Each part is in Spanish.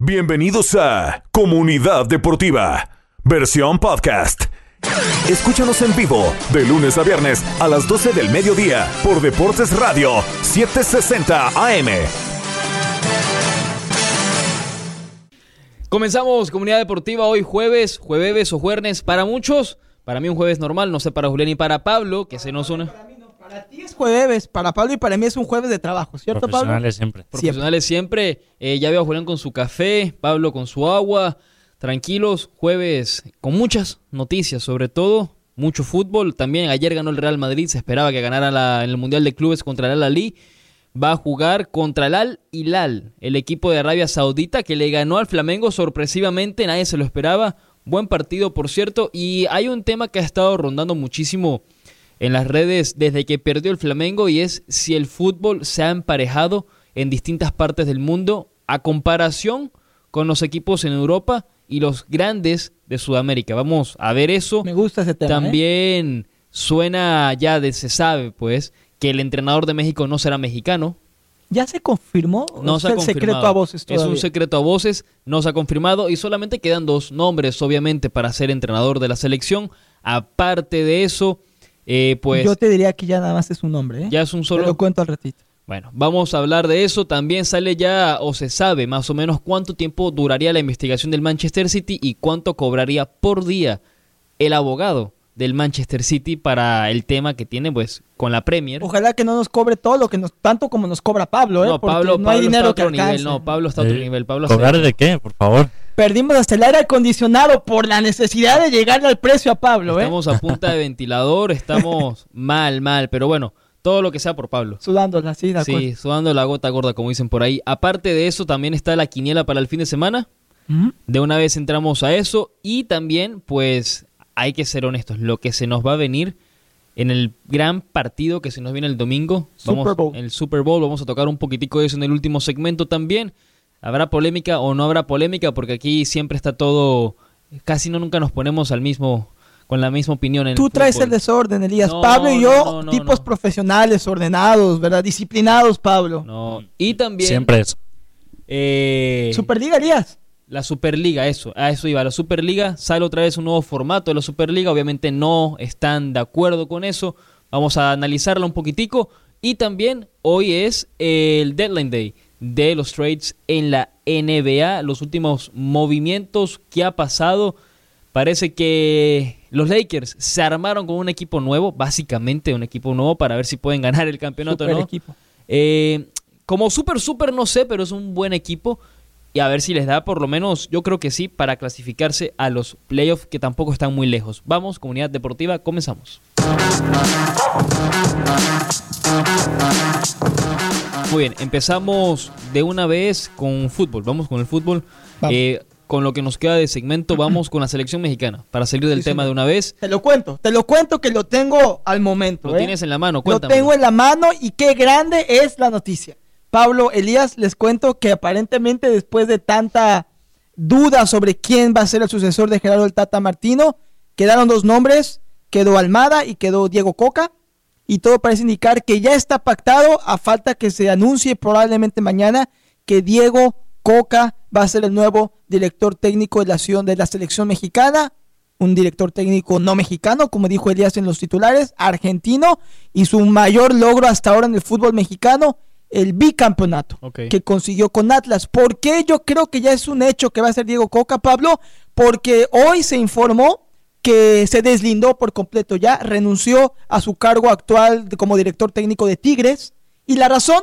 Bienvenidos a Comunidad Deportiva, versión podcast. Escúchanos en vivo de lunes a viernes a las 12 del mediodía por Deportes Radio 760 AM. Comenzamos Comunidad Deportiva hoy jueves, jueves o jueves para muchos. Para mí un jueves normal, no sé para Julián y para Pablo, que se nos une. Para ti es jueves, para Pablo y para mí es un jueves de trabajo, ¿cierto, Pablo? Profesionales siempre. Profesionales siempre. Eh, ya veo a Julián con su café, Pablo con su agua. Tranquilos, jueves con muchas noticias, sobre todo mucho fútbol. También ayer ganó el Real Madrid, se esperaba que ganara la- en el Mundial de Clubes contra el Al-Ali. Va a jugar contra el Al Hilal, el equipo de Arabia Saudita que le ganó al Flamengo sorpresivamente, nadie se lo esperaba. Buen partido, por cierto. Y hay un tema que ha estado rondando muchísimo en las redes desde que perdió el Flamengo y es si el fútbol se ha emparejado en distintas partes del mundo a comparación con los equipos en Europa y los grandes de Sudamérica. Vamos a ver eso. Me gusta ese tema. ¿eh? También suena ya de se sabe pues que el entrenador de México no será mexicano. ¿Ya se confirmó? No ¿O se ha es el confirmado. secreto a voces Es todavía? un secreto a voces, no se ha confirmado y solamente quedan dos nombres, obviamente, para ser entrenador de la selección. Aparte de eso, eh, pues Yo te diría que ya nada más es un nombre, ¿eh? ya es un Te solo. lo cuento al ratito. Bueno, vamos a hablar de eso. También sale ya o se sabe más o menos cuánto tiempo duraría la investigación del Manchester City y cuánto cobraría por día el abogado del Manchester City para el tema que tiene pues con la Premier. Ojalá que no nos cobre todo lo que nos, tanto como nos cobra Pablo, ¿eh? no, Porque Pablo, no hay Pablo dinero está que a otro nivel. alcance. No, Pablo está a otro Eh, nivel. Pablo ¿Cobrar de qué, por favor? Perdimos hasta el aire acondicionado por la necesidad de llegarle al precio a Pablo, ¿eh? Estamos a punta de ventilador, estamos mal, mal, pero bueno, todo lo que sea por Pablo. Sudándola, sí, de acuerdo. Sí, sudando la gota gorda, como dicen por ahí. Aparte de eso, también está la quiniela para el fin de semana. De una vez entramos a eso y también, pues, hay que ser honestos, lo que se nos va a venir en el gran partido que se nos viene el domingo, vamos, Super Bowl. el Super Bowl, vamos a tocar un poquitico de eso en el último segmento también. ¿Habrá polémica o no habrá polémica? Porque aquí siempre está todo, casi no nunca nos ponemos al mismo, con la misma opinión en Tú el traes fútbol. el desorden, Elías. No, Pablo y yo, no, no, tipos no. profesionales, ordenados, ¿verdad? Disciplinados, Pablo. No, y también Siempre eso. eh, Superliga, Elías. La Superliga, eso, a eso iba. La Superliga sale otra vez un nuevo formato de la Superliga. Obviamente no están de acuerdo con eso. Vamos a analizarla un poquitico. Y también hoy es el deadline day de los trades en la NBA. Los últimos movimientos que ha pasado. Parece que los Lakers se armaron con un equipo nuevo, básicamente un equipo nuevo para ver si pueden ganar el campeonato o no. equipo. Eh, como super, super no sé, pero es un buen equipo. Y a ver si les da por lo menos, yo creo que sí, para clasificarse a los playoffs que tampoco están muy lejos. Vamos, comunidad deportiva, comenzamos. Muy bien, empezamos de una vez con fútbol. Vamos con el fútbol. Eh, con lo que nos queda de segmento, vamos con la selección mexicana. Para salir del Sí, tema de una vez. Te lo cuento, te lo cuento que lo tengo al momento. Lo ¿eh? tienes en la mano, Lo cuéntame. tengo en la mano y qué grande es la noticia. Pablo, Elías, les cuento que aparentemente después de tanta duda sobre quién va a ser el sucesor de Gerardo el Tata Martino, quedaron dos nombres, quedó Almada y quedó Diego Coca, y todo parece indicar que ya está pactado a falta que se anuncie probablemente mañana que Diego Coca va a ser el nuevo director técnico de la, ciudad- de la selección mexicana, un director técnico no mexicano, como dijo Elías en los titulares, argentino, y su mayor logro hasta ahora en el fútbol mexicano, el bicampeonato que consiguió con Atlas. ¿Por qué yo creo que ya es un hecho que va a ser Diego Coca, Pablo? Porque hoy se informó que se deslindó por completo ya, renunció a su cargo actual como director técnico de Tigres, y la razón,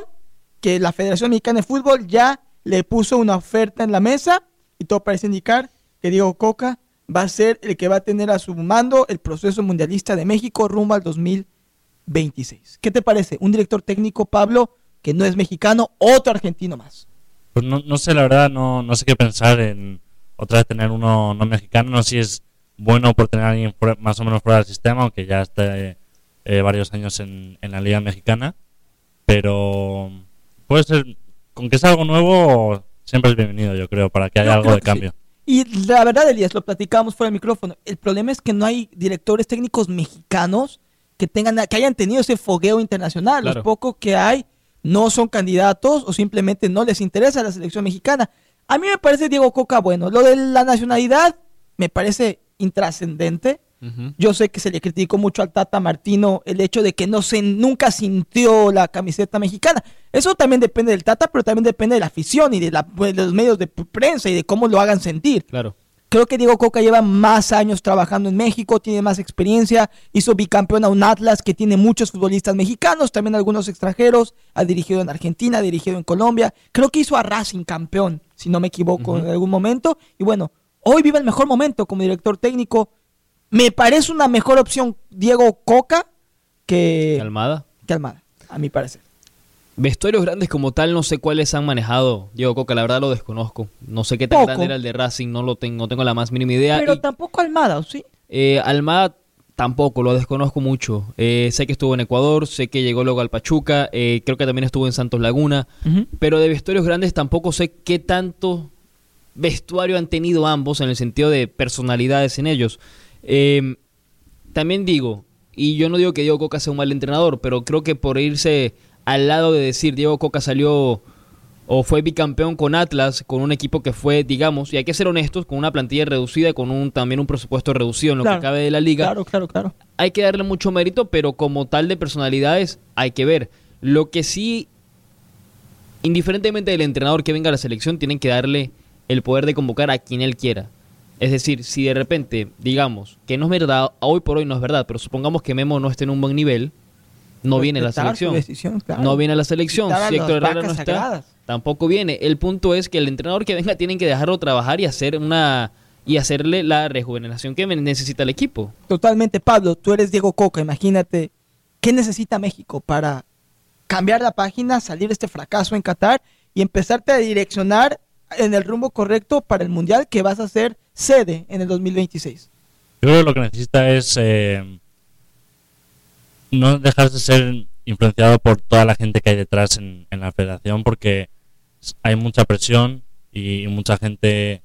que la Federación Mexicana de Fútbol ya le puso una oferta en la mesa, y todo parece indicar que Diego Coca va a ser el que va a tener a su mando el proceso mundialista de México rumbo al 2026. ¿Qué te parece? Un director técnico, Pablo, que no es mexicano, otro argentino más. Pues no, no sé, la verdad, no, no sé qué pensar en otra vez tener uno no mexicano. No sé si es bueno por tener a alguien fuera- más o menos fuera del sistema, aunque ya esté eh, varios años en, en la Liga Mexicana. Pero puede ser, con que sea algo nuevo, siempre es bienvenido, yo creo, para que haya Yo algo de cambio. sí. Y la verdad, Elías, lo platicábamos fuera del micrófono. El problema es que no hay directores técnicos mexicanos que tengan, que hayan tenido ese fogueo internacional. Los Claro. pocos que hay no son candidatos o simplemente no les interesa la selección mexicana. A mí me parece Diego Coca bueno. Lo de la nacionalidad me parece intrascendente. Yo sé que se le criticó mucho al Tata Martino el hecho de que no se nunca sintió la camiseta mexicana. Eso también depende del Tata, pero también depende de la afición y de, la- de los medios de prensa y de cómo lo hagan sentir. Claro. Creo que Diego Coca lleva más años trabajando en México, tiene más experiencia, hizo bicampeón a un Atlas que tiene muchos futbolistas mexicanos, también algunos extranjeros, ha dirigido en Argentina, ha dirigido en Colombia, creo que hizo a Racing campeón, si no me equivoco, en algún momento, y bueno, hoy vive el mejor momento como director técnico, me parece una mejor opción Diego Coca que, Almada. que Almada, a mi parecer. Vestuarios grandes como tal, no sé cuáles han manejado. Diego Coca, la verdad lo desconozco. No sé qué tan Poco. grande era el de Racing, no lo tengo, no tengo la más mínima idea. Pero Y, tampoco Almada, ¿o ¿sí? eh, Almada tampoco, lo desconozco mucho. Eh, sé que estuvo en Ecuador, sé que llegó luego al Pachuca, eh, creo que también estuvo en Santos Laguna. Pero de vestuarios grandes tampoco sé qué tanto vestuario han tenido ambos en el sentido de personalidades en ellos. Eh, también digo, y yo no digo que Diego Coca sea un mal entrenador, pero creo que por irse al lado de decir Diego Coca salió o fue bicampeón con Atlas, con un equipo que fue, digamos, y hay que ser honestos, con una plantilla reducida, con un también un presupuesto reducido en lo Claro. que cabe de la liga Claro, claro, claro. hay que darle mucho mérito, pero como tal de personalidades hay que ver. Lo que sí, indiferentemente del entrenador que venga a la selección, tienen que darle el poder de convocar a quien él quiera. Es decir, si de repente, digamos, que no es verdad, hoy por hoy no es verdad, pero supongamos que Memo no esté en un buen nivel, no viene a la selección. decisión, claro. No viene a la selección. Si Héctor Herrera no está, sagradas. tampoco viene. El punto es que el entrenador que venga tienen que dejarlo trabajar y hacer una y hacerle la rejuvenación que necesita el equipo. Totalmente, Pablo, tú eres Diego Coca, imagínate, ¿qué necesita México para cambiar la página, salir de este fracaso en Qatar y empezarte a direccionar en el rumbo correcto para el Mundial que vas a ser sede en el 2026? Yo creo que lo que necesita es eh, no dejarse de ser influenciado por toda la gente que hay detrás en, en la federación porque hay mucha presión y mucha gente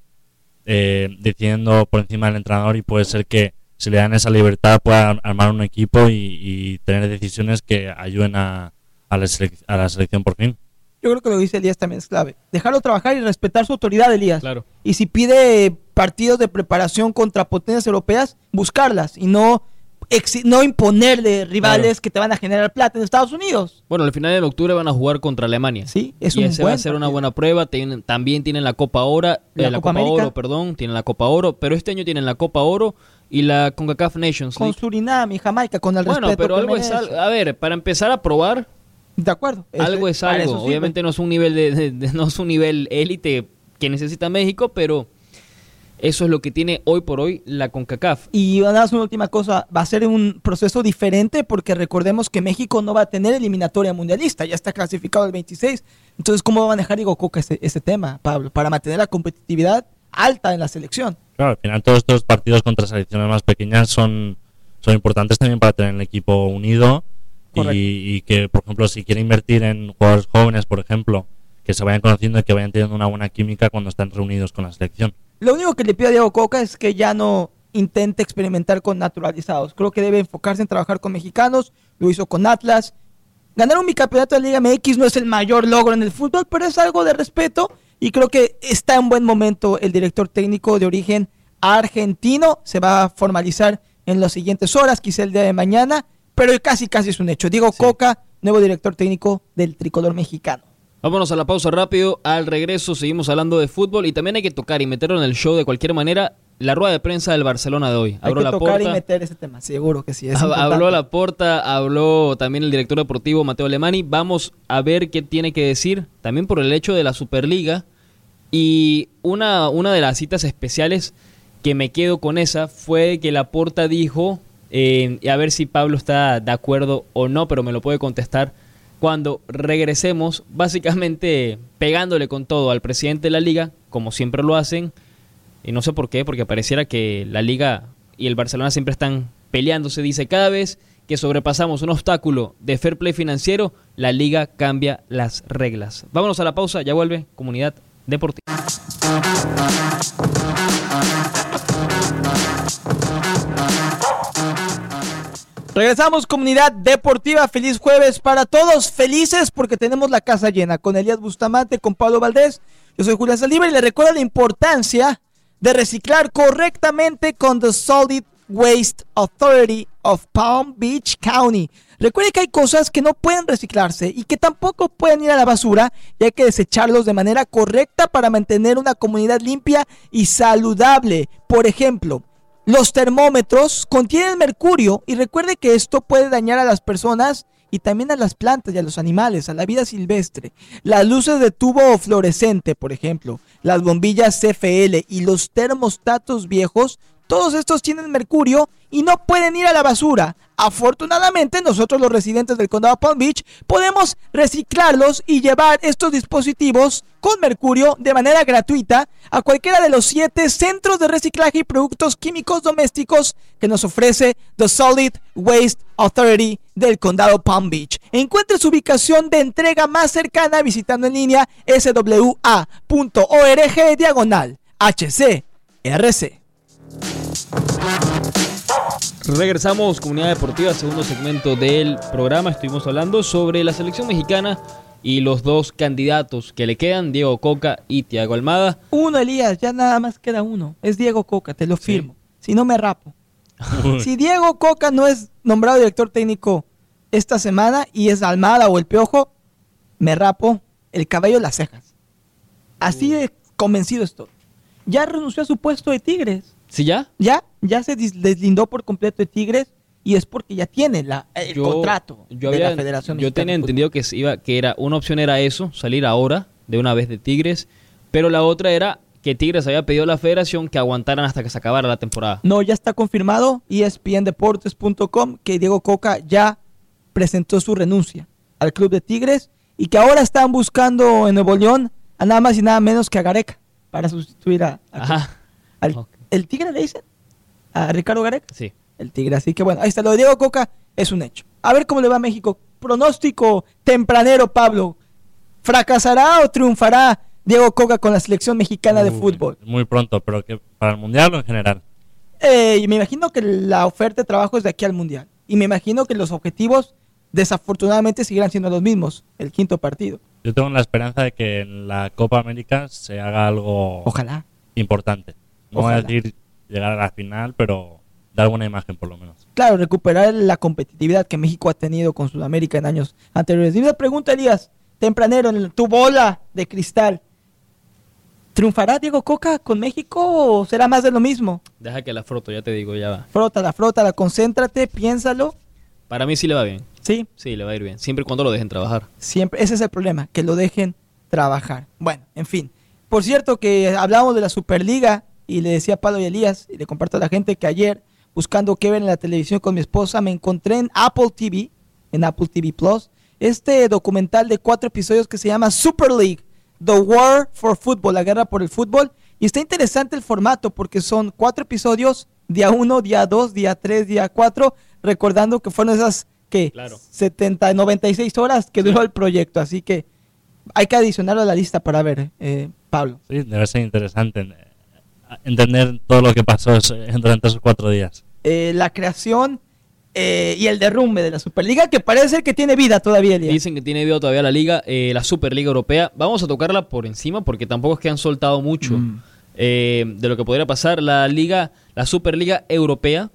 eh, decidiendo por encima del entrenador y puede ser que si le dan esa libertad pueda ar- armar un equipo y, tener decisiones que ayuden a, a la selección por fin. Yo creo que lo dice Elías también es clave. Dejarlo trabajar y respetar su autoridad, Elías. Claro. Y si pide partidos de preparación contra potencias europeas, buscarlas y no, exi- no imponerle rivales Claro. que te van a generar plata en Estados Unidos. Bueno, al final de octubre van a jugar contra Alemania. Sí, es y un ese va buen a ser una buena prueba. Tienen- también tienen la Copa Oro, La eh, la Copa Copa. Oro, perdón, tienen la Copa Oro, pero este año tienen la Copa Oro y la CONCACAF Nations Con. Surinam y Jamaica, con el Bueno, respeto pero que algo es. A ver, para empezar a probar, De acuerdo. Eso- algo es algo. Obviamente no es un nivel de, de- de- no es un nivel élite que necesita México, pero eso es lo que tiene hoy por hoy la CONCACAF. Y nada más una última cosa, va a ser un proceso diferente porque recordemos que México no va a tener eliminatoria mundialista, ya está clasificado el 26. Entonces, ¿cómo va a manejar Diego Coca ese, ese tema, Pablo? Para mantener la competitividad alta en la selección. Claro, al final todos estos partidos contra selecciones más pequeñas son, son importantes también para tener el equipo unido. Y, y que, por ejemplo, si quiere invertir en jugadores jóvenes, por ejemplo, que se vayan conociendo y que vayan teniendo una buena química cuando están reunidos con la selección. Lo único que le pido a Diego Coca es que ya no intente experimentar con naturalizados. Creo que debe enfocarse en trabajar con mexicanos, lo hizo con Atlas. Ganar un bicampeonato de Liga MX no es el mayor logro en el fútbol, pero es algo de respeto y creo que está en buen momento el director técnico de origen argentino. Se va a formalizar en las siguientes horas, quizá el día de mañana, pero casi casi es un hecho. Diego Coca, nuevo director técnico del tricolor mexicano. Vámonos a la pausa rápido. Al regreso seguimos hablando de fútbol y también hay que tocar y meterlo en el show de cualquier manera. La rueda de prensa del Barcelona de hoy. Hay Habló que la tocar y meter ese tema, seguro que sí. es. Habló la porta, habló también el director deportivo Mateo Alemani. Vamos a ver qué tiene que decir, también por el hecho de la Superliga. Y una, una de las citas especiales que me quedo con esa fue que la porta dijo, y a ver si Pablo está de acuerdo o no, pero me lo puede contestar cuando regresemos, básicamente pegándole con todo al presidente de la liga, como siempre lo hacen, y no sé por qué, porque pareciera que la liga y el Barcelona siempre están peleándose. Dice, cada vez que sobrepasamos un obstáculo de fair play financiero, la liga cambia las reglas. Vámonos a la pausa, ya vuelve Comunidad Deportiva. Regresamos, comunidad deportiva. Feliz jueves para todos. Felices porque tenemos la casa llena con Elías Bustamante, con Pablo Valdés. Yo soy Julián Saldívar y le recuerdo la importancia de reciclar correctamente con The Solid Waste Authority of Palm Beach County. Recuerde que hay cosas que no pueden reciclarse y que tampoco pueden ir a la basura y hay que desecharlos de manera correcta para mantener una comunidad limpia y saludable. Por ejemplo, los termómetros contienen mercurio y recuerde que esto puede dañar a las personas y también a las plantas y a los animales, a la vida silvestre. Las luces de tubo fluorescente, por ejemplo, las bombillas CFL y los termostatos viejos todos estos tienen mercurio y no pueden ir a la basura. Afortunadamente, nosotros los residentes del condado Palm Beach podemos reciclarlos y llevar estos dispositivos con mercurio de manera gratuita a cualquiera de los siete centros de reciclaje y productos químicos domésticos que nos ofrece The Solid Waste Authority del condado Palm Beach. Encuentre su ubicación de entrega más cercana visitando en línea swa.org diagonal HCRC. Regresamos, Comunidad Deportiva, segundo segmento del programa. Estuvimos hablando sobre la selección mexicana y los dos candidatos que le quedan, Diego Coca y Tiago Almada. Uno, Elías, ya nada más queda uno. Es Diego Coca, te lo firmo. Si no me rapo. si Diego Coca no es nombrado director técnico esta semana y es Almada o el Piojo, me rapo el cabello y las cejas. Así de convencido estoy. Ya renunció a su puesto de Tigres. ¿Sí ya? Ya, ya se deslindó por completo de Tigres y es porque ya tiene la, el contrato yo de la Federación Yo tenía entendido que, iba, que era una opción era eso, salir ahora de una vez de Tigres, pero la otra era que Tigres había pedido a la federación que aguantaran hasta que se acabara la temporada. No, ya está confirmado, espndeportes.com, que Diego Coca ya presentó su renuncia al club de Tigres y que ahora están buscando en Nuevo León a nada más y nada menos que a Gareca para sustituir a, al, ¿El Tigre le dicen? ¿A Ricardo Garek? Sí. El Tigre. Así que bueno, ahí está. Lo de Diego Coca es un hecho. A ver cómo le va a México. Pronóstico tempranero, Pablo. ¿Fracasará o triunfará Diego Coca con la selección mexicana de fútbol? Muy pronto, pero que para el Mundial o en general. Eh, me imagino que la oferta de trabajo es de aquí al Mundial. Y me imagino que los objetivos desafortunadamente seguirán siendo los mismos, el quinto partido. Yo tengo la esperanza de que en la Copa América se haga algo Ojalá. importante. No voy a decir llegar a la final, pero dar buena imagen por lo menos. Claro, recuperar la competitividad que México ha tenido con Sudamérica en años anteriores. Y una pregunta, Elías, tempranero, en tu bola de cristal. ¿Triunfará Diego Coca con México o será más de lo mismo? Deja que la froto, ya te digo, ya va. Frota, frota, la concéntrate, piénsalo. Para mí sí le va bien. ¿Sí? Sí, le va a ir bien. Siempre y cuando lo dejen trabajar. Siempre, ese es el problema, que lo dejen trabajar. Bueno, en fin. Por cierto que hablamos de la Superliga y le decía a Pablo y Elías, y le comparto a la gente que ayer, buscando qué ver en la televisión con mi esposa, me encontré en Apple TV, en Apple TV Plus, este documental de cuatro episodios que se llama Super League, The War for Football, la guerra por el fútbol. Y está interesante el formato porque son cuatro episodios, día uno, día dos, día tres, día cuatro, recordando que fueron esas que claro. 70, 96 horas que duró el proyecto. Así que hay que adicionarlo a la lista para ver, eh, Pablo. Sí, debe ser interesante entender todo lo que pasó durante esos cuatro días. Eh, la creación eh, y el derrumbe de la Superliga, que parece que tiene vida todavía. Dicen que tiene vida todavía la liga, eh, la Superliga Europea. Vamos a tocarla por encima porque tampoco es que han soltado mucho mm. de lo que podría pasar. La liga, la Superliga Europea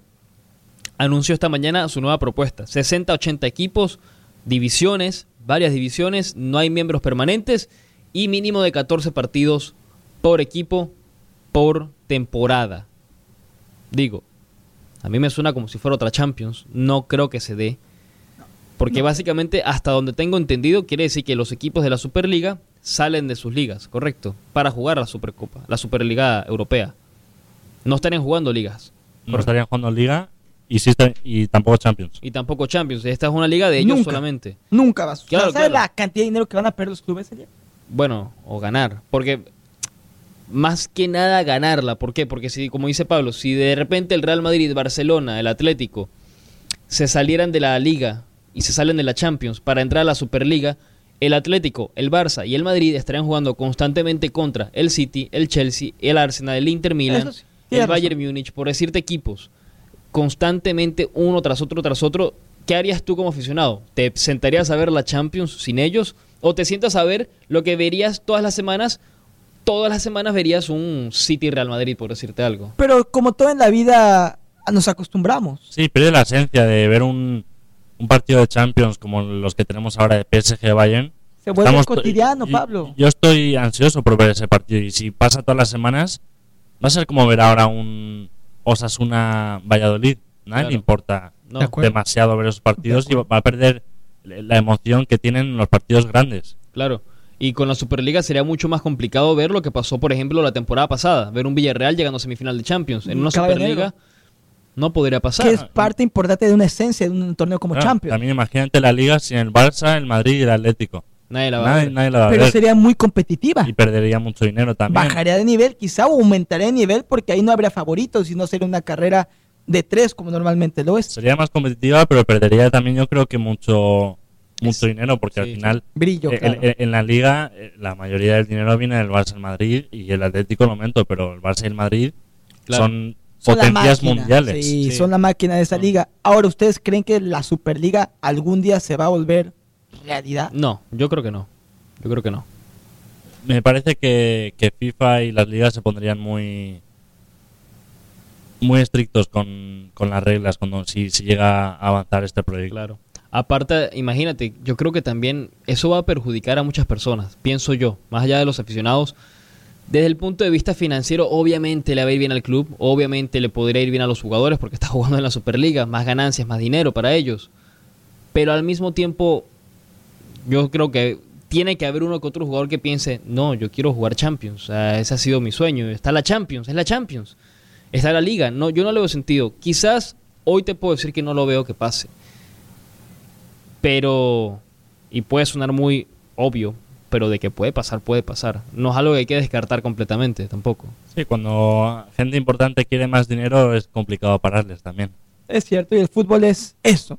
anunció esta mañana su nueva propuesta. 60-80 equipos, divisiones, varias divisiones, no hay miembros permanentes y mínimo de 14 partidos por equipo por temporada. Digo, a mí me suena como si fuera otra Champions. No creo que se dé. Porque básicamente, hasta donde tengo entendido, quiere decir que los equipos de la Superliga salen de sus ligas, ¿correcto? Para jugar la Supercopa, la Superliga Europea. No estarían jugando ligas. No estarían jugando liga y, y tampoco Champions. Y tampoco Champions. Esta es una liga de ellos solamente. Nunca vas a ¿Sabes la cantidad de dinero que van a perder los clubes allá? Bueno, o ganar. Porque más que nada ganarla. ¿Por qué? Porque si, como dice Pablo, si de repente el Real Madrid, Barcelona, el Atlético se salieran de la liga y se salen de la Champions para entrar a la Superliga, el Atlético, el Barça y el Madrid estarían jugando constantemente contra el City, el Chelsea, el Arsenal, el Inter Milan, el Bayern Múnich, por decirte equipos, constantemente uno tras otro tras otro. ¿Qué harías tú como aficionado? ¿Te sentarías a ver la Champions sin ellos? ¿O te sientas a ver lo que verías todas las semanas todas las semanas verías un City Real Madrid, por decirte algo. Pero como todo en la vida, nos acostumbramos. Sí, pierde la esencia de ver un, un partido de Champions como los que tenemos ahora de PSG Bayern. Se vuelve Estamos- cotidiano, Pablo. Yo estoy ansioso por ver ese partido y si pasa todas las semanas, va a ser como ver ahora un Osasuna Valladolid. Nadie Claro. le importa No. De demasiado ver esos partidos De y va a perder la emoción que tienen los partidos grandes. Claro. Y con la Superliga sería mucho más complicado ver lo que pasó, por ejemplo, la temporada pasada. Ver un Villarreal llegando a semifinal de Champions. En una Superliga no podría pasar. que es parte importante de una esencia de un torneo como Claro, Champions. También imagínate la liga sin el Barça, el Madrid y el Atlético. Nadie la va a Nadie, ver. nadie la va a Pero ver sería muy competitiva. y perdería mucho dinero también. Bajaría de nivel, quizá, o aumentaría de nivel porque ahí no habría favoritos y no sería una carrera de tres como normalmente lo es. Sería más competitiva, pero perdería también yo creo que mucho mucho dinero porque sí, al final Brillo, eh, claro. en, en la liga eh, la mayoría del dinero viene del Barça el Madrid y el Atlético lo aumento, pero el Barça y el Madrid Claro. son potencias máquina, mundiales. Sí, Sí. son la máquina de esa liga. Ahora, ¿ustedes creen que la Superliga algún día se va a volver realidad? No, yo creo que no. Yo creo que no. Me parece que, que FIFA y las ligas se pondrían muy muy estrictos con, con las reglas cuando si, si llega a avanzar este proyecto. Claro. Aparte, imagínate, yo creo que también eso va a perjudicar a muchas personas, pienso yo, más allá de los aficionados. Desde el punto de vista financiero, obviamente le va a ir bien al club, obviamente le podría ir bien a los jugadores porque está jugando en la Superliga, más ganancias, más dinero para ellos. Pero al mismo tiempo, yo creo que tiene que haber uno que otro jugador que piense, no, yo quiero jugar Champions, ese ha sido mi sueño, está la Champions, es la Champions, está la Liga, no, yo no le veo sentido. Quizás hoy te puedo decir que no lo veo que pase pero y puede sonar muy obvio, pero de que puede pasar, puede pasar. No es algo que hay que descartar completamente tampoco. Sí, cuando gente importante quiere más dinero es complicado pararles también. Es cierto, y el fútbol es eso.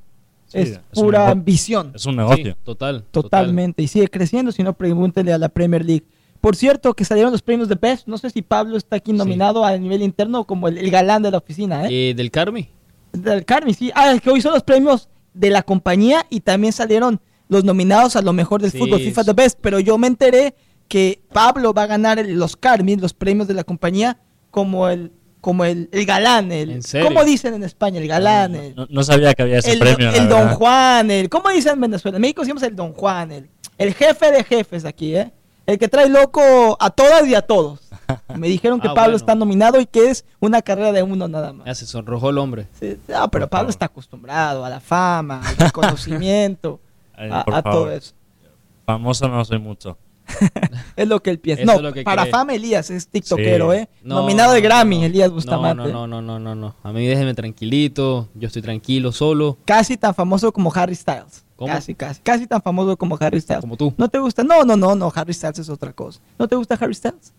Sí, es es pura ambición. Es un negocio. Sí, total. Totalmente. Y sigue creciendo, si no, pregúntenle a la Premier League. Por cierto, que salieron los premios de Best. No sé si Pablo está aquí Sí. nominado a nivel interno como el, el galán de la oficina, total. ¿eh? Eh, ¿Del Carmi? Del Carmi, sí. Ah, es que hoy son los premios de la compañía y también salieron los nominados a lo mejor del Sí, fútbol FIFA. The Best. Pero yo me enteré que Pablo va a ganar los Carmi, los premios de la compañía, como el como el, el galán. El, ¿En serio? ¿Cómo dicen en España? El galán. el, No, no sabía que había ese el, premio. el Don. Juan, el, ¿cómo dicen en Venezuela? En México decimos el Don Juan, el, el jefe de jefes aquí, ¿eh? El que trae loco a todas y a todos. Me dijeron que Ah, Pablo bueno. está nominado y que es una carrera de uno nada más. Ya se sonrojó el hombre. Sí, no, pero Por Pablo favor. está acostumbrado a la fama, al reconocimiento, Ay, a, todo eso. Famoso no soy mucho. Es lo que él piensa. Eso No, es lo que para cree. fama Elías es tiktokero, Sí. ¿eh? No, Nominado de no, Grammy, no. Elías No, Bustamante. no, no, no, no, no, no. A mí déjeme tranquilito. Yo estoy tranquilo, solo. Casi tan famoso como Harry Styles. ¿Cómo? Casi, casi. Casi tan famoso como Harry Styles. Como tú. ¿No te gusta? No, no, no, no. Harry Styles es otra cosa. ¿No te gusta Harry Styles?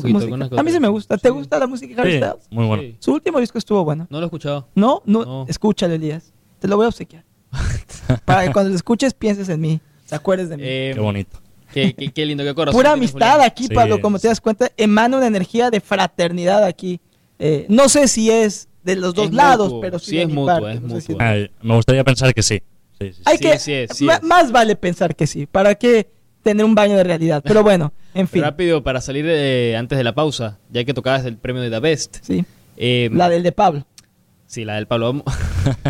Su Poquito, A mí sí me gusta. ¿Te Sí. gusta la música de Harry Sí, Styles? muy bueno. Sí. Su último disco estuvo bueno. No lo he escuchado. ¿No? No, No. escúchalo, Elías. Te lo voy a obsequiar. Para que cuando lo escuches pienses en mí. Te acuerdes de mí. Eh, Qué bonito. Qué, qué- qué lindo, qué corazón. Pura tiene amistad Julián. aquí, Sí, Pablo. Como te das cuenta, emana una energía de fraternidad aquí. Eh, no sé si es de los dos Es lados, mutuo. pero sí, Sí de es mi mutuo, parte. es No sé si mutuo. Ay, me gustaría pensar que sí. Sí, sí, sí. Hay Sí, que, sí es, sí ma- es. más vale pensar que sí. ¿Para qué tener un baño de realidad? Pero bueno, en fin. Rápido, para salir antes de la pausa, ya que tocabas el premio de The Best. Sí. Eh, La del de Pablo. Sí, la del Pablo. Vamos,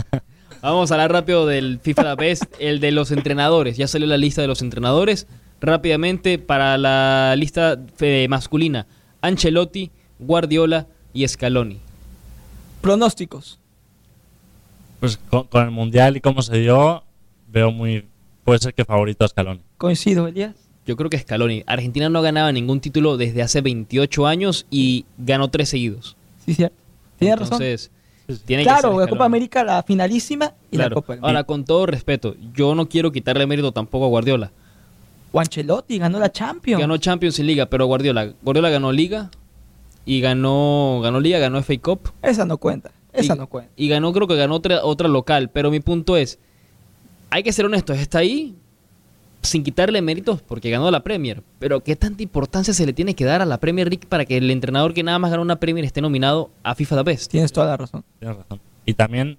Vamos a hablar rápido del FIFA The Best, el de los entrenadores. Ya salió la lista de los entrenadores. Rápidamente, para la lista eh, masculina, Ancelotti, Guardiola y Scaloni. Pronósticos. Pues con, con el mundial y cómo se dio, veo muy. Puede ser que favorito a Scaloni. Coincido, Elías. Yo creo que Scaloni. Argentina no ganaba ningún título desde hace 28 años y ganó tres seguidos. Sí, cierto. Tienes razón. Entonces, tiene que Claro, ser la Copa. América, la finalísima y la. Copa del Ahora, con todo respeto, yo no quiero quitarle mérito tampoco a Guardiola. Ancelotti ganó la Champions. Ganó Champions y Liga, pero Guardiola, Guardiola ganó Liga y ganó ganó Liga, ganó FA Cup Esa no cuenta. Esa y, no cuenta. y ganó creo que ganó otra otra local, pero mi punto es hay que ser honestos, está ahí sin quitarle méritos porque ganó la Premier, pero qué tanta importancia se le tiene que dar a la Premier League para que el entrenador que nada más ganó una Premier esté nominado a FIFA The Best. Tienes toda la razón. Tienes razón. Y también,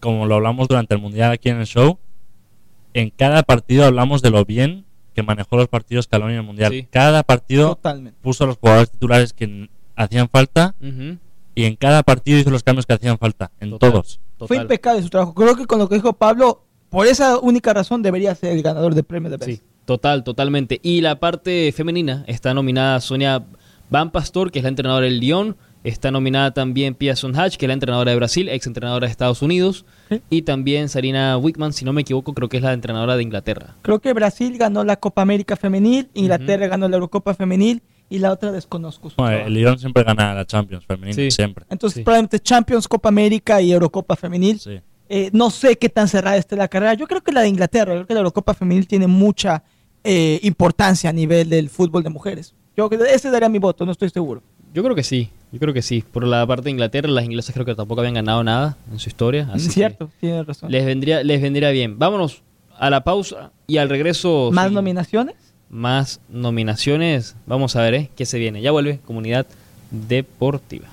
como lo hablamos durante el mundial aquí en el show, en cada partido hablamos de lo bien que manejó los partidos Scaloni en el Mundial. Sí. Cada partido Totalmente. puso a los jugadores titulares que hacían falta y en cada partido hizo los cambios que hacían falta, en Total. todos. Fue total. impecable su trabajo. Creo que con lo que dijo Pablo, por esa única razón debería ser el ganador del premio de Best. Sí, total, totalmente. Y la parte femenina está nominada Sonia Van Pastor, que es la entrenadora del Lyon. Está nominada también Pia Hatch, que es la entrenadora de Brasil, ex entrenadora de Estados Unidos. Sí. Y también Sarina Wickman, si no me equivoco, creo que es la entrenadora de Inglaterra. Creo que Brasil ganó la Copa América Femenil, Inglaterra ganó la Eurocopa Femenil y la otra desconozco. trabajo. el Lyon siempre gana la Champions femenina, Sí. siempre. Entonces, sí. probablemente Champions, Copa América y Eurocopa Femenil. Sí. Eh, no sé qué tan cerrada esté la carrera. Yo creo que la de Inglaterra, yo creo que la Eurocopa Femenil tiene mucha eh, importancia a nivel del fútbol de mujeres. Yo creo que ese daría mi voto, no estoy seguro. Yo creo que sí, yo creo que sí. Por la parte de Inglaterra, las inglesas creo que tampoco habían ganado nada en su historia. Así Es cierto, tienes razón. les vendría, les vendría bien. Vámonos a la pausa y al regreso. ¿Más sí, nominaciones? Más nominaciones. Vamos a ver ¿eh? qué se viene. Ya vuelve Comunidad Deportiva.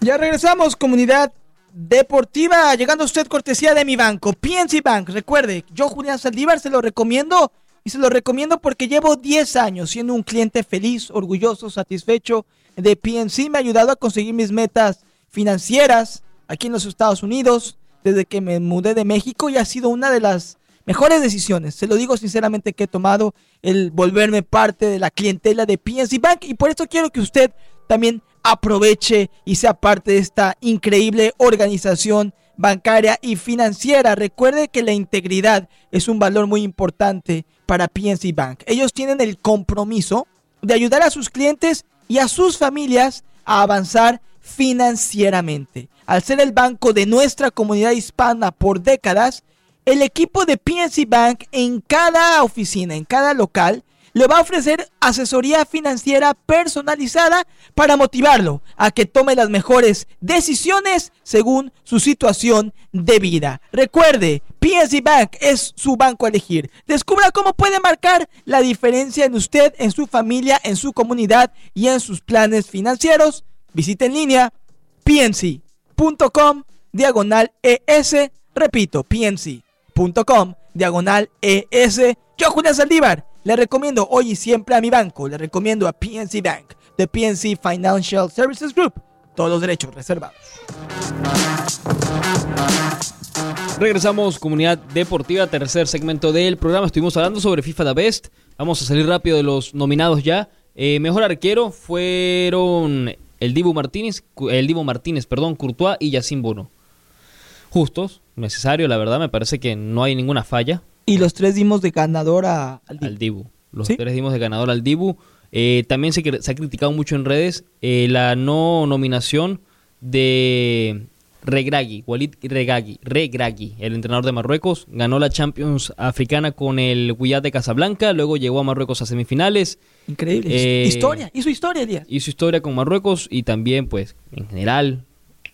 Ya regresamos, comunidad deportiva, llegando a usted cortesía de mi banco, PNC Bank. Recuerde, yo Julián Saldívar se lo recomiendo y se lo recomiendo porque llevo 10 años siendo un cliente feliz, orgulloso, satisfecho de PNC. Me ha ayudado a conseguir mis metas financieras aquí en los Estados Unidos desde que me mudé de México y ha sido una de las mejores decisiones. Se lo digo sinceramente que he tomado el volverme parte de la clientela de PNC Bank y por eso quiero que usted también aproveche y sea parte de esta increíble organización bancaria y financiera. Recuerde que la integridad es un valor muy importante para PNC Bank. Ellos tienen el compromiso de ayudar a sus clientes y a sus familias a avanzar financieramente. Al ser el banco de nuestra comunidad hispana por décadas, el equipo de PNC Bank en cada oficina, en cada local, le va a ofrecer asesoría financiera personalizada para motivarlo a que tome las mejores decisiones según su situación de vida. Recuerde, PNC Bank es su banco a elegir. Descubra cómo puede marcar la diferencia en usted, en su familia, en su comunidad y en sus planes financieros. Visite en línea pnc.com diagonal ES. Repito, pnc.com diagonal ES. Yo, Julián Saldívar, le recomiendo hoy y siempre a mi banco. Le recomiendo a PNC Bank, de PNC Financial Services Group. Todos los derechos reservados. Regresamos, comunidad deportiva, tercer segmento del programa. Estuvimos hablando sobre FIFA The Best. Vamos a salir rápido de los nominados ya. Eh, mejor arquero fueron el Dibu Martínez, el Dibu Martínez, perdón, Courtois y Yacine Bono. Justos, necesario, la verdad, me parece que no hay ninguna falla Y los tres dimos de ganador a, al al Dibu. Los Sí. tres dimos de ganador al Dibu. Eh, también se, ha criticado mucho en redes eh, la no nominación de Regragui, Walid Regragui, Regragui, el entrenador de Marruecos. Ganó la Champions africana con el Wydad de Casablanca, luego llegó a Marruecos a semifinales, Increíble. Eh, historia. Hizo historia, Elías. hizo historia con Marruecos y también, pues, en general,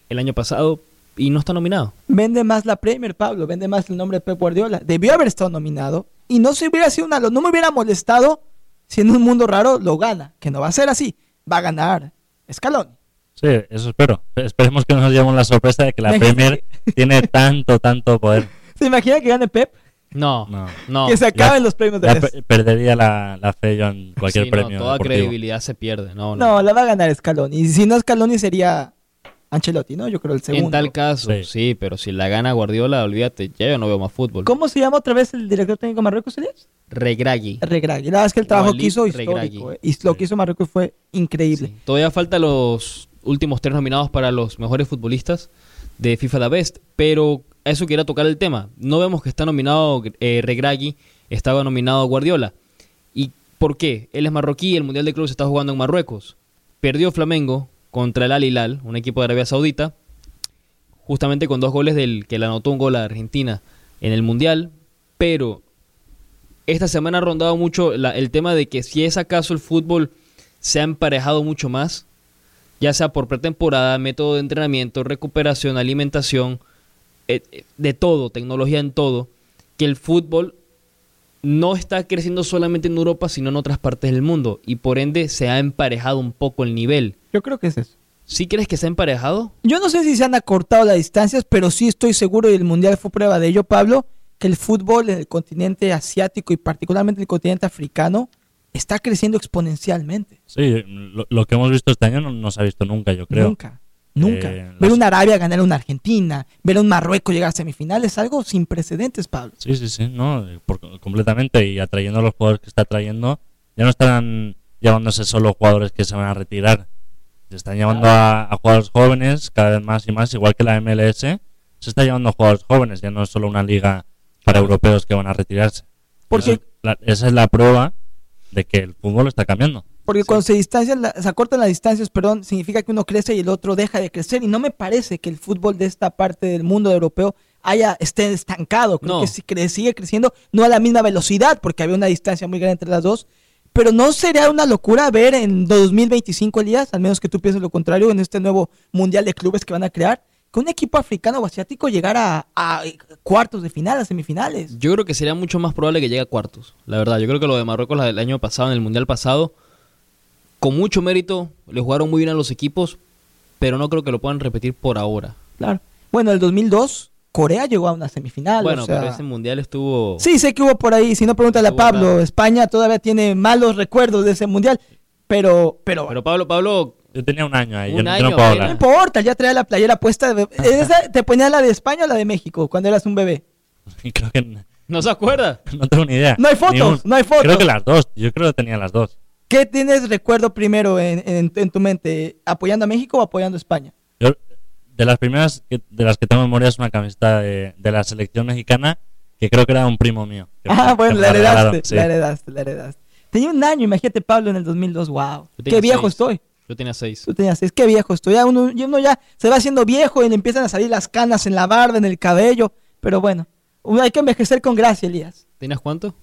el año pasado, y no está nominado. Vende más la Premier, Pablo. Vende más el nombre de Pep Guardiola. Debió haber estado nominado. Y no se hubiera sido una. No me hubiera molestado si en un mundo raro lo gana. Que no va a ser así. Va a ganar Escalón. Sí, eso espero. Esperemos que no nos llevemos la sorpresa de que la. Premier tiene tanto, tanto poder. ¿Se imagina que gane Pep? No, No. no. que se ya- acaben los premios de pe- perdería la, la fe yo en cualquier Sí, no, premio. toda deportivo. credibilidad se pierde. No, no. No, la va a ganar Scaloni. Y si no Scaloni sería Ancelotti, ¿no? Yo creo el segundo. En tal caso, sí. Sí. pero si la gana Guardiola, olvídate, ya yo no veo más fútbol. ¿Cómo se llama otra vez el director técnico de Marruecos, Elías? Regragui. Regragui. La verdad es que el trabajo Walid que hizo histórico. eh, Y lo que hizo Marruecos fue increíble. Sí. Todavía faltan los últimos tres nominados para los mejores futbolistas de FIFA The Best, pero a eso quería tocar el tema. No vemos que está nominado eh, Regragui, estaba nominado Guardiola. ¿Y por qué? Él es marroquí, el Mundial de Clubes está jugando en Marruecos. Perdió Flamengo contra el Al Hilal, un equipo de Arabia Saudita, justamente con dos goles del que le anotó un gol a Argentina en el Mundial, pero esta semana ha rondado mucho el tema de que si es acaso el fútbol se ha emparejado mucho más, ya sea por pretemporada, método de entrenamiento, recuperación, alimentación, eh, de todo, tecnología en todo, que el fútbol no está creciendo solamente en Europa, sino en otras partes del mundo, y por ende se ha emparejado un poco el nivel. Yo creo que es eso. ¿Sí crees que se ha emparejado? Yo no sé si se han acortado las distancias, pero sí estoy seguro, y el Mundial fue prueba de ello, Pablo, que el fútbol en el continente asiático y particularmente en el continente africano está creciendo exponencialmente. Sí, lo, lo que hemos visto este año no, no se ha visto nunca, yo creo. Nunca, nunca. Eh, ver las- una Arabia ganar a una Argentina, ver a un Marruecos llegar a semifinales, es algo sin precedentes, Pablo. Sí, sí, sí, no, por- completamente. Y atrayendo a los jugadores que está trayendo, ya no están llevándose solo jugadores que se van a retirar. Se están llevando a, a jugadores jóvenes cada vez más y más, igual que la MLS. Se está llevando a jugadores jóvenes, ya no es solo una liga para europeos que van a retirarse. Porque- Eso es la- esa es la prueba de que el fútbol está cambiando. Porque Sí. cuando se distancian, la- se acortan las distancias, perdón, significa que uno crece y el otro deja de crecer. Y no me parece que el fútbol de esta parte del mundo europeo haya esté estancado. Creo No. que sí cre- sigue creciendo, no a la misma velocidad, porque había una distancia muy grande entre las dos. Pero no sería una locura ver en 2025, Elías, al menos que tú pienses lo contrario, en este nuevo mundial de clubes que van a crear, que un equipo africano o asiático llegara a, a cuartos de final, a semifinales. Yo creo que sería mucho más probable que llegue a cuartos. La verdad, yo creo que lo de Marruecos del año pasado, en el Mundial pasado, con mucho mérito, le jugaron muy bien a los equipos, pero no creo que lo puedan repetir por ahora. Claro. Bueno, en el 2002, Corea llegó a una semifinal. bueno, o sea- pero ese Mundial estuvo... Sí, sé que hubo por ahí, si no pregúntale a Pablo. España todavía tiene malos recuerdos de ese mundial, pero, pero, Pero Pablo, Pablo, Yo tenía un año ahí, yo, Un no- yo no año, puedo mira. no importa, ya traía la playera puesta. de- ¿Esa ¿Te ponía la de España o la de México cuando eras un bebé? Creo que ¿no se acuerda? no tengo ni idea. No hay fotos, un- no hay fotos. Creo que las dos, yo creo que tenía las dos. ¿Qué tienes recuerdo primero en, en- en tu mente? ¿Apoyando a México o apoyando a España? Yo, de las primeras que, de las que tengo memoria es una camiseta de, de la selección mexicana que creo que era un primo mío. me- Ah, bueno, la heredaste, sí. la heredaste, la heredaste. Tenía un año, imagínate Pablo en el 2002, wow. Qué viejo seis. estoy. Yo tenía seis. Tú tenías seis, qué viejo estoy. Ya uno, ya uno ya se va haciendo viejo y le empiezan a salir las canas en la barba, en el cabello. Pero bueno, hay que envejecer con gracia, Elías. ¿Tenías cuánto?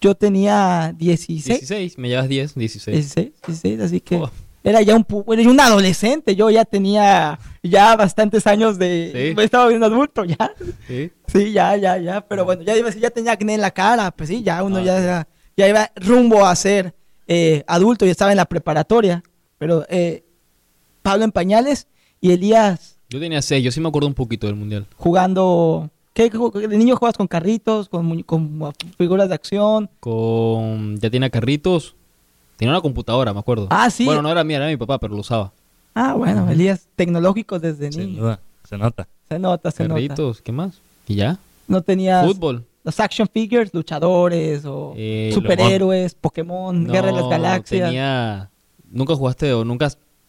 Yo tenía 16, 16. Me llevas 10, 16. 16, 16, así que Oh. era ya un, era un adolescente. Yo ya tenía ya bastantes años de... Sí. Estaba viendo adulto ya. Sí. Sí, ya, ya, ya. Pero bueno, ya ya tenía acné en la cara. Pues sí, ya uno Ah, ya, era- ya iba rumbo a ser eh, adulto y estaba en la preparatoria. Pero eh, Pablo en pañales y Elías Yo tenía 6. Yo sí me acuerdo un poquito del Mundial. jugando... ¿Qué, de niño jugabas con carritos, con, figuras de acción? Con... Ya tenía carritos. Tenía una computadora, me acuerdo. Ah, sí. Bueno, no era mía, era mi papá, pero lo usaba. Ah, bueno, Elías, tecnológicos desde Sin niño. duda, se nota. Se nota, se nota. Carritos, ¿qué más? ¿Y ya? No tenías Fútbol. los action figures, luchadores o Eh, superhéroes, Pokémon, No, Guerra de las Galaxias. tenía... ¿Nunca jugaste o nunca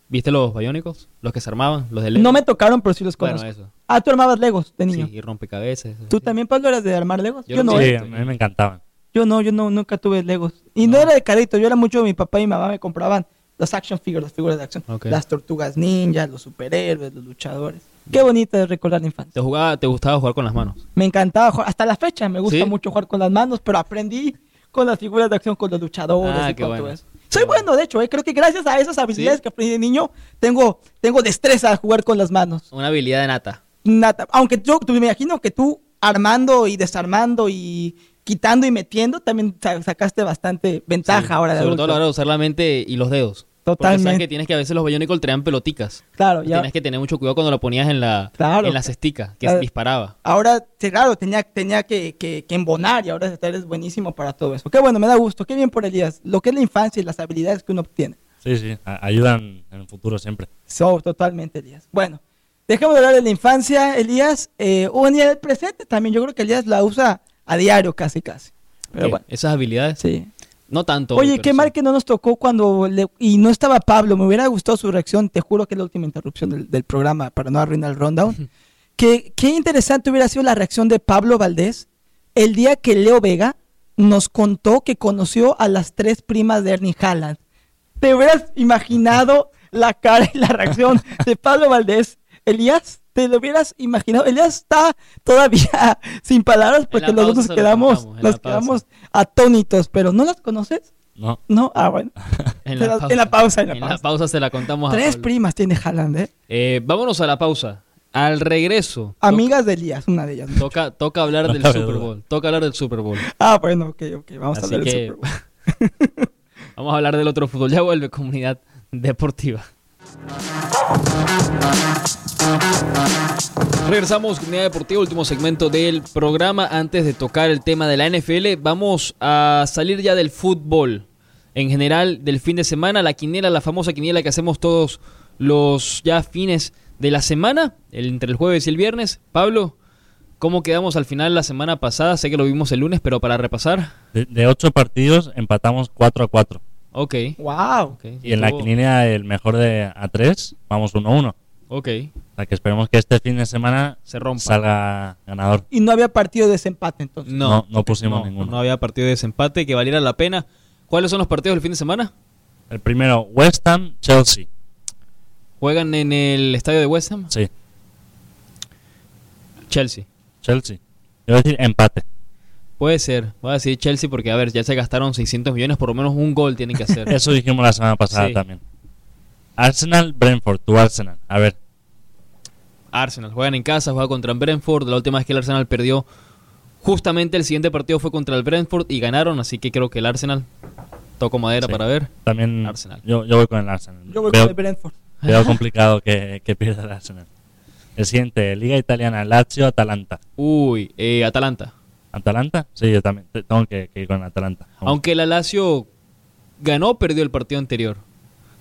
viste los Biónicos? Los que se armaban, los de Lego. No me tocaron, pero sí los Bueno, conozco. eso. Ah, tú armabas Legos de niño. Sí, y rompecabezas. ¿Tú sí. también, Pablo, eras de armar Legos? Yo Yo, no Sí, a mí me encantaban. yo no, yo no, nunca tuve Legos. Y no, No. era de carrito, yo era mucho mi papá y mi mamá me compraban los action figures, las figuras de acción. Las tortugas ninja, los superhéroes, los luchadores. Qué bonito es recordar la infancia. ¿Te, jugaba, ¿Te gustaba jugar con las manos? Me encantaba jugar, hasta la fecha me gusta ¿Sí? mucho jugar con las manos, pero aprendí con las figuras de acción, con los luchadores Ah, y qué con bueno. todo eso. Soy bueno, de hecho, eh, creo que gracias a esas habilidades ¿Sí? que aprendí de niño, tengo, tengo destreza a jugar con las manos. Una habilidad de nata. Nata. Aunque yo tú, me imagino que tú armando y desarmando y quitando y metiendo, también sa- sacaste bastante ventaja Sí, ahora de Sobre adulto. todo a la hora de usar la mente y los dedos. Porque Totalmente. sabes que tienes que a veces los Bionicle traían peloticas. Claro, ya. Tienes que tener mucho cuidado cuando lo ponías en la, Claro. en la cestica, que Claro. disparaba. Ahora, claro, tenía, tenía que, que- que embonar y ahora eres buenísimo para todo eso. Qué bueno, me da gusto, qué bien por Elías. Lo que es la infancia y las habilidades que uno obtiene. Sí, sí, a- ayudan en el futuro siempre. So, totalmente, Elías. Bueno, dejemos de hablar de la infancia, Elías. Eh, o en el presente también. Yo creo que Elías la usa a diario, casi, casi. Pero bueno, Esas habilidades. sí. No tanto. Oye, qué sí. mal que no nos tocó cuando le- y no estaba Pablo. Me hubiera gustado su reacción. Te juro que es la última interrupción del, del programa para no arruinar el rundown. que, qué interesante hubiera sido la reacción de Pablo Valdés el día que Leo Vega nos contó que conoció a las tres primas de Ernie Haaland. ¿Te hubieras imaginado la cara y la reacción de Pablo Valdés? Elías, ¿te lo hubieras imaginado? Elías está todavía sin palabras porque la los dos pausa nos quedamos, nos quedamos atónitos, pero ¿no las conoces? No, No, ah, bueno. En la, en la pausa, en la En pausa. la pausa se la contamos a Tres Pablo. primas tiene Haaland, ¿eh? Eh, vámonos a la pausa. Al regreso. Amigas de Elías, una de ellas. Toca, toca hablar No del Super. Bowl. Toca hablar del Super Bowl. Ah, bueno, ok, ok. Vamos a hablar que del Super Bowl. vamos a hablar del otro fútbol. Ya vuelve comunidad deportiva. Regresamos, Comunidad Deportiva, último segmento del programa. Antes de tocar el tema de la NFL, vamos a salir ya del fútbol en general del fin de semana. La quiniela, la famosa quiniela que hacemos todos los ya fines de la semana, el, entre el jueves y el viernes. Pablo, ¿cómo quedamos al final la semana pasada? Sé que lo vimos el lunes, pero para repasar. De, de ocho partidos empatamos 4 a 4. Ok. Wow. Y en la quiniela el mejor de a 3 vamos 1 a 1. Ok, O sea que esperemos que este fin de semana se rompa. salga ganador. Y no había partido de desempate entonces. No, No, no pusimos no, ninguno. No había partido de desempate que valiera la pena. ¿Cuáles son los partidos del fin de semana? El primero, West Ham, Chelsea. Juegan en el estadio de West Ham, Sí, Chelsea. Chelsea. Yo voy a decir empate. Puede ser, voy a decir Chelsea porque, a ver, ya se gastaron 600 millones, por lo menos un gol tienen que hacer. Eso dijimos la semana pasada Sí. también. Arsenal, Brentford, tu Arsenal. A ver, Arsenal, juegan en casa, juega contra el Brentford. La última vez que el Arsenal perdió, justamente el siguiente partido fue contra el Brentford y ganaron, así que creo que el Arsenal toco madera Sí. para ver. también Arsenal. Yo, yo voy con el Arsenal. Yo voy Veo- con el Brentford. Veo complicado que, que pierda el Arsenal. El siguiente, Liga Italiana, Lazio, Atalanta. Uy, eh, Atalanta. ¿Atalanta? Sí, yo también te- tengo que, que ir con Atalanta. Aunque la Lazio ganó perdió el partido anterior.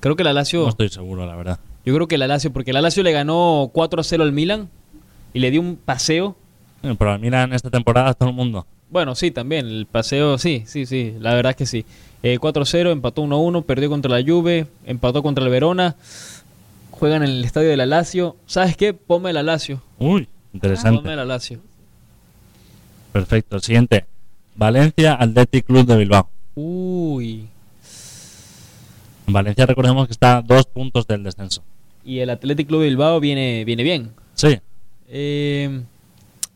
Creo que la Lazio, no estoy seguro, la verdad. yo creo que la Lazio, porque la Lazio le ganó 4 a 0 al Milan y le dio un paseo. Eh, Pero al Milan esta temporada todo el mundo. Bueno, sí, también, el paseo, sí, sí, sí, la verdad es que sí. Eh, 4-0, empató 1-1, perdió contra la Juve, empató contra el Verona, juegan en el estadio de la Lazio. ¿Sabes qué? Ponme la Lazio. Uy, interesante. Ponme la Lazio. Perfecto. Siguiente, Valencia, Athletic Club de Bilbao. Uy. Valencia recordemos que está a dos puntos del descenso. Y el Athletic Club de Bilbao viene, viene bien. Sí, Eh,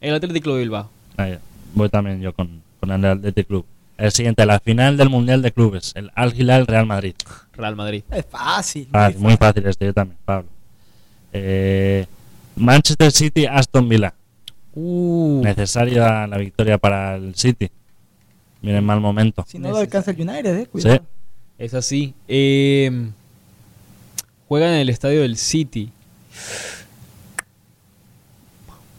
el Athletic Club de Bilbao. ahí, voy también yo con, con el Athletic Club. El siguiente, la final del Mundial de Clubes, el Al Hilal Real Madrid. Real Madrid. Es fácil. Ah, muy muy fácil este, yo también, Pablo. Eh, Manchester City, Aston Villa. Uh, Necesaria la victoria para el City. Viene en mal momento. Si no lo alcanza el United, eh, cuidado. Sí. Es así. Eh, juegan en el estadio del City.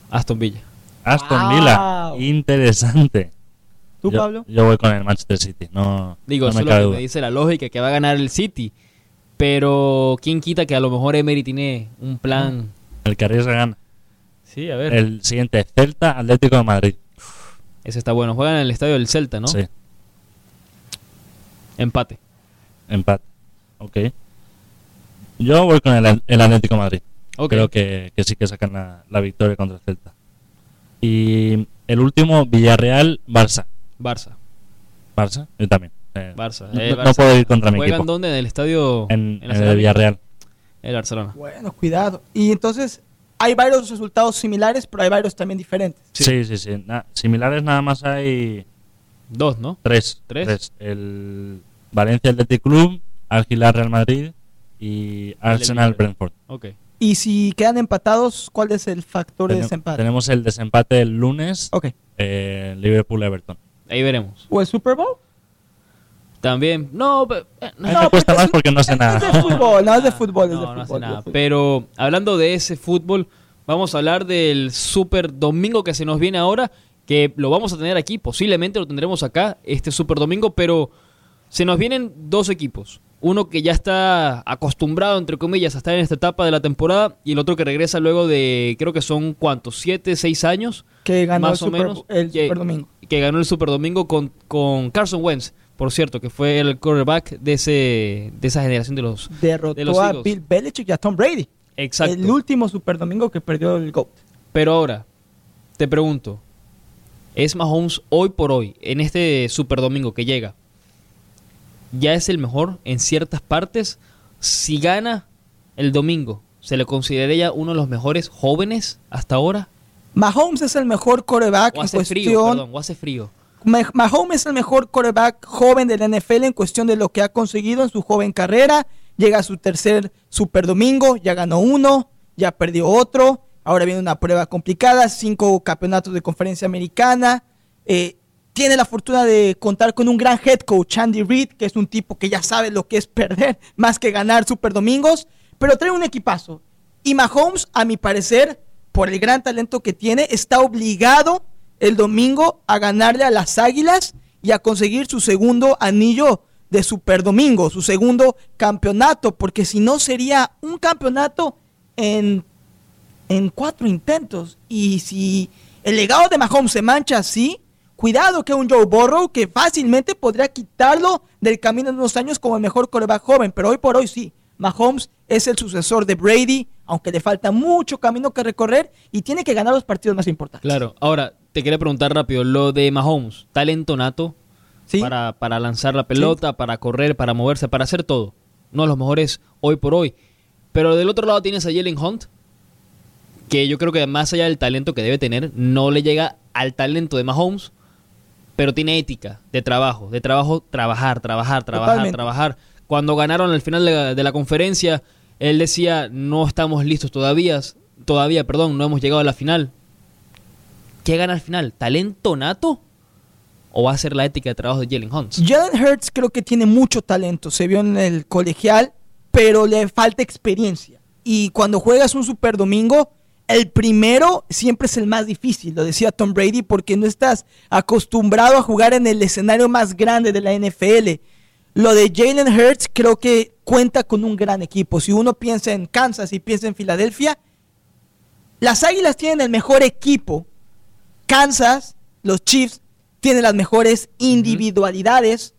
Aston Villa. Aston Wow. Villa, interesante. ¿Tú, yo, Pablo? Yo voy con el Manchester City, no, Digo, no eso me es lo cabe que duda. me dice la lógica, que va a ganar el City. Pero, ¿quién quita que a lo mejor Emery tiene un plan? El que arriesga gana. Sí, a ver. El siguiente, Celta, Atlético de Madrid. Ese está bueno. Juegan en el estadio del Celta, ¿no? Sí, Empate. Empate. Ok. Yo voy con el, el Atlético de Madrid. Ok. Creo que, que sí que sacan la, la victoria contra el Celta. Y el último, Villarreal, Barça. Barça. Barça, yo también. Eh, Barça. No, Eh, no Barça. puedo ir contra mi ¿Juegan equipo. dónde? En el estadio. En, la en el? Villarreal. El Barcelona. Bueno, cuidado. Y entonces, hay varios resultados similares, pero hay varios también diferentes. Sí. Sí, sí, sí. Na- similares nada más hay Dos, ¿no? tres. ¿Tres? El Valencia Athletic Club, Al Hilal Real Madrid y Arsenal Liverpool. Brentford. Ok. Y si quedan empatados, ¿cuál es el factor de desempate? Tenemos el desempate el lunes, Ok. eh, Liverpool-Everton. Ahí veremos. ¿O el Super Bowl? También. No, pe- eh, no, A mí me cuesta porque más porque no sé Es de nada. fútbol, no es de fútbol, es de no, no hace fútbol. nada. fútbol. Pero hablando de ese fútbol, vamos a hablar del Super Domingo que se nos viene ahora, que lo vamos a tener aquí, posiblemente lo tendremos acá, este Super Domingo, pero se nos vienen dos equipos. Uno que ya está acostumbrado, entre comillas, a estar en esta etapa de la temporada y el otro que regresa luego de, creo que son cuántos, siete, seis años, que ganó más el o Super, menos, el que- Super Domingo. que ganó el Super Domingo con, con Carson Wentz, por cierto, que fue el quarterback de, ese, de esa generación de los... Derrotó de los a. Bill Belichick y a Tom Brady. Exacto. El último Super Domingo que perdió el GOAT. Pero ahora, te pregunto, ¿es Mahomes hoy por hoy, en este Super Domingo que llega, ya es el mejor en ciertas partes? Si gana el domingo, ¿se le consideraría uno de los mejores jóvenes hasta ahora? Mahomes es el mejor quarterback ¿O en hace frío? cuestión. Perdón, ¿o hace frío? Ma- Mahomes es el mejor quarterback joven de la NFL en cuestión de lo que ha conseguido en su joven carrera. Llega a su tercer Super Domingo, ya ganó uno, ya perdió otro. Ahora viene una prueba complicada, cinco campeonatos de conferencia americana. Eh, tiene la fortuna de contar con un gran head coach, Andy Reid, que es un tipo que ya sabe lo que es perder más que ganar Super Domingos. pero trae un equipazo. Y Mahomes, a mi parecer, por el gran talento que tiene, está obligado el domingo a ganarle a las Águilas y a conseguir su segundo anillo de Super Domingo, su segundo campeonato, porque si no sería un campeonato en, en cuatro intentos. Y si el legado de Mahomes se mancha así, cuidado que un Joe Burrow que fácilmente podría quitarlo del camino en unos años como el mejor coreback joven, pero hoy por hoy sí, Mahomes es el sucesor de Brady, aunque le falta mucho camino que recorrer y tiene que ganar los partidos más importantes. Claro, ahora te quería preguntar rápido, lo de Mahomes, talento nato ¿Sí? para, para lanzar la pelota, para correr, para moverse, para hacer todo. Uno de los mejores hoy por hoy. Pero del otro lado tienes a Jalen Hunt, que yo creo que más allá del talento que debe tener, no le llega al talento de Mahomes, pero tiene ética de trabajo, de trabajo, trabajar, trabajar, trabajar, Totalmente. trabajar. Cuando ganaron al final de la, de la conferencia, él decía, no estamos listos todavía, todavía, perdón, no hemos llegado a la final. ¿Qué gana al final? ¿Talento nato? ¿O va a ser la ética de trabajo de Jalen Hunt? Jalen Hurts creo que tiene mucho talento, se vio en el colegial, pero le falta experiencia. Y cuando juegas un Super Domingo, el primero siempre es el más difícil, lo decía Tom Brady, porque no estás acostumbrado a jugar en el escenario más grande de la NFL. Lo de Jalen Hurts creo que cuenta con un gran equipo. Si uno piensa en Kansas y piensa en Filadelfia, las Águilas tienen el mejor equipo. Kansas, los Chiefs, tienen las mejores individualidades.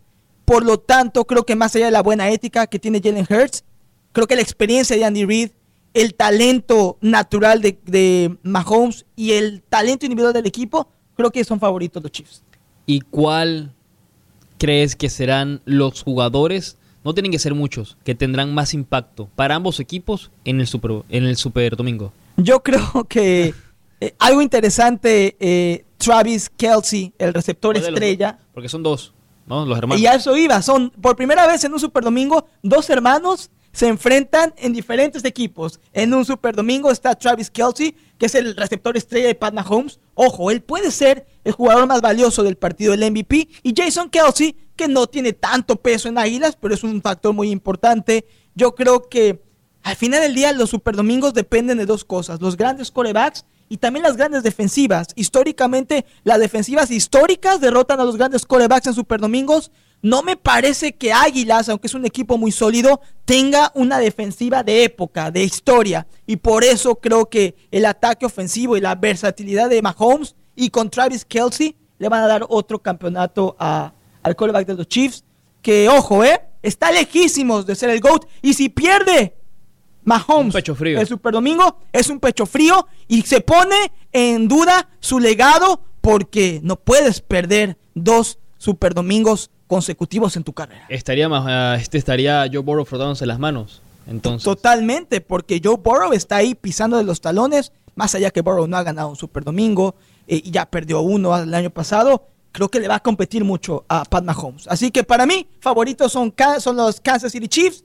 Por lo tanto, creo que más allá de la buena ética que tiene Jalen Hurts, creo que la experiencia de Andy Reid, el talento natural de, de Mahomes y el talento individual del equipo, creo que son favoritos los Chiefs. ¿Y cuál crees que serán los jugadores? No tienen que ser muchos, que tendrán más impacto para ambos equipos en el Super, en el super Domingo. Yo creo que eh, algo interesante, eh, Travis Kelsey, el receptor ¿Cuál de los estrella? Porque son dos, ¿no? Los hermanos. Y a eso iba. Son por primera vez en un Super Domingo, dos hermanos se enfrentan en diferentes equipos. En un Super Domingo está Travis Kelsey, que es el receptor estrella de Pat Mahomes. Ojo, él puede ser el jugador más valioso del partido, el MVP. Y Jason Kelsey, que no tiene tanto peso en Águilas, pero es un factor muy importante. Yo creo que al final del día los Super Domingos dependen de dos cosas: los grandes corebacks y también las grandes defensivas. Históricamente, las defensivas históricas derrotan a los grandes corebacks en Super Domingos. No me parece que Águilas, aunque es un equipo muy sólido, tenga una defensiva de época, de historia. Y por eso creo que el ataque ofensivo y la versatilidad de Mahomes y con Travis Kelsey le van a dar otro campeonato a- al coreback de los Chiefs. Que, ojo, ¿eh? Está lejísimos de ser el GOAT. Y si pierde Mahomes pecho frío. el Super Domingo, es un pecho frío y se pone en duda su legado porque no puedes perder dos Super Domingos consecutivos en tu carrera. Estaría más, ah, este estaría Joe Burrow frotándose las manos. Entonces, Totalmente, porque Joe Burrow está ahí pisando de los talones, más allá que Burrow no ha ganado un Super Domingo eh, y ya perdió uno el año pasado, creo que le va a competir mucho a Pat Mahomes. Así que para mí, favoritos son, son los Kansas City Chiefs,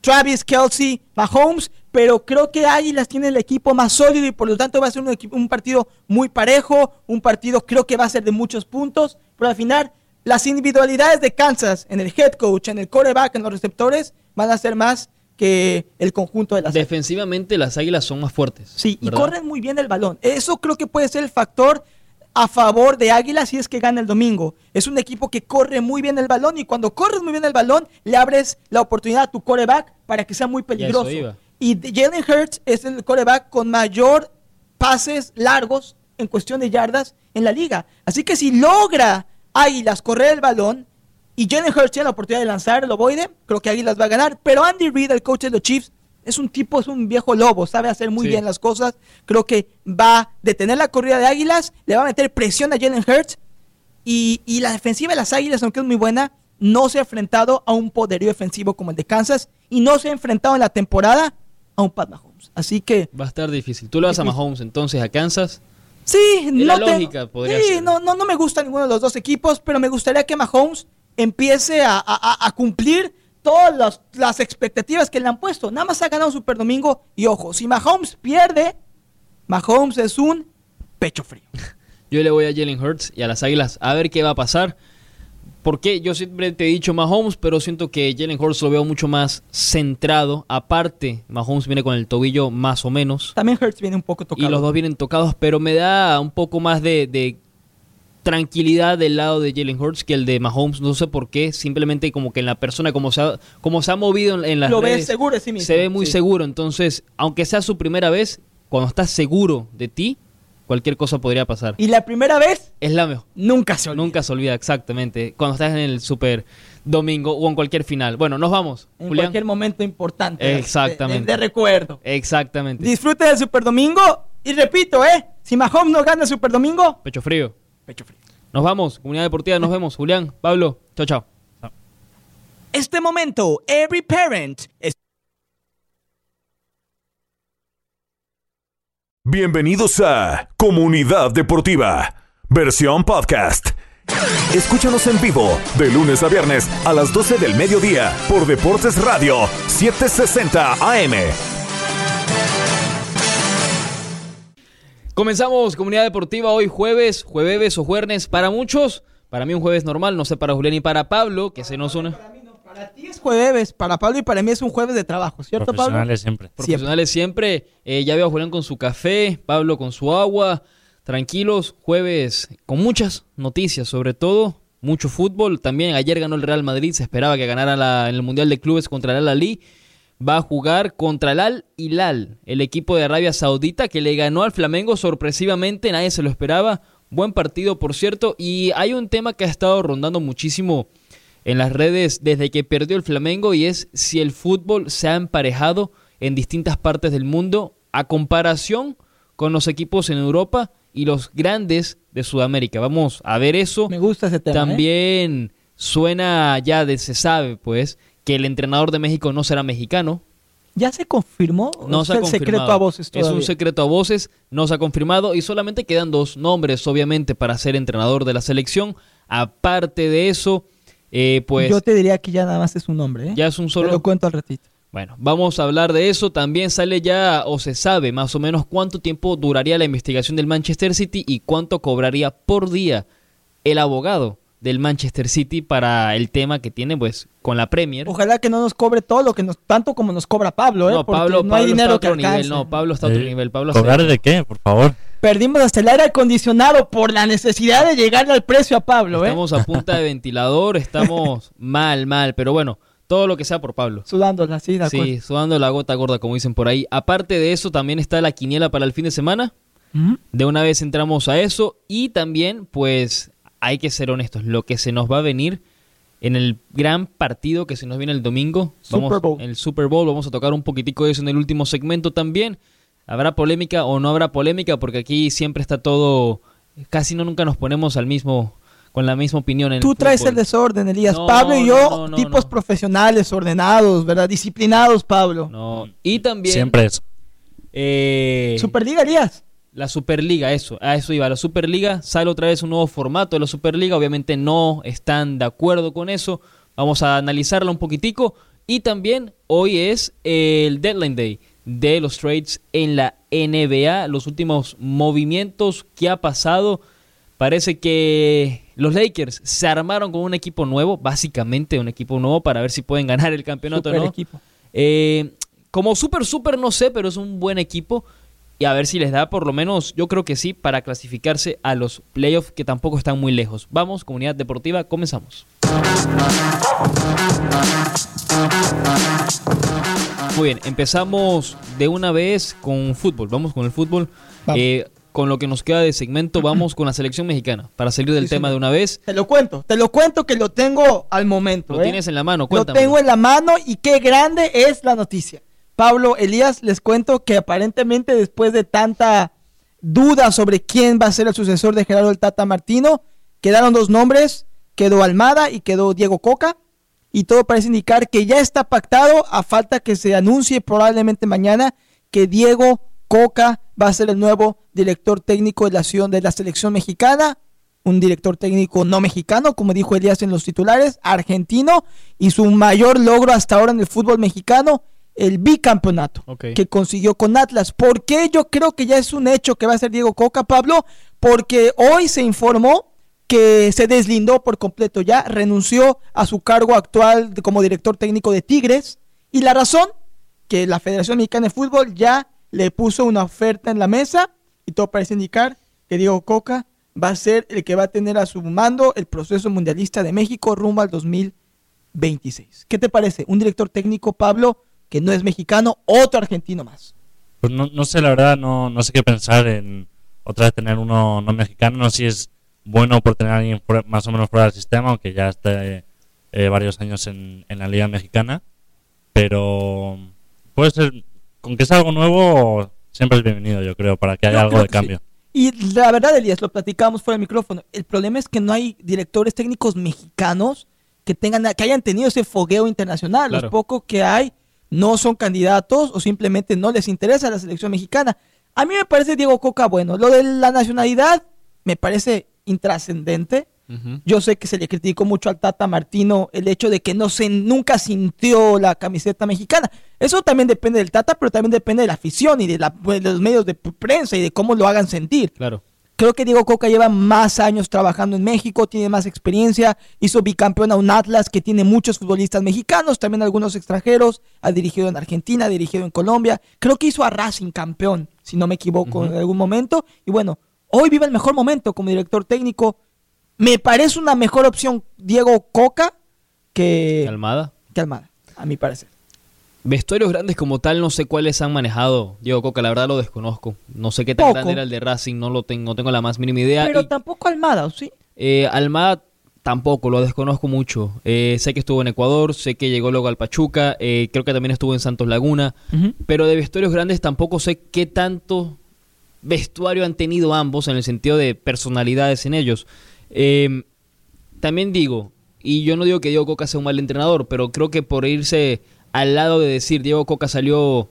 Travis Kelsey, Mahomes, pero creo que Águilas tiene el equipo más sólido y por lo tanto va a ser un, equipo- un partido muy parejo, un partido creo que va a ser de muchos puntos, pero al final las individualidades de Kansas en el head coach, en el quarterback, en los receptores, van a ser más que el conjunto de las defensivamente las águilas son más fuertes. Sí, y corren muy bien el balón. Eso creo que puede ser el factor a favor de Águilas si es que gana el domingo. Es un equipo que corre muy bien el balón y cuando corres muy bien el balón le abres la oportunidad a tu coreback para que sea muy peligroso. Y Jalen Hurts es el coreback con mayor pases largos en cuestión de yardas en la liga. Así que si logra Águilas correr el balón y Jalen Hurts tiene la oportunidad de lanzar el ovoide, creo que Águilas va a ganar. Pero Andy Reid, el coach de los Chiefs, es un tipo, es un viejo lobo, sabe hacer muy Sí. bien las cosas. Creo que va a detener la corrida de Águilas, le va a meter presión a Jalen Hurts. Y, y la defensiva de las Águilas, aunque es muy buena, no se ha enfrentado a un poderío defensivo como el de Kansas y no se ha enfrentado en la temporada a un Pat Mahomes. Así que Va a estar difícil. Tú le vas a. Mahomes entonces a Kansas. Sí, la no te- lógica podría sí, ser. No, no, no me gusta ninguno de los dos equipos, pero me gustaría que Mahomes empiece a, a- a- a cumplir todas las, las expectativas que le han puesto. Nada más ha ganado Super Domingo y ojo, si Mahomes pierde, Mahomes es un pecho frío. Yo le voy a Jalen Hurts y a las águilas a ver qué va a pasar. Porque yo siempre te he dicho Mahomes, pero siento que Jalen Hurts lo veo mucho más centrado. Aparte, Mahomes viene con el tobillo más o menos. También Hurts viene un poco tocado. Y los dos vienen tocados, pero me da un poco más de, de tranquilidad del lado de Jalen Hurts que el de Mahomes. No sé por qué. Simplemente como que en la persona, como se ha, como se ha movido en, en las Lo ves redes, seguro de sí mismo. se ve muy Sí. seguro. Entonces, aunque sea su primera vez, cuando estás seguro de ti, cualquier cosa podría pasar. Y la primera vez, Es la mejor. nunca se olvida. Nunca se olvida exactamente. Cuando estás en el Super Domingo o en cualquier final. Bueno, nos vamos. En Julián. cualquier momento importante. Exactamente. De, de recuerdo. Exactamente. Disfruten del Super Domingo. Y repito, ¿eh? Si Mahomes no gana el Super Domingo, Pecho frío. pecho frío. Nos vamos. Comunidad Deportiva, nos vemos. Julián, Pablo. Chao, chao. Este momento, every parent es Bienvenidos a Comunidad Deportiva, versión podcast. Escúchanos en vivo de lunes a viernes a las 12 del mediodía por Deportes Radio 760 AM. Comenzamos Comunidad Deportiva hoy jueves, jueves o jueves para muchos. Para mí un jueves normal, no sé para Julián y para Pablo, que se nos une. Para ti es jueves, para Pablo y para mí es un jueves de trabajo, ¿cierto, Pablo? Profesionales siempre. Profesionales siempre. Eh, ya veo a Julián con su café, Pablo con su agua. Tranquilos, jueves con muchas noticias, sobre todo mucho fútbol. También ayer ganó el Real Madrid, se esperaba que ganara la- en el Mundial de Clubes contra el Al-Ali. Va a jugar contra el Al Hilal, el equipo de Arabia Saudita que le ganó al Flamengo sorpresivamente, nadie se lo esperaba. Buen partido, por cierto. Y hay un tema que ha estado rondando muchísimo en las redes desde que perdió el Flamengo y es si el fútbol se ha emparejado en distintas partes del mundo a comparación con los equipos en Europa y los grandes de Sudamérica. Vamos a ver eso. Me gusta ese tema. ¿eh? También suena ya de se sabe pues que el entrenador de México no será mexicano, ¿Ya se confirmó? no ¿O se ha es el confirmado. secreto a voces es un secreto a voces, no se ha confirmado y solamente quedan dos nombres, obviamente, para ser entrenador de la selección. Aparte de eso, eh, pues Yo te diría que ya nada más es un nombre, ¿eh? ya es un Te solo. lo cuento al ratito. Bueno, vamos a hablar de eso. También sale ya o se sabe más o menos cuánto tiempo duraría la investigación del Manchester City y cuánto cobraría por día el abogado del Manchester City para el tema que tiene pues con la Premier. Ojalá que no nos cobre todo lo que nos, tanto como nos cobra Pablo, ¿eh? no, Porque Pablo, no hay Pablo dinero está a que otro nivel. No, Pablo está a otro Eh, nivel. Pablo ¿Cobrar se- de qué, por favor? Perdimos hasta el aire acondicionado por la necesidad de llegarle al precio a Pablo, ¿eh? Estamos a punta de ventilador, estamos mal, mal, pero bueno, todo lo que sea por Pablo. Sudándola, sí, de acuerdo. Sí, sudando la gota gorda, como dicen por ahí. Aparte de eso, también está la quiniela para el fin de semana. De una vez entramos a eso y también, pues, hay que ser honestos, lo que se nos va a venir en el gran partido que se nos viene el domingo, vamos, Super Bowl. el Super Bowl, vamos a tocar un poquitico de eso en el último segmento también. ¿Habrá polémica o no habrá polémica? Porque aquí siempre está todo, casi no nunca nos ponemos al mismo, con la misma opinión en Tú el traes fútbol. el desorden, Elías. No, Pablo y yo, no, no, no, tipos no. profesionales, ordenados, ¿verdad? Disciplinados, Pablo. No, y también Siempre eso. eh, Superliga, Elías. La Superliga, eso, a eso iba. La Superliga sale otra vez un nuevo formato de la Superliga. Obviamente no están de acuerdo con eso. Vamos a analizarla un poquitico. Y también hoy es el deadline day de los trades en la NBA. Los últimos movimientos que ha pasado. Parece que los Lakers se armaron con un equipo nuevo, básicamente un equipo nuevo para ver si pueden ganar el campeonato o Super no. equipo. Eh, como super, super no sé, pero es un buen equipo. Y a ver si les da por lo menos, yo creo que sí, para clasificarse a los playoffs que tampoco están muy lejos. Vamos, comunidad deportiva, comenzamos. Muy bien, empezamos de una vez con fútbol. Vamos con el fútbol. Eh, con lo que nos queda de segmento, vamos con la selección mexicana. Para salir del Sí, tema señor. de una vez. Te lo cuento, te lo cuento que lo tengo al momento. Lo ¿eh? tienes en la mano, Lo cuéntame. tengo en la mano y qué grande es la noticia. Pablo, Elías, les cuento que aparentemente después de tanta duda sobre quién va a ser el sucesor de Gerardo el Tata Martino, quedaron dos nombres, quedó Almada y quedó Diego Coca, y todo parece indicar que ya está pactado a falta que se anuncie probablemente mañana que Diego Coca va a ser el nuevo director técnico de la, de la selección mexicana, un director técnico no mexicano, como dijo Elías en los titulares, argentino, y su mayor logro hasta ahora en el fútbol mexicano, el bicampeonato que consiguió con Atlas. ¿Por qué yo creo que ya es un hecho que va a ser Diego Coca, Pablo? Porque hoy se informó que se deslindó por completo ya, renunció a su cargo actual como director técnico de Tigres. Y la razón, que la Federación Mexicana de Fútbol ya le puso una oferta en la mesa y todo parece indicar que Diego Coca va a ser el que va a tener a su mando el proceso mundialista de México rumbo al 2026. ¿Qué te parece? Un director técnico, Pablo, que no es mexicano, otro argentino más. Pues no, no sé, la verdad, no, no sé qué pensar en otra vez tener uno no mexicano. No sé si es bueno por tener a alguien más o menos fuera del sistema, aunque ya esté eh, varios años en, en, la Liga Mexicana. Pero puede ser, con que sea algo nuevo, siempre es bienvenido, yo creo, para que haya algo de cambio. Y la verdad, Elías, lo platicábamos fuera del micrófono. El problema es que no hay directores técnicos mexicanos que tengan que hayan tenido ese fogueo internacional. Los pocos que hay no son candidatos o simplemente no les interesa la selección mexicana. A mí me parece Diego Coca bueno. Lo de la nacionalidad me parece intrascendente. Yo sé que se le criticó mucho al Tata Martino el hecho de que no se nunca sintió la camiseta mexicana. Eso también depende del Tata, pero también depende de la afición y de, de los medios de prensa y de cómo lo hagan sentir. Claro. Creo que Diego Coca lleva más años trabajando en México, tiene más experiencia, hizo bicampeón a un Atlas que tiene muchos futbolistas mexicanos, también algunos extranjeros, ha dirigido en Argentina, ha dirigido en Colombia, creo que hizo a Racing campeón, si no me equivoco, en algún momento, y bueno, hoy vive el mejor momento como director técnico, me parece una mejor opción Diego Coca que Almada. Que Almada, a mi parecer. Vestuarios grandes como tal, no sé cuáles han manejado. Diego Coca, la verdad lo desconozco. No sé qué tan grande era el de Racing, no lo tengo, no tengo la más mínima idea. Pero tampoco Almada, ¿sí? Eh, Almada tampoco, lo desconozco mucho. Eh, sé que estuvo en Ecuador, sé que llegó luego al Pachuca, eh, creo que también estuvo en Santos Laguna. Pero de vestuarios grandes tampoco sé qué tanto vestuario han tenido ambos en el sentido de personalidades en ellos. también digo, y yo no digo que Diego Coca sea un mal entrenador, pero creo que por irse al lado de decir Diego Coca salió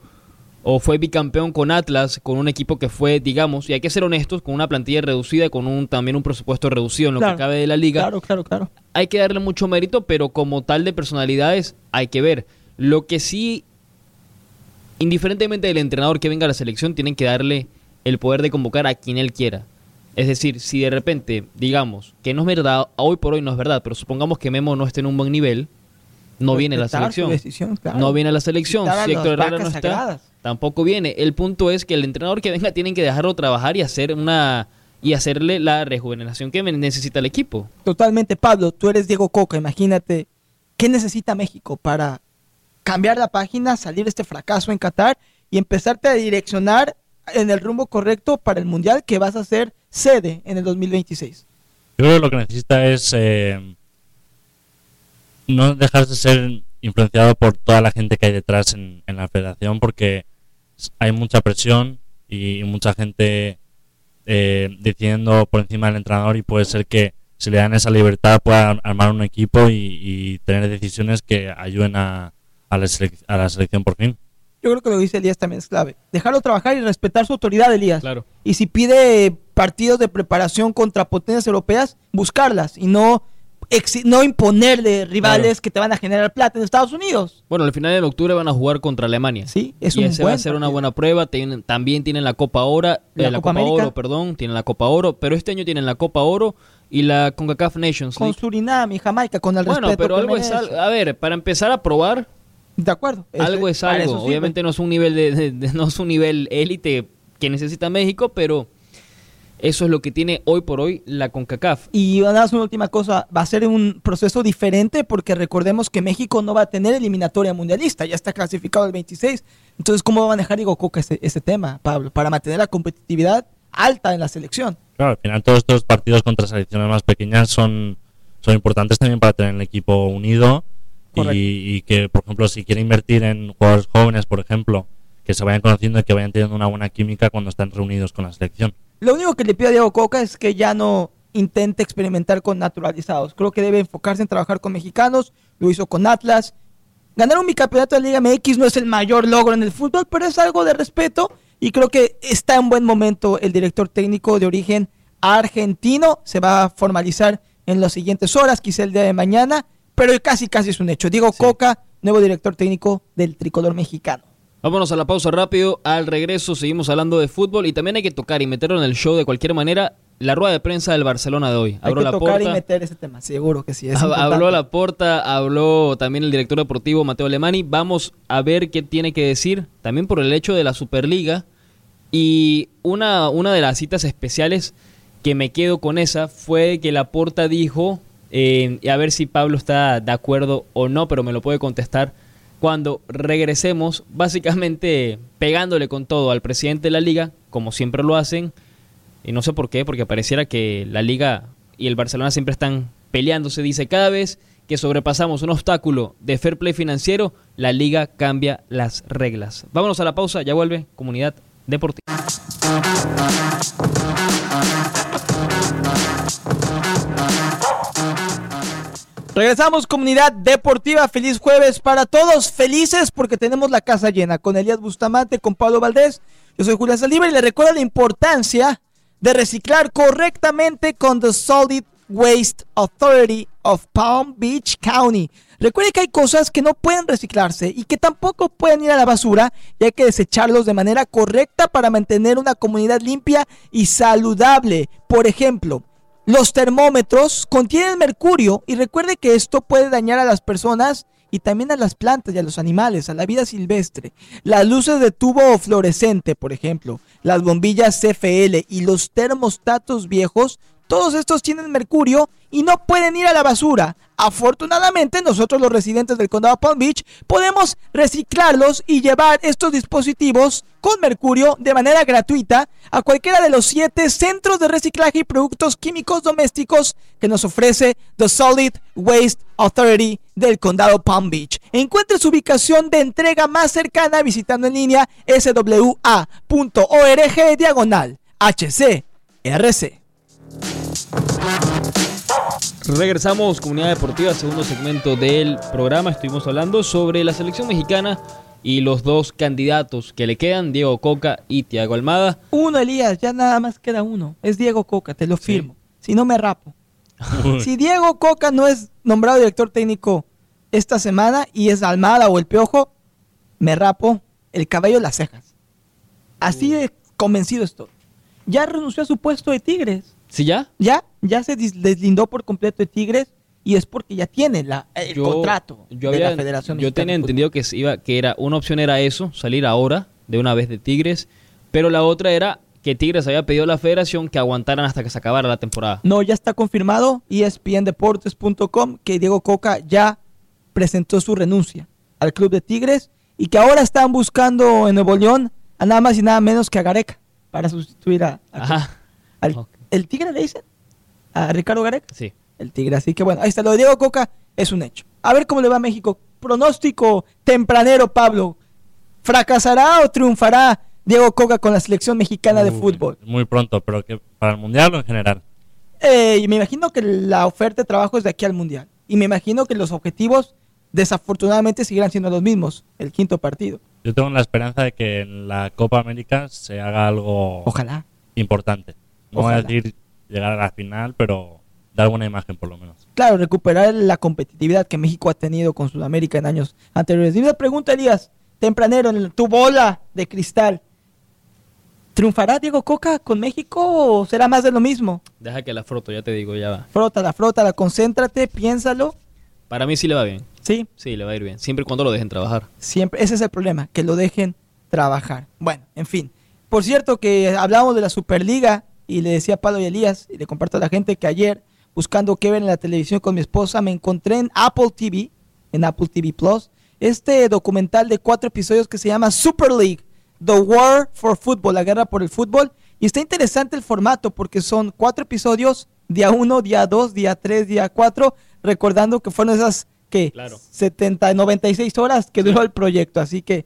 o fue bicampeón con Atlas, con un equipo que fue, digamos, y hay que ser honestos, con una plantilla reducida, con un también un presupuesto reducido en lo que cabe de la liga. Claro, claro, claro. Hay que darle mucho mérito, pero como tal de personalidades hay que ver. Lo que sí, indiferentemente del entrenador que venga a la selección, tienen que darle el poder de convocar a quien él quiera. Es decir, si de repente, digamos, que no es verdad, hoy por hoy no es verdad, pero supongamos que Memo no esté en un buen nivel, no viene la selección. No viene la selección. Si Héctor Herrera no está, tampoco viene. El punto es que el entrenador que venga tienen que dejarlo trabajar y hacer una y hacerle la rejuvenación que necesita el equipo. Totalmente, Pablo. Tú eres Diego Coca. Imagínate qué necesita México para cambiar la página, salir de este fracaso en Qatar y empezarte a direccionar en el rumbo correcto para el mundial que vas a ser sede en el 2026. Yo creo que lo que necesita es eh, no dejar de ser influenciado por toda la gente que hay detrás en, la federación porque hay mucha presión y mucha gente eh, decidiendo por encima del entrenador y puede ser que si le dan esa libertad pueda armar un equipo y, tener decisiones que ayuden a, la selección por fin. Yo creo que lo dice Elías también es clave. Dejarlo trabajar y respetar su autoridad, Elías. Claro. Y si pide partidos de preparación contra potencias europeas, buscarlas y no no imponerle rivales que te van a generar plata en Estados Unidos. Bueno, al final de octubre van a jugar contra Alemania. Sí, es y un ese va a ser una buena prueba. también tienen la Copa Oro, la, eh, Copa, Oro, perdón, tienen la Copa Oro, pero este año tienen la Copa Oro y la CONCACAF Nations League. Con Surinam y Jamaica, con el bueno, pero algo es a ver, para empezar a probar. De acuerdo. Algo es algo. Obviamente no es un nivel de no es un nivel élite que necesita México, pero eso es lo que tiene hoy por hoy la CONCACAF. Y una última cosa, va a ser un proceso diferente porque recordemos que México no va a tener eliminatoria mundialista, ya está clasificado el 26. Entonces, ¿cómo va a manejar Diego Coca ese, tema, Pablo, para mantener la competitividad alta en la selección? Claro, al final todos estos partidos contra selecciones más pequeñas son, son importantes también para tener el equipo unido y, y, que, por ejemplo, si quiere invertir en jugadores jóvenes, por ejemplo, que se vayan conociendo y que vayan teniendo una buena química cuando están reunidos con la selección. Lo único que le pido a Diego Coca es que ya no intente experimentar con naturalizados. Creo que debe enfocarse en trabajar con mexicanos. Lo hizo con Atlas. Ganar un bicampeonato de Liga MX no es el mayor logro en el fútbol, pero es algo de respeto. Y creo que está en buen momento el director técnico de origen argentino. Se va a formalizar en las siguientes horas, quizá el día de mañana. Pero casi, casi es un hecho. Diego Coca, nuevo director técnico del tricolor mexicano. Vámonos a la pausa rápido. Al regreso seguimos hablando de fútbol y también hay que tocar y meterlo en el show de cualquier manera la rueda de prensa del Barcelona de hoy. Hay Habló que la tocar y porta. meter ese tema, seguro que sí. es. Habló la porta, habló también el director deportivo Mateo Alemani. Vamos a ver qué tiene que decir, también por el hecho de la Superliga. Y una, una de las citas especiales que me quedo con esa fue que la porta dijo, eh, y a ver si Pablo está de acuerdo o no, pero me lo puede contestar cuando regresemos, básicamente pegándole con todo al presidente de la liga, como siempre lo hacen, y no sé por qué, porque pareciera que la liga y el Barcelona siempre están peleándose. Dice, cada vez que sobrepasamos un obstáculo de fair play financiero, la liga cambia las reglas. Vámonos a la pausa, ya vuelve Comunidad Deportiva. Regresamos, comunidad deportiva. Feliz jueves para todos. Felices porque tenemos la casa llena con Elías Bustamante, con Pablo Valdés. Yo soy Julián Saldívar y le recuerdo la importancia de reciclar correctamente con The Solid Waste Authority of Palm Beach County. Recuerde que hay cosas que no pueden reciclarse y que tampoco pueden ir a la basura y hay que desecharlos de manera correcta para mantener una comunidad limpia y saludable. Por ejemplo, los termómetros contienen mercurio y recuerde que esto puede dañar a las personas y también a las plantas y a los animales, a la vida silvestre. Las luces de tubo fluorescente, por ejemplo, las bombillas CFL y los termostatos viejos, todos estos tienen mercurio y no pueden ir a la basura. Afortunadamente, nosotros los residentes del condado Palm Beach podemos reciclarlos y llevar estos dispositivos con mercurio de manera gratuita a cualquiera de los siete centros de reciclaje y productos químicos domésticos que nos ofrece The Solid Waste Authority del condado Palm Beach. Encuentre su ubicación de entrega más cercana visitando en línea swa.org diagonal HCRC. Regresamos, Comunidad Deportiva, segundo segmento del programa. Estuvimos hablando sobre la selección mexicana y los dos candidatos que le quedan, Diego Coca y Tiago Almada. Uno, Elías, ya nada más queda uno. Es Diego Coca, te lo firmo. Si no me rapo. Si Diego Coca no es nombrado director técnico esta semana y es Almada o el Piojo, me rapo el cabello y las cejas. Así de convencido estoy. Ya renunció a su puesto de Tigres. ¿Sí ya? Ya, ya se deslindó por completo de Tigres y es porque ya tiene la, el contrato yo de había- la Federación Yo tenía de entendido que, se iba, que era una opción era eso, salir ahora de una vez de Tigres, pero la otra era que Tigres había pedido a la federación que aguantaran hasta que se acabara la temporada. No, ya está confirmado, espndeportes.com, que Diego Coca ya presentó su renuncia al club de Tigres y que ahora están buscando en Nuevo León a nada más y nada menos que a Gareca para sustituir a, a- Ajá. al-. El Tigre le dicen a Ricardo Gareca, Sí. el Tigre. Así que bueno, ahí está lo de Diego Coca, es un hecho. A ver cómo le va a México. Pronóstico tempranero, Pablo. ¿Fracasará o triunfará Diego Coca con la selección mexicana de fútbol? Muy pronto, pero que para el mundial o en general. Eh, y me imagino que la oferta de trabajo es de aquí al Mundial. Y me imagino que los objetivos desafortunadamente seguirán siendo los mismos, el quinto partido. Yo tengo la esperanza de que en la Copa América se haga algo Ojalá. importante. No voy a decir llegar a la final, pero dar buena imagen por lo menos. Claro, recuperar la competitividad que México ha tenido con Sudamérica en años anteriores. Y una pregunta, Elías, tempranero, en tu bola de cristal. ¿Triunfará Diego Coca con México o será más de lo mismo? Deja que la froto, ya te digo, ya va. Frótala, frótala, concéntrate, piénsalo. Para mí sí le va bien. Sí, Sí, le va a ir bien. Siempre y cuando lo dejen trabajar. Siempre, ese es el problema, que lo dejen trabajar. Bueno, en fin. Por cierto que hablamos de la Superliga y le decía a Pablo y Elías, y le comparto a la gente que ayer, buscando qué ver en la televisión con mi esposa, me encontré en Apple TV, en Apple TV Plus, este documental de cuatro episodios que se llama Super League, The War for Football, la guerra por el fútbol. Y está interesante el formato porque son cuatro episodios, día uno, día dos, día tres, día cuatro, recordando que fueron esas que Claro. 70, 96 horas que duró el proyecto. Así que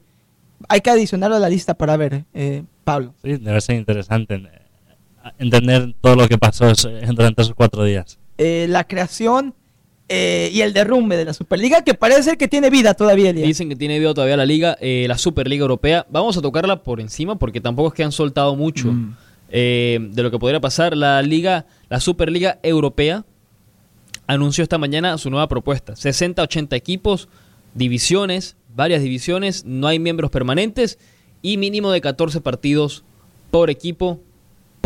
hay que adicionarlo a la lista para ver, eh, Pablo. Sí, debe ser interesante entender todo lo que pasó durante esos cuatro días. Eh, la creación eh, y el derrumbe de la Superliga, que parece ser que tiene vida todavía. Dicen que tiene vida todavía la liga, eh, la Superliga Europea. Vamos a tocarla por encima porque tampoco es que han soltado mucho Mm. eh, de lo que podría pasar. La liga, la Superliga Europea anunció esta mañana su nueva propuesta. 60-80 equipos, divisiones, varias divisiones, no hay miembros permanentes y mínimo de 14 partidos por equipo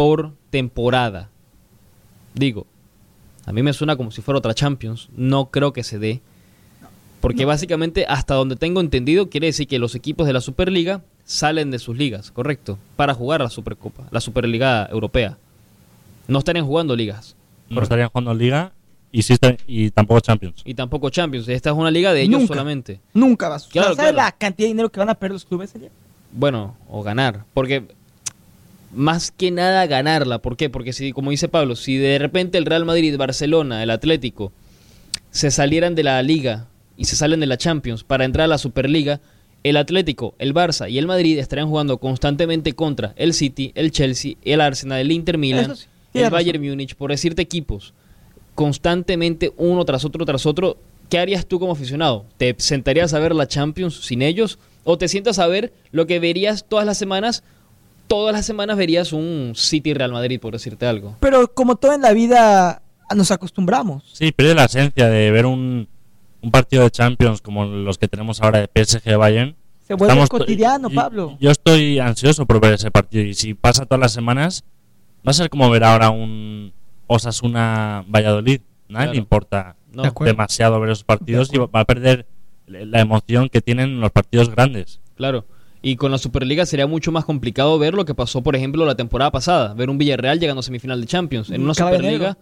por temporada. Digo, a mí me suena como si fuera otra Champions. No creo que se dé. Porque básicamente, hasta donde tengo entendido, quiere decir que los equipos de la Superliga salen de sus ligas, ¿correcto? Para jugar la Supercopa, la Superliga Europea. No estarían jugando ligas. No estarían jugando Liga y, sí está- y tampoco Champions. Y tampoco Champions. Esta es una liga de ellos Nunca. solamente. Nunca va a suceder. Claro, ¿Sabes claro. la cantidad de dinero que van a perder los clubes? ayer? Bueno, o ganar. Porque más que nada ganarla. ¿Por qué? Porque si, como dice Pablo, si de repente el Real Madrid, Barcelona, el Atlético se salieran de la liga y se salen de la Champions para entrar a la Superliga, el Atlético, el Barça y el Madrid estarían jugando constantemente contra el City, el Chelsea, el Arsenal, el Inter Milan, sí, el Bayern. Múnich, por decirte equipos, constantemente uno tras otro tras otro. ¿Qué harías tú como aficionado? ¿Te sentarías a ver la Champions sin ellos? ¿O te sientas a ver lo que verías todas las semanas? Todas las semanas verías un City Real Madrid, por decirte algo. Pero como todo en la vida, nos acostumbramos. Sí, pierde la esencia de ver un, un partido de Champions como los que tenemos ahora de PSG Bayern. Se vuelve Estamos- cotidiano, Pablo. Yo estoy ansioso por ver ese partido y si pasa todas las semanas, va a ser como ver ahora un Osasuna Valladolid. Nadie Claro. le importa No. De demasiado ver esos partidos De y va va a perder la emoción que tienen los partidos grandes. Claro. Y con la Superliga sería mucho más complicado ver lo que pasó, por ejemplo, la temporada pasada. Ver un Villarreal llegando a semifinal de Champions. En una. Superliga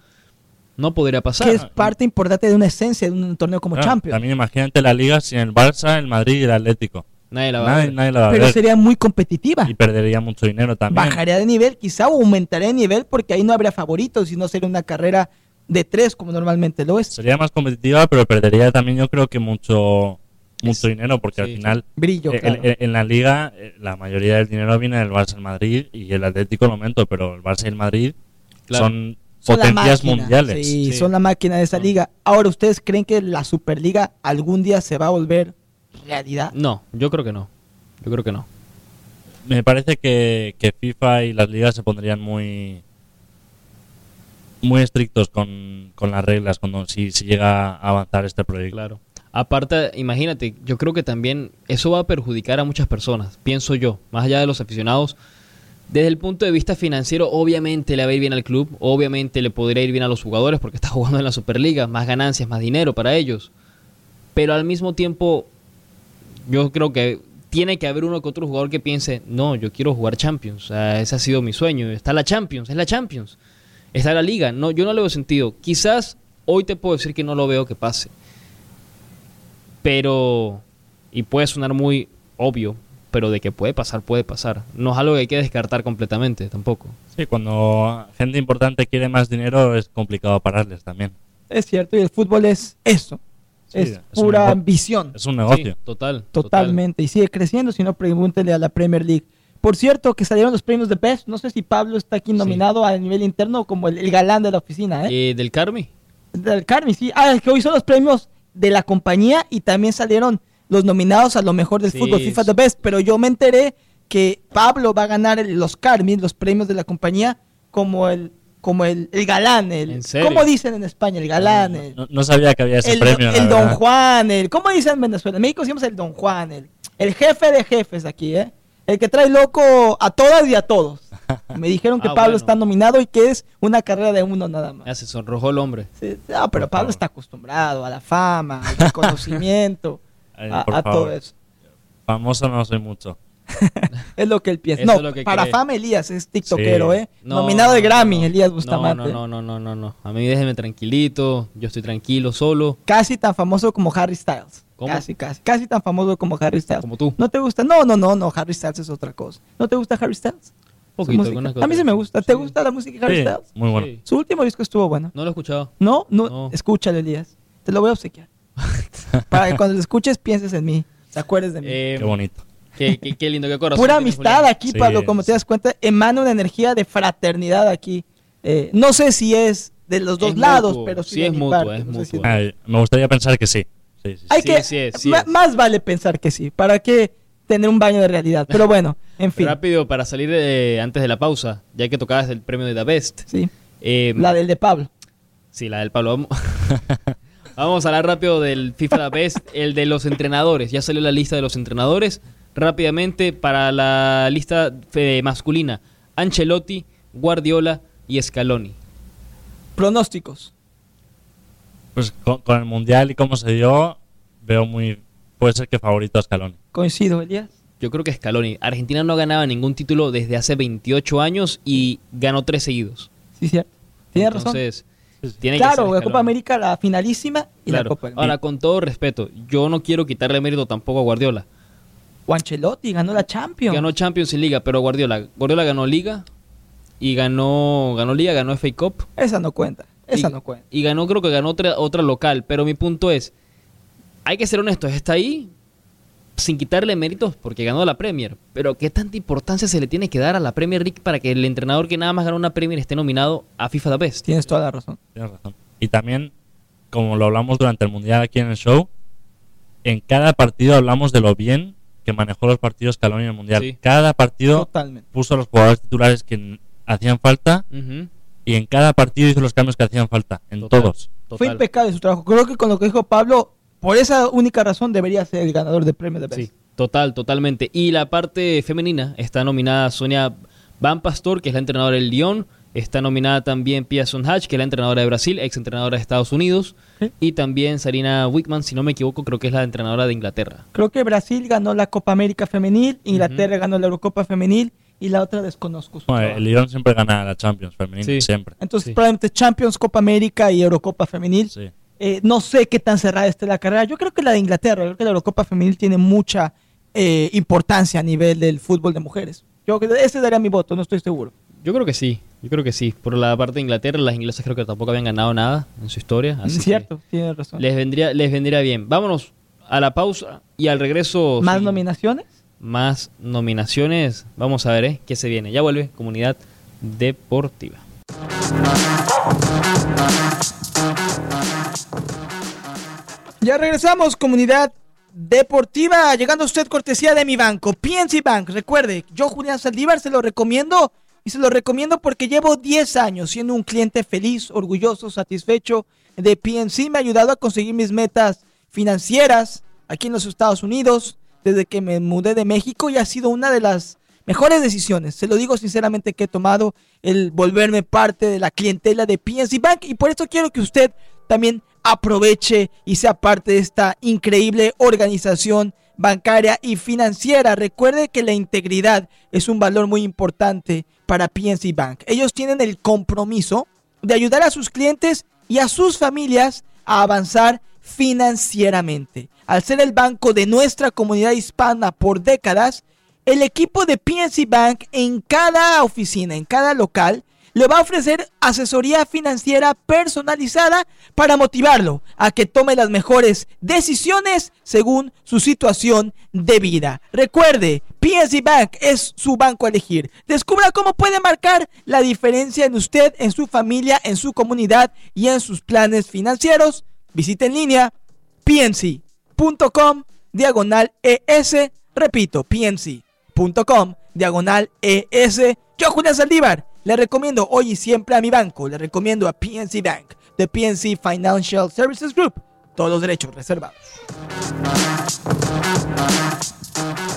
no podría pasar. que es parte importante de una esencia de un torneo como Claro, Champions. También imagínate la liga sin el Barça, el Madrid y el Atlético. Nadie la va a Nadie, ver. nadie la va a Pero ver sería muy competitiva. y perdería mucho dinero también. Bajaría de nivel, quizá o aumentaría de nivel porque ahí no habría favoritos y no sería una carrera de tres como normalmente lo es. Sería más competitiva, pero perdería también yo creo que mucho mucho dinero porque sí, al final Brillo, eh, claro. en, en la liga eh, la mayoría del dinero viene del Barça el Madrid y el Atlético lo aumento, pero el Barça y el Madrid Claro. son potencias máquina, mundiales. Sí, Sí. son la máquina de esa No. liga. Ahora, ¿ustedes creen que la Superliga algún día se va a volver realidad? No, yo creo que no. Yo creo que no. Me parece que, que FIFA y las ligas se pondrían muy muy estrictos con, con las reglas cuando si, si llega a avanzar este proyecto. Claro. Aparte, imagínate, yo creo que también eso va a perjudicar a muchas personas, pienso yo, más allá de los aficionados. Desde el punto de vista financiero, obviamente le va a ir bien al club, obviamente le podría ir bien a los jugadores porque está jugando en la Superliga, más ganancias, más dinero para ellos. Pero al mismo tiempo, yo creo que tiene que haber uno que otro jugador que piense, no, yo quiero jugar Champions, ese ha sido mi sueño, está la Champions, es la Champions, está la liga, no, yo no le veo sentido. Quizás hoy te puedo decir que no lo veo que pase, pero, y puede sonar muy obvio, pero de que puede pasar, puede pasar. No es algo que hay que descartar completamente tampoco. Sí, cuando gente importante quiere más dinero es complicado pararles también. Es cierto, y el fútbol es eso. Sí, es pura ambición. Es un negocio. Sí, total. Totalmente. Y sigue creciendo, si no, pregúntele a la Premier League. Por cierto, que salieron los premios de Best. No sé si Pablo está aquí Sí. nominado a nivel interno como el, el galán de la oficina. ¿eh? Eh, ¿Del Carmi? Del Carmi, sí. Ah, es que hoy son los premios de la compañía y también salieron los nominados a lo mejor del Sí, fútbol FIFA. The Best. Pero yo me enteré que Pablo va a ganar el- los Carmi, los premios de la compañía, como el como el, el galán. El, ¿En serio? ¿Cómo dicen en España? El galán. el, No, no sabía que había ese el, premio. el Don. Juan, el, ¿cómo dicen en Venezuela? En México decimos el Don Juan, el, el jefe de jefes aquí, ¿eh? El que trae loco a todas y a todos. Me dijeron que Ah, Pablo bueno. está nominado y que es una carrera de uno nada más. Ya se sonrojó el hombre. Sí, no, pero Por Pablo favor. está acostumbrado a la fama, al reconocimiento, Ay, a, a todo eso. Famoso no soy mucho. Es lo que él piensa. Eso No, es lo que para cree. fama Elías es tiktokero, Sí. ¿eh? No, Nominado de no, Grammy, no. Elías No, Bustamante. no, no, no, no, no. A mí déjeme tranquilito. Yo estoy tranquilo, solo. Casi tan famoso como Harry Styles. ¿Cómo? Casi, casi. Casi tan famoso como Harry Styles. Como tú. ¿No te gusta? No, no, no, no. Harry Styles es otra cosa. ¿No te gusta Harry Styles? Poquito, A mí sí me gusta. ¿Te Sí. gusta la música de Harry Sí, Styles? muy bueno. Sí. Su último disco estuvo bueno. No lo he escuchado. ¿No? No, No. escúchalo, Elías. Te lo voy a obsequiar. Para que cuando lo escuches pienses en mí. Te acuerdes de mí. Eh, Qué bonito. Qué, qué- qué lindo, qué corazón. Pura tiene amistad Julián. aquí, Sí, Pablo. Como te das cuenta, emana una energía de fraternidad aquí. Eh, no sé si es de los dos Es lados, mutuo. pero sí, Sí es mi mutuo, parte. es No si. Ay, me gustaría pensar que sí. Sí, sí, sí. Hay Sí, que, sí es, sí ma- es. más vale pensar que sí. ¿Para qué tener un baño de realidad? Pero bueno, en fin. Rápido, para salir de- antes de la pausa, ya que tocabas el premio de The Best. Sí, Eh, la del de Pablo. Sí, la del Pablo. Vamos, Vamos a hablar rápido del FIFA The Best, el de los entrenadores. Ya salió la lista de los entrenadores. Rápidamente, para la lista eh, masculina, Ancelotti, Guardiola y Scaloni. Pronósticos. Pues con, con el Mundial y cómo se dio, veo muy... Puede ser que favorito a Scaloni. Coincido, Elías. Yo creo que Scaloni. Argentina no ganaba ningún título desde hace 28 años y ganó tres seguidos. Sí, cierto. Tienes razón. Entonces, tiene ser Claro, la. Copa América, la finalísima y Claro. la Copa. Ahora, con todo respeto, yo no quiero quitarle mérito tampoco a Guardiola. O Ancelotti ganó la Champions. Ganó Champions y Liga, pero Guardiola, Guardiola ganó Liga y ganó, ganó Liga, ganó FA Cup. Esa no cuenta. Esa y, no cuenta. Y ganó, creo que ganó otra, otra local. Pero mi punto es, hay que ser honestos, está ahí sin quitarle méritos porque ganó la Premier. Pero ¿qué tanta importancia se le tiene que dar a la Premier League para que el entrenador que nada más ganó una Premier esté nominado a FIFA The Best? Tienes toda la razón. Tienes razón. Y también, como lo hablamos durante el Mundial aquí en el show, en cada partido hablamos de lo bien que manejó los partidos Scaloni en el Mundial. Sí. Cada partido Totalmente. puso a los jugadores titulares que hacían falta y en cada partido hizo los cambios que hacían falta. En Total. todos. Fue total. impecable su trabajo. Creo que con lo que dijo Pablo, por esa única razón debería ser el ganador del premio de. Sí, total, totalmente. Y la parte femenina está nominada Sonia Van Pastor, que es la entrenadora del Lyon. Está nominada también Pia Hatch, que es la entrenadora de Brasil, ex entrenadora de Estados Unidos. Sí. Y también Sarina Wickman, si no me equivoco, creo que es la entrenadora de Inglaterra. Creo que Brasil ganó la Copa América Femenil, Inglaterra ganó la Eurocopa Femenil y la otra desconozco. su el Lyon siempre gana la Champions femenina, Sí. siempre. Entonces, Sí. probablemente Champions, Copa América y Eurocopa Femenil. Sí. Eh, no sé qué tan cerrada esté la carrera. Yo creo que la de Inglaterra, creo que la Eurocopa Femenil tiene mucha eh, importancia a nivel del fútbol de mujeres. Yo creo que ese daría mi voto, no estoy seguro. Yo creo que sí, yo creo que sí. Por la parte de Inglaterra, las inglesas creo que tampoco habían ganado nada en su historia. Así Es cierto, tienes razón. les vendría, les vendría bien. Vámonos a la pausa y al regreso. ¿Más sí, nominaciones? Más nominaciones. Vamos a ver ¿eh? qué se viene. Ya vuelve Comunidad Deportiva. Ya regresamos, comunidad deportiva, llegando a usted cortesía de mi banco, PNC Bank. Recuerde, yo Julián Saldívar se lo recomiendo y se lo recomiendo porque llevo 10 años siendo un cliente feliz, orgulloso, satisfecho de PNC. Me ha ayudado a conseguir mis metas financieras aquí en los Estados Unidos desde que me mudé de México y ha sido una de las mejores decisiones. Se lo digo sinceramente que he tomado el volverme parte de la clientela de PNC Bank y por eso quiero que usted también aproveche y sea parte de esta increíble organización bancaria y financiera. Recuerde que la integridad es un valor muy importante para PNC Bank. Ellos tienen el compromiso de ayudar a sus clientes y a sus familias a avanzar financieramente. Al ser el banco de nuestra comunidad hispana por décadas, el equipo de PNC Bank en cada oficina, en cada local, le va a ofrecer asesoría financiera personalizada para motivarlo a que tome las mejores decisiones según su situación de vida. Recuerde, PNC Bank es su banco a elegir. Descubra cómo puede marcar la diferencia en usted, en su familia, en su comunidad y en sus planes financieros. Visite en línea pnc.com diagonal ES. Repito, pnc.com diagonal ES. Yo, Julián Saldívar, le recomiendo hoy y siempre a mi banco. Le recomiendo a PNC Bank, de PNC Financial Services Group. Todos los derechos reservados.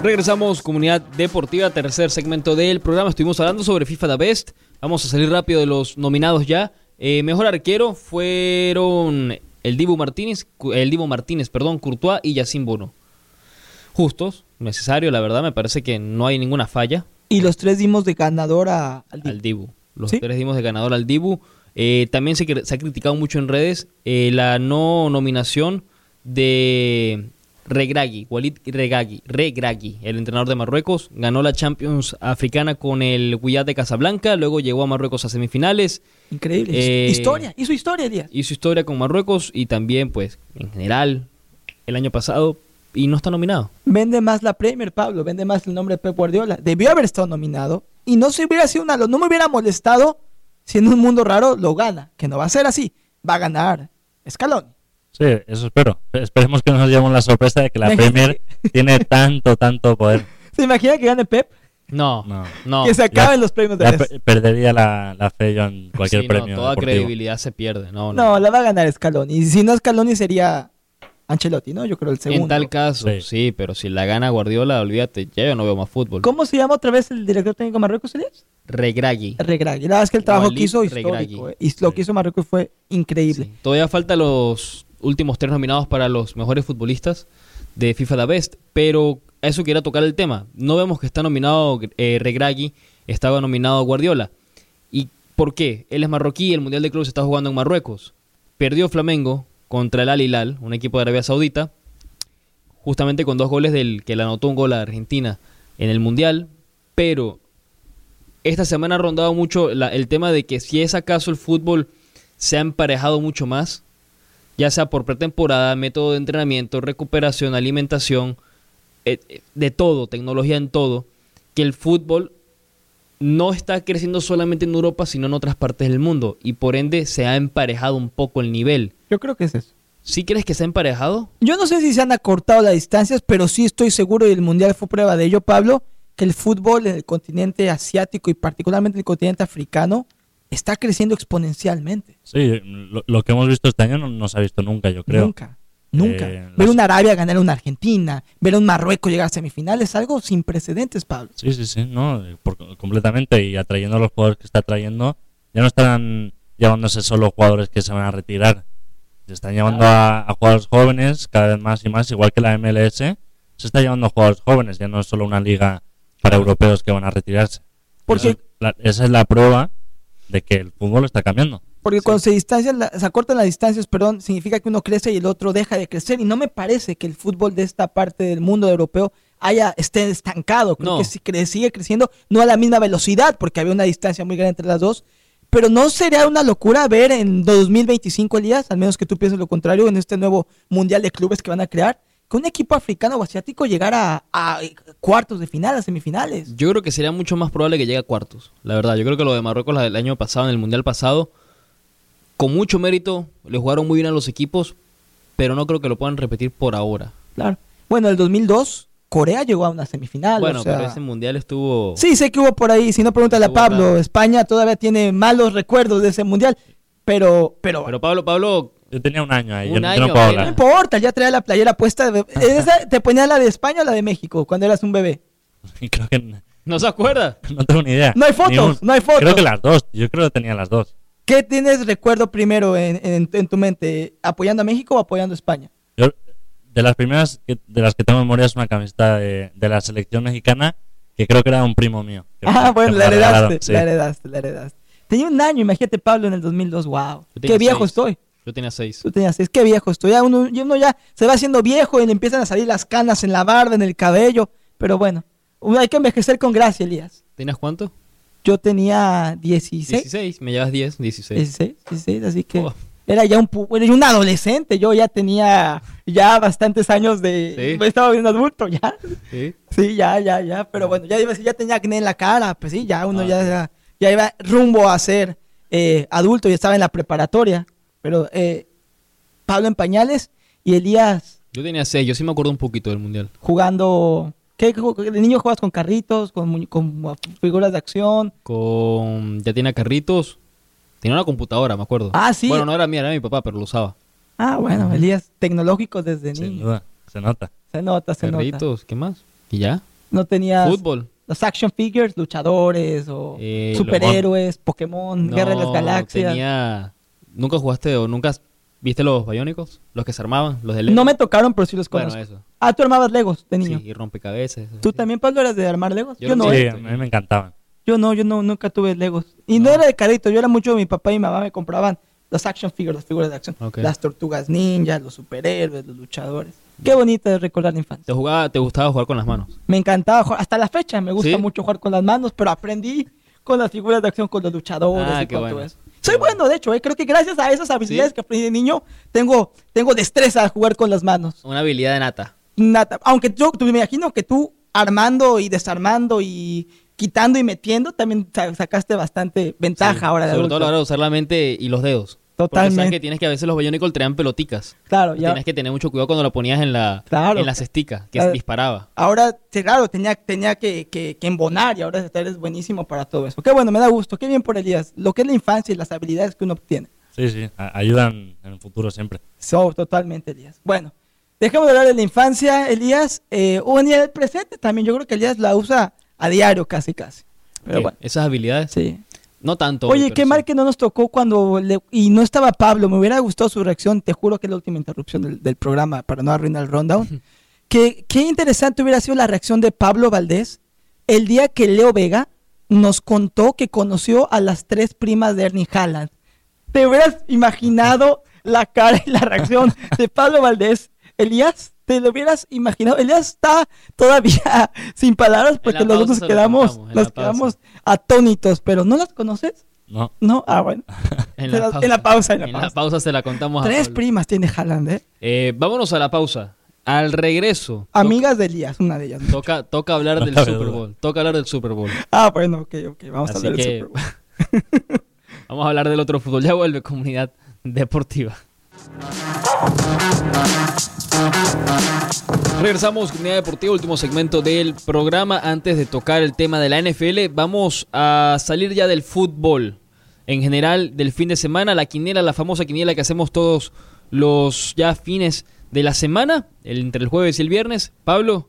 Regresamos, comunidad deportiva, tercer segmento del programa. Estuvimos hablando sobre FIFA The Best. Vamos a salir rápido de los nominados ya. Eh, mejor arquero fueron el Dibu Martínez, el Dibu Martínez, perdón, Courtois y Yacine Bono. Justos, necesario, la verdad, me parece que no hay ninguna falla Y los tres dimos de ganador a, al al Dibu. Los Sí. tres dimos de ganador al Dibu. Eh, también se ha criticado mucho en redes eh, la no nominación de Regragui, Walid Regragui, Regragui, el entrenador de Marruecos. Ganó la Champions africana con el Wydad de Casablanca, luego llegó a Marruecos a semifinales, Increíble. Eh, historia. Hizo historia, Díaz. hizo historia con Marruecos y también, pues, en general, el año pasado, y no está nominado. Vende más la Premier, Pablo. Vende más el nombre de Pep Guardiola. Debió haber estado nominado. Y no se hubiera sido una. No me hubiera molestado si en un mundo raro lo gana. Que no va a ser así. Va a ganar Escalón. Sí, eso espero. Esperemos que no nos llevemos la sorpresa de que la. Premier tiene tanto, tanto poder. ¿Se imagina que gane Pep? No, No. no. que se ya- acaben los premios de Ya Best. pe- perdería la, la fe yo en cualquier Sí, no, premio. toda deportivo. credibilidad se pierde. No, no. No, la va a ganar Scaloni. Y si no Scaloni sería Ancelotti, ¿no? Yo creo el segundo. En tal caso, Sí. sí. pero si la gana Guardiola, olvídate, ya yo no veo más fútbol. ¿Cómo se llama otra vez el director técnico de Marruecos, Elías? Regragui. Regragui. La verdad es que el trabajo que Walid hizo Regragui. histórico. eh, Y lo que hizo Marruecos fue increíble. Sí. Todavía faltan los últimos tres nominados para los mejores futbolistas de FIFA The Best, pero a eso quería tocar el tema. No vemos que está nominado eh, Regragui, estaba nominado Guardiola. ¿Y por qué? Él es marroquí, el Mundial de Clubes está jugando en Marruecos. Perdió Flamengo contra el Al Hilal, un equipo de Arabia Saudita, justamente con dos goles del que le anotó un gol a Argentina en el Mundial, pero esta semana ha rondado mucho la- el tema de que si es acaso el fútbol se ha emparejado mucho más, ya sea por pretemporada, método de entrenamiento, recuperación, alimentación, eh, de todo, tecnología en todo, que el fútbol no está creciendo solamente en Europa, sino en otras partes del mundo, y por ende se ha emparejado un poco el nivel. Yo creo que es eso. ¿Sí crees que se ha emparejado? Yo no sé si se han acortado las distancias, pero sí estoy seguro, y el Mundial fue prueba de ello, Pablo, que el fútbol en el continente asiático y particularmente en el continente africano está creciendo exponencialmente. Sí, lo, lo que hemos visto este año no, no se ha visto nunca, yo creo. Nunca, nunca. Eh, ver las- una Arabia ganar a una Argentina, ver a un Marruecos llegar a semifinales, es algo sin precedentes, Pablo. Sí, sí, sí, no, por- completamente. Y atrayendo a los jugadores que está trayendo, ya no están llevándose solo jugadores que se van a retirar. Se están llevando a, a jugadores jóvenes cada vez más y más, igual que la MLS. Se está llevando a jugadores jóvenes, ya no es solo una liga para europeos que van a retirarse. Porque- Esa es la- esa es la prueba de que el fútbol está cambiando. Porque cuando se distancian, la- se acortan las distancias, perdón, significa que uno crece y el otro deja de crecer. Y no me parece que el fútbol de esta parte del mundo europeo haya esté estancado. Creo No. que sí cre- sigue creciendo, no a la misma velocidad, porque había una distancia muy grande entre las dos. Pero no sería una locura ver en 2025, Elías, al menos que tú pienses lo contrario, en este nuevo mundial de clubes que van a crear, que un equipo africano o asiático llegara a, a cuartos de final, a semifinales. Yo creo que sería mucho más probable que llegue a cuartos, la verdad. Yo creo que lo de Marruecos del año pasado, en el Mundial pasado, con mucho mérito, le jugaron muy bien a los equipos, pero no creo que lo puedan repetir por ahora. Claro. Bueno, en el 2002, Corea llegó a una semifinal. bueno, o sea- pero ese Mundial estuvo... Sí, sé que hubo por ahí, si no pregúntale a Pablo. España todavía tiene malos recuerdos de ese mundial, pero, pero, Pero Pablo, Pablo, Yo tenía un año ahí, yo, Un no- yo no año, puedo bueno. no hablar. importa, ya traía la playera puesta. de- esa- ¿Te ponía la de España o la de México cuando eras un bebé? Creo que n- ¿no se acuerda? no tengo ni idea. No hay fotos, un- no hay fotos. Creo que las dos, yo creo que tenía las dos. ¿Qué tienes recuerdo primero en, en- en tu mente? ¿Apoyando a México o apoyando a España? Yo, de las primeras que- de las que tengo memoria es una camiseta de, de la selección mexicana que creo que era un primo mío. me- Ah, bueno, la heredaste, sí. la heredaste, la heredaste. Tenía un año, imagínate Pablo en el 2002, wow. Qué viejo seis. estoy. Yo tenía seis. Tú tenías seis, qué viejo estoy. Ya uno, ya uno ya se va haciendo viejo y le empiezan a salir las canas en la barba, en el cabello. Pero bueno, uno hay que envejecer con gracia, Elías. ¿Tenías cuánto? Yo tenía 16, 16. Me llevas 10, 16. 16, 16, así que Oh. Era ya un, era un adolescente. Yo ya tenía ya bastantes años de... Sí. Estaba bien adulto ya. Sí. Sí, ya, ya, ya. Pero bueno, ya iba ya tenía acné en la cara. Pues sí, ya uno Ah, ya, ya iba rumbo a ser eh, adulto y estaba en la preparatoria. Pero eh, Pablo en pañales y Elías Yo tenía 6. Yo sí me acuerdo un poquito del Mundial. jugando... ¿Qué, de niño juegas con carritos, con, con figuras de acción? Con... Ya tenía carritos. Tenía una computadora, me acuerdo. Ah, sí. Bueno, no era mía, era mi papá, pero lo usaba. Ah, bueno, Elías, tecnológicos desde Sin niño. duda, se nota. Se nota, se nota. Carritos, ¿qué más? ¿Y ya? No tenías Fútbol. los action figures, luchadores o Eh, superhéroes, Pokémon, No, Guerra de las Galaxias. tenía... ¿Nunca jugaste o nunca viste los Biónicos? Los que se armaban, los de Lego. No me tocaron, pero sí los Bueno, conozco. eso. Ah, tú armabas Legos de niño. Sí, y rompecabezas. ¿Tú sí. también, Pablo, eras de armar Legos? Yo Yo, no no, Sí, a mí me encantaban. Yo no, yo no, nunca tuve Legos. Y no, No. era de carrito, yo era mucho, mi papá y mi mamá me compraban los action figures, las figuras de acción. Ok. Las tortugas ninjas, los superhéroes, los luchadores. Qué bonito es recordar la infancia. ¿Te, jugaba, ¿Te gustaba jugar con las manos? Me encantaba jugar, hasta la fecha me gusta ¿Sí? mucho jugar con las manos, pero aprendí con las figuras de acción, con los luchadores Ah, y qué con todo eso. Soy bueno, de hecho, eh, creo que gracias a esas habilidades ¿Sí? que aprendí de niño, tengo, tengo destreza a jugar con las manos. Una habilidad de nata. Nata. Aunque yo me imagino que tú armando y desarmando y quitando y metiendo, también sa- sacaste bastante ventaja Sí, ahora de Sobre adulto. todo a la hora de usar la mente y los dedos. Porque Totalmente. sabes que tienes que a veces los Biónicos traían peloticas. Claro, ya. Tienes que tener mucho cuidado cuando lo ponías en la Claro. en la cestica, que Claro. disparaba. Ahora, claro, tenía, tenía que, que- que embonar y ahora eres buenísimo para todo eso. Qué bueno, me da gusto. Qué bien por Elías. Lo que es la infancia y las habilidades que uno obtiene. Sí, sí, ayudan en el futuro siempre. So, totalmente, Elías. Bueno, dejemos de hablar de la infancia, Elías. Eh, o en el presente también. Yo creo que Elías la usa a diario, casi, casi. Pero bueno, Esas habilidades. sí. No tanto. Oye, qué sí. mal que no nos tocó cuando le- y no estaba Pablo. Me hubiera gustado su reacción. Te juro que es la última interrupción del, del programa para no arruinar el rundown. que, qué interesante hubiera sido la reacción de Pablo Valdés el día que Leo Vega nos contó que conoció a las tres primas de Ernie Haaland. ¿Te hubieras imaginado la cara y la reacción de Pablo Valdés? Elías, ¿te lo hubieras imaginado? Elías está todavía sin palabras porque la los dos pausa nos quedamos, nos pausa. quedamos atónitos, pero ¿no las conoces? No, No, ah, bueno. En la, la- en la pausa, en la En pausa. la pausa se la contamos a Tres primas tiene Haaland, ¿eh? Eh, vámonos a la pausa. Al regreso. Amigas de Elías, una de ellas. Toca, toca hablar No del Super. Bowl. Toca hablar del Super Bowl. Ah, bueno, ok, ok. Vamos a hablar que- del Super Bowl. Vamos a hablar del otro fútbol. Ya vuelve comunidad deportiva. Regresamos, comunidad deportiva, último segmento del programa. Antes de tocar el tema de la NFL, vamos a salir ya del fútbol en general del fin de semana. La quiniela, la famosa quiniela que hacemos todos los ya fines de la semana, el- entre el jueves y el viernes. Pablo,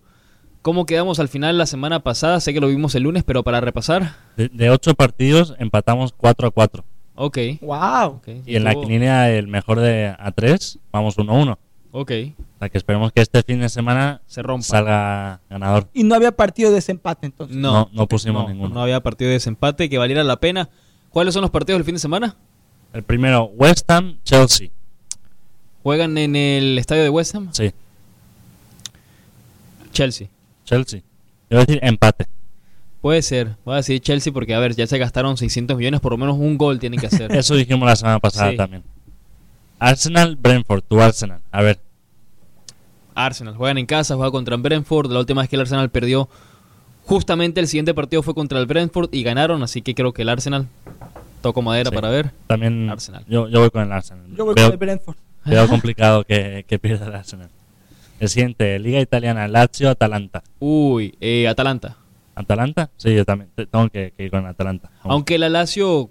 ¿cómo quedamos al final la semana pasada? Sé que lo vimos el lunes, pero para repasar. de, ocho partidos empatamos 4 a 4. Ok. ¡Wow! ok. Y en la quiniela el mejor de a 3 vamos 1 a 1. Ok. O sea que esperemos que este fin de semana Se rompa. salga ganador. Y no había partido de desempate entonces. No, No, no pusimos no, ninguno. No había partido de desempate que valiera la pena. ¿Cuáles son los partidos del fin de semana? El primero, West Ham, Chelsea. Juegan en el estadio de West Ham. Sí, Chelsea. Chelsea. Yo voy a decir empate. Puede ser. Voy a decir Chelsea porque, a ver, ya se gastaron 600 millones. Por lo menos un gol tienen que hacer. Eso dijimos la semana pasada Sí. también. Arsenal, Brentford, tu Arsenal. A ver, Arsenal. Juegan en casa, juega contra el Brentford. La última vez que el Arsenal perdió, justamente el siguiente partido fue contra el Brentford y ganaron. Así que creo que el Arsenal toco madera Sí. para ver. también Arsenal. Yo, yo voy con el Arsenal. Yo voy veo, con el Brentford. veo complicado que, que pierda el Arsenal. El siguiente, Liga Italiana, Lazio, Atalanta. Uy, eh, Atalanta. ¿Atalanta? Sí, yo también te- tengo que, que ir con Atalanta. Aunque la Lazio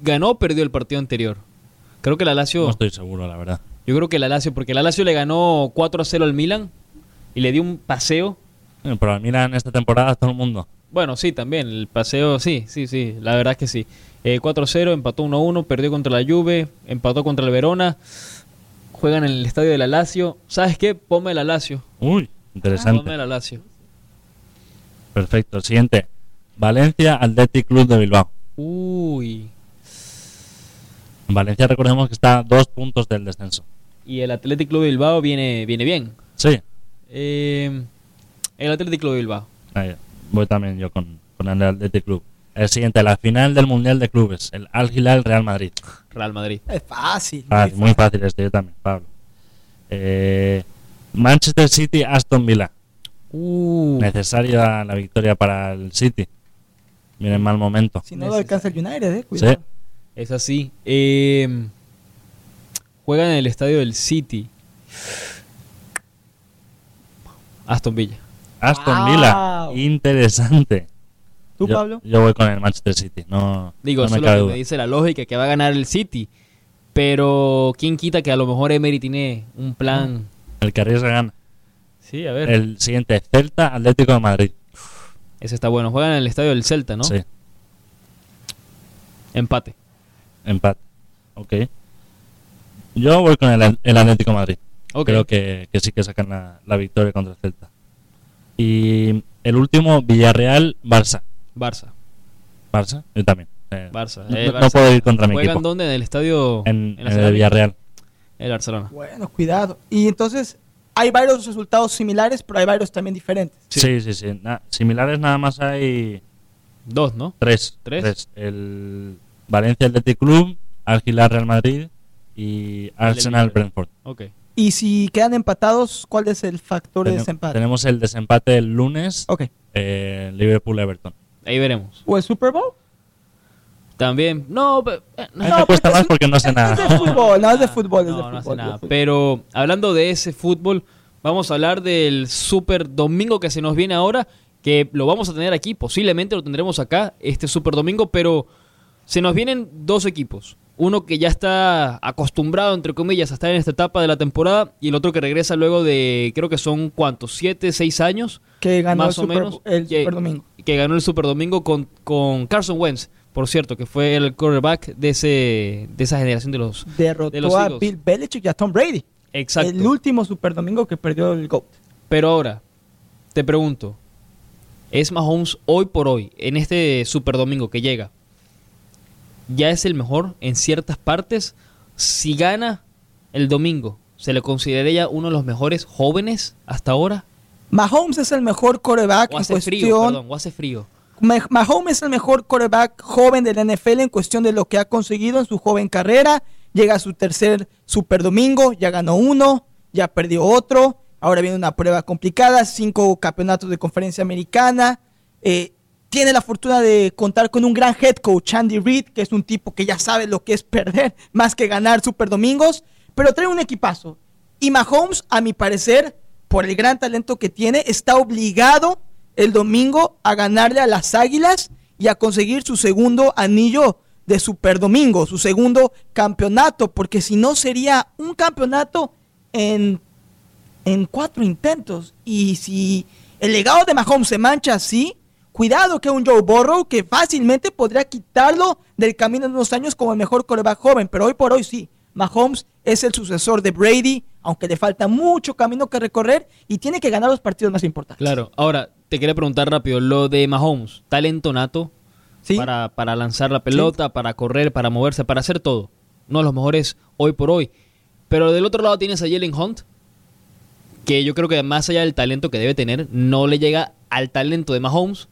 ganó o perdió el partido anterior. Creo que la Lazio... no estoy seguro, la verdad. Yo creo que la Lazio, porque la Lazio le ganó 4 a 0 al Milan y le dio un paseo. Eh, Pero al Milan esta temporada todo el mundo. Bueno, sí, también, el paseo, sí, sí, sí, la verdad es que sí. Eh, 4 a 0, empató 1 a 1, perdió contra la Juve, empató contra el Verona, juegan en el estadio de la Lazio. ¿Sabes qué? Ponme la Lazio. Uy, interesante. Ponme la Lazio. Perfecto. El siguiente, Valencia, Athletic Club de Bilbao. Uy. En Valencia recordemos que está a dos puntos del descenso. Y el Athletic Club de Bilbao viene, viene bien. Sí, Eh, el Athletic Club de Bilbao. ahí, voy también yo con, con el Athletic Club. El siguiente, la final del Mundial de Clubes, el Al Hilal Real Madrid. Real Madrid. Es fácil. Muy muy fácil este, yo también, Pablo. Eh, Manchester City, Aston Villa. Uh, Necesaria la victoria para el City. Viene en mal momento. Si no lo alcanza el United, eh, cuidado. Sí. es así. Eh, juegan en el estadio del City. Aston Villa. Aston Wow. Villa, interesante. ¿Tú, yo, Pablo? Yo voy con el Manchester City, no, Digo, no eso me lo cabe que duda. me dice la lógica, que va a ganar el City. Pero, ¿quién quita que a lo mejor Emery tiene un plan? El que arriesga gana. Sí, a ver. El siguiente, Celta, Atlético de Madrid. Ese está bueno. Juegan en el estadio del Celta, ¿no? Sí, Empate. empate. Ok. Yo voy con el, el Atlético de Madrid. Creo que, que sí que sacan la, la victoria contra el Celta. Y el último, Villarreal, Barça. Barça. Barça, yo también. Eh, Barça. No, Eh, no Barça. puedo ir contra mi ¿Juegan equipo. dónde? En el estadio. En, la en el? Villarreal. El Barcelona. Bueno, cuidado. Y entonces, hay varios resultados similares, pero hay varios también diferentes. Sí. Sí, sí, sí. Na- similares nada más hay Dos, ¿no? tres. ¿Tres? El Valencia Athletic Club, Al Hilal Real Madrid y Arsenal. Brentford. Ok. Y si quedan empatados, ¿cuál es el factor de desempate? Tenemos el desempate el lunes, Ok. eh, Liverpool-Everton. Ahí veremos. ¿O el Super Bowl? También. No, pe- eh, no. Me cuesta más es- porque no sé Es nada. de fútbol, no es de fútbol, es de No, fútbol. no hace nada. fútbol. Pero hablando de ese fútbol, vamos a hablar del Super Domingo que se nos viene ahora, que lo vamos a tener aquí, posiblemente lo tendremos acá, este Super Domingo, pero se nos vienen dos equipos. Uno que ya está acostumbrado, entre comillas, a estar en esta etapa de la temporada y el otro que regresa luego de, creo que son cuántos, siete, seis años. que ganó más el o Super, menos, el que- Super Domingo. que ganó el Super Domingo con, con Carson Wentz, por cierto, que fue el quarterback de, ese, de esa generación de los, Derrotó de los a. Bill Belichick y a Tom Brady. Exacto. El último Super Domingo que perdió el GOAT. Pero ahora, te pregunto, ¿es Mahomes hoy por hoy, en este Super Domingo que llega, ya es el mejor en ciertas partes? Si gana el domingo, ¿se le consideraría uno de los mejores jóvenes hasta ahora? Mahomes es el mejor quarterback ¿O en hace cuestión. frío? Perdón, ¿o hace frío? Ma- Mahomes es el mejor quarterback joven de la NFL en cuestión de lo que ha conseguido en su joven carrera. Llega a su tercer Super Domingo, ya ganó uno, ya perdió otro. Ahora viene una prueba complicada, cinco campeonatos de conferencia americana. Eh, tiene la fortuna de contar con un gran head coach, Andy Reid, que es un tipo que ya sabe lo que es perder más que ganar Super Domingos, pero trae un equipazo. Y Mahomes, a mi parecer, por el gran talento que tiene, está obligado el domingo a ganarle a las Águilas y a conseguir su segundo anillo de Super Domingo, su segundo campeonato, porque si no sería un campeonato en, en cuatro intentos. Y si el legado de Mahomes se mancha así, cuidado que un Joe Burrow que fácilmente podría quitarlo del camino en unos años como el mejor coreback joven, pero hoy por hoy sí. Mahomes es el sucesor de Brady, aunque le falta mucho camino que recorrer y tiene que ganar los partidos más importantes. Claro, ahora te quería preguntar rápido, lo de Mahomes, talento nato ¿Sí? para, para lanzar la pelota, para correr, para moverse, para hacer todo. Uno de los mejores hoy por hoy. Pero del otro lado tienes a Jalen Hunt, que yo creo que más allá del talento que debe tener, no le llega al talento de Mahomes,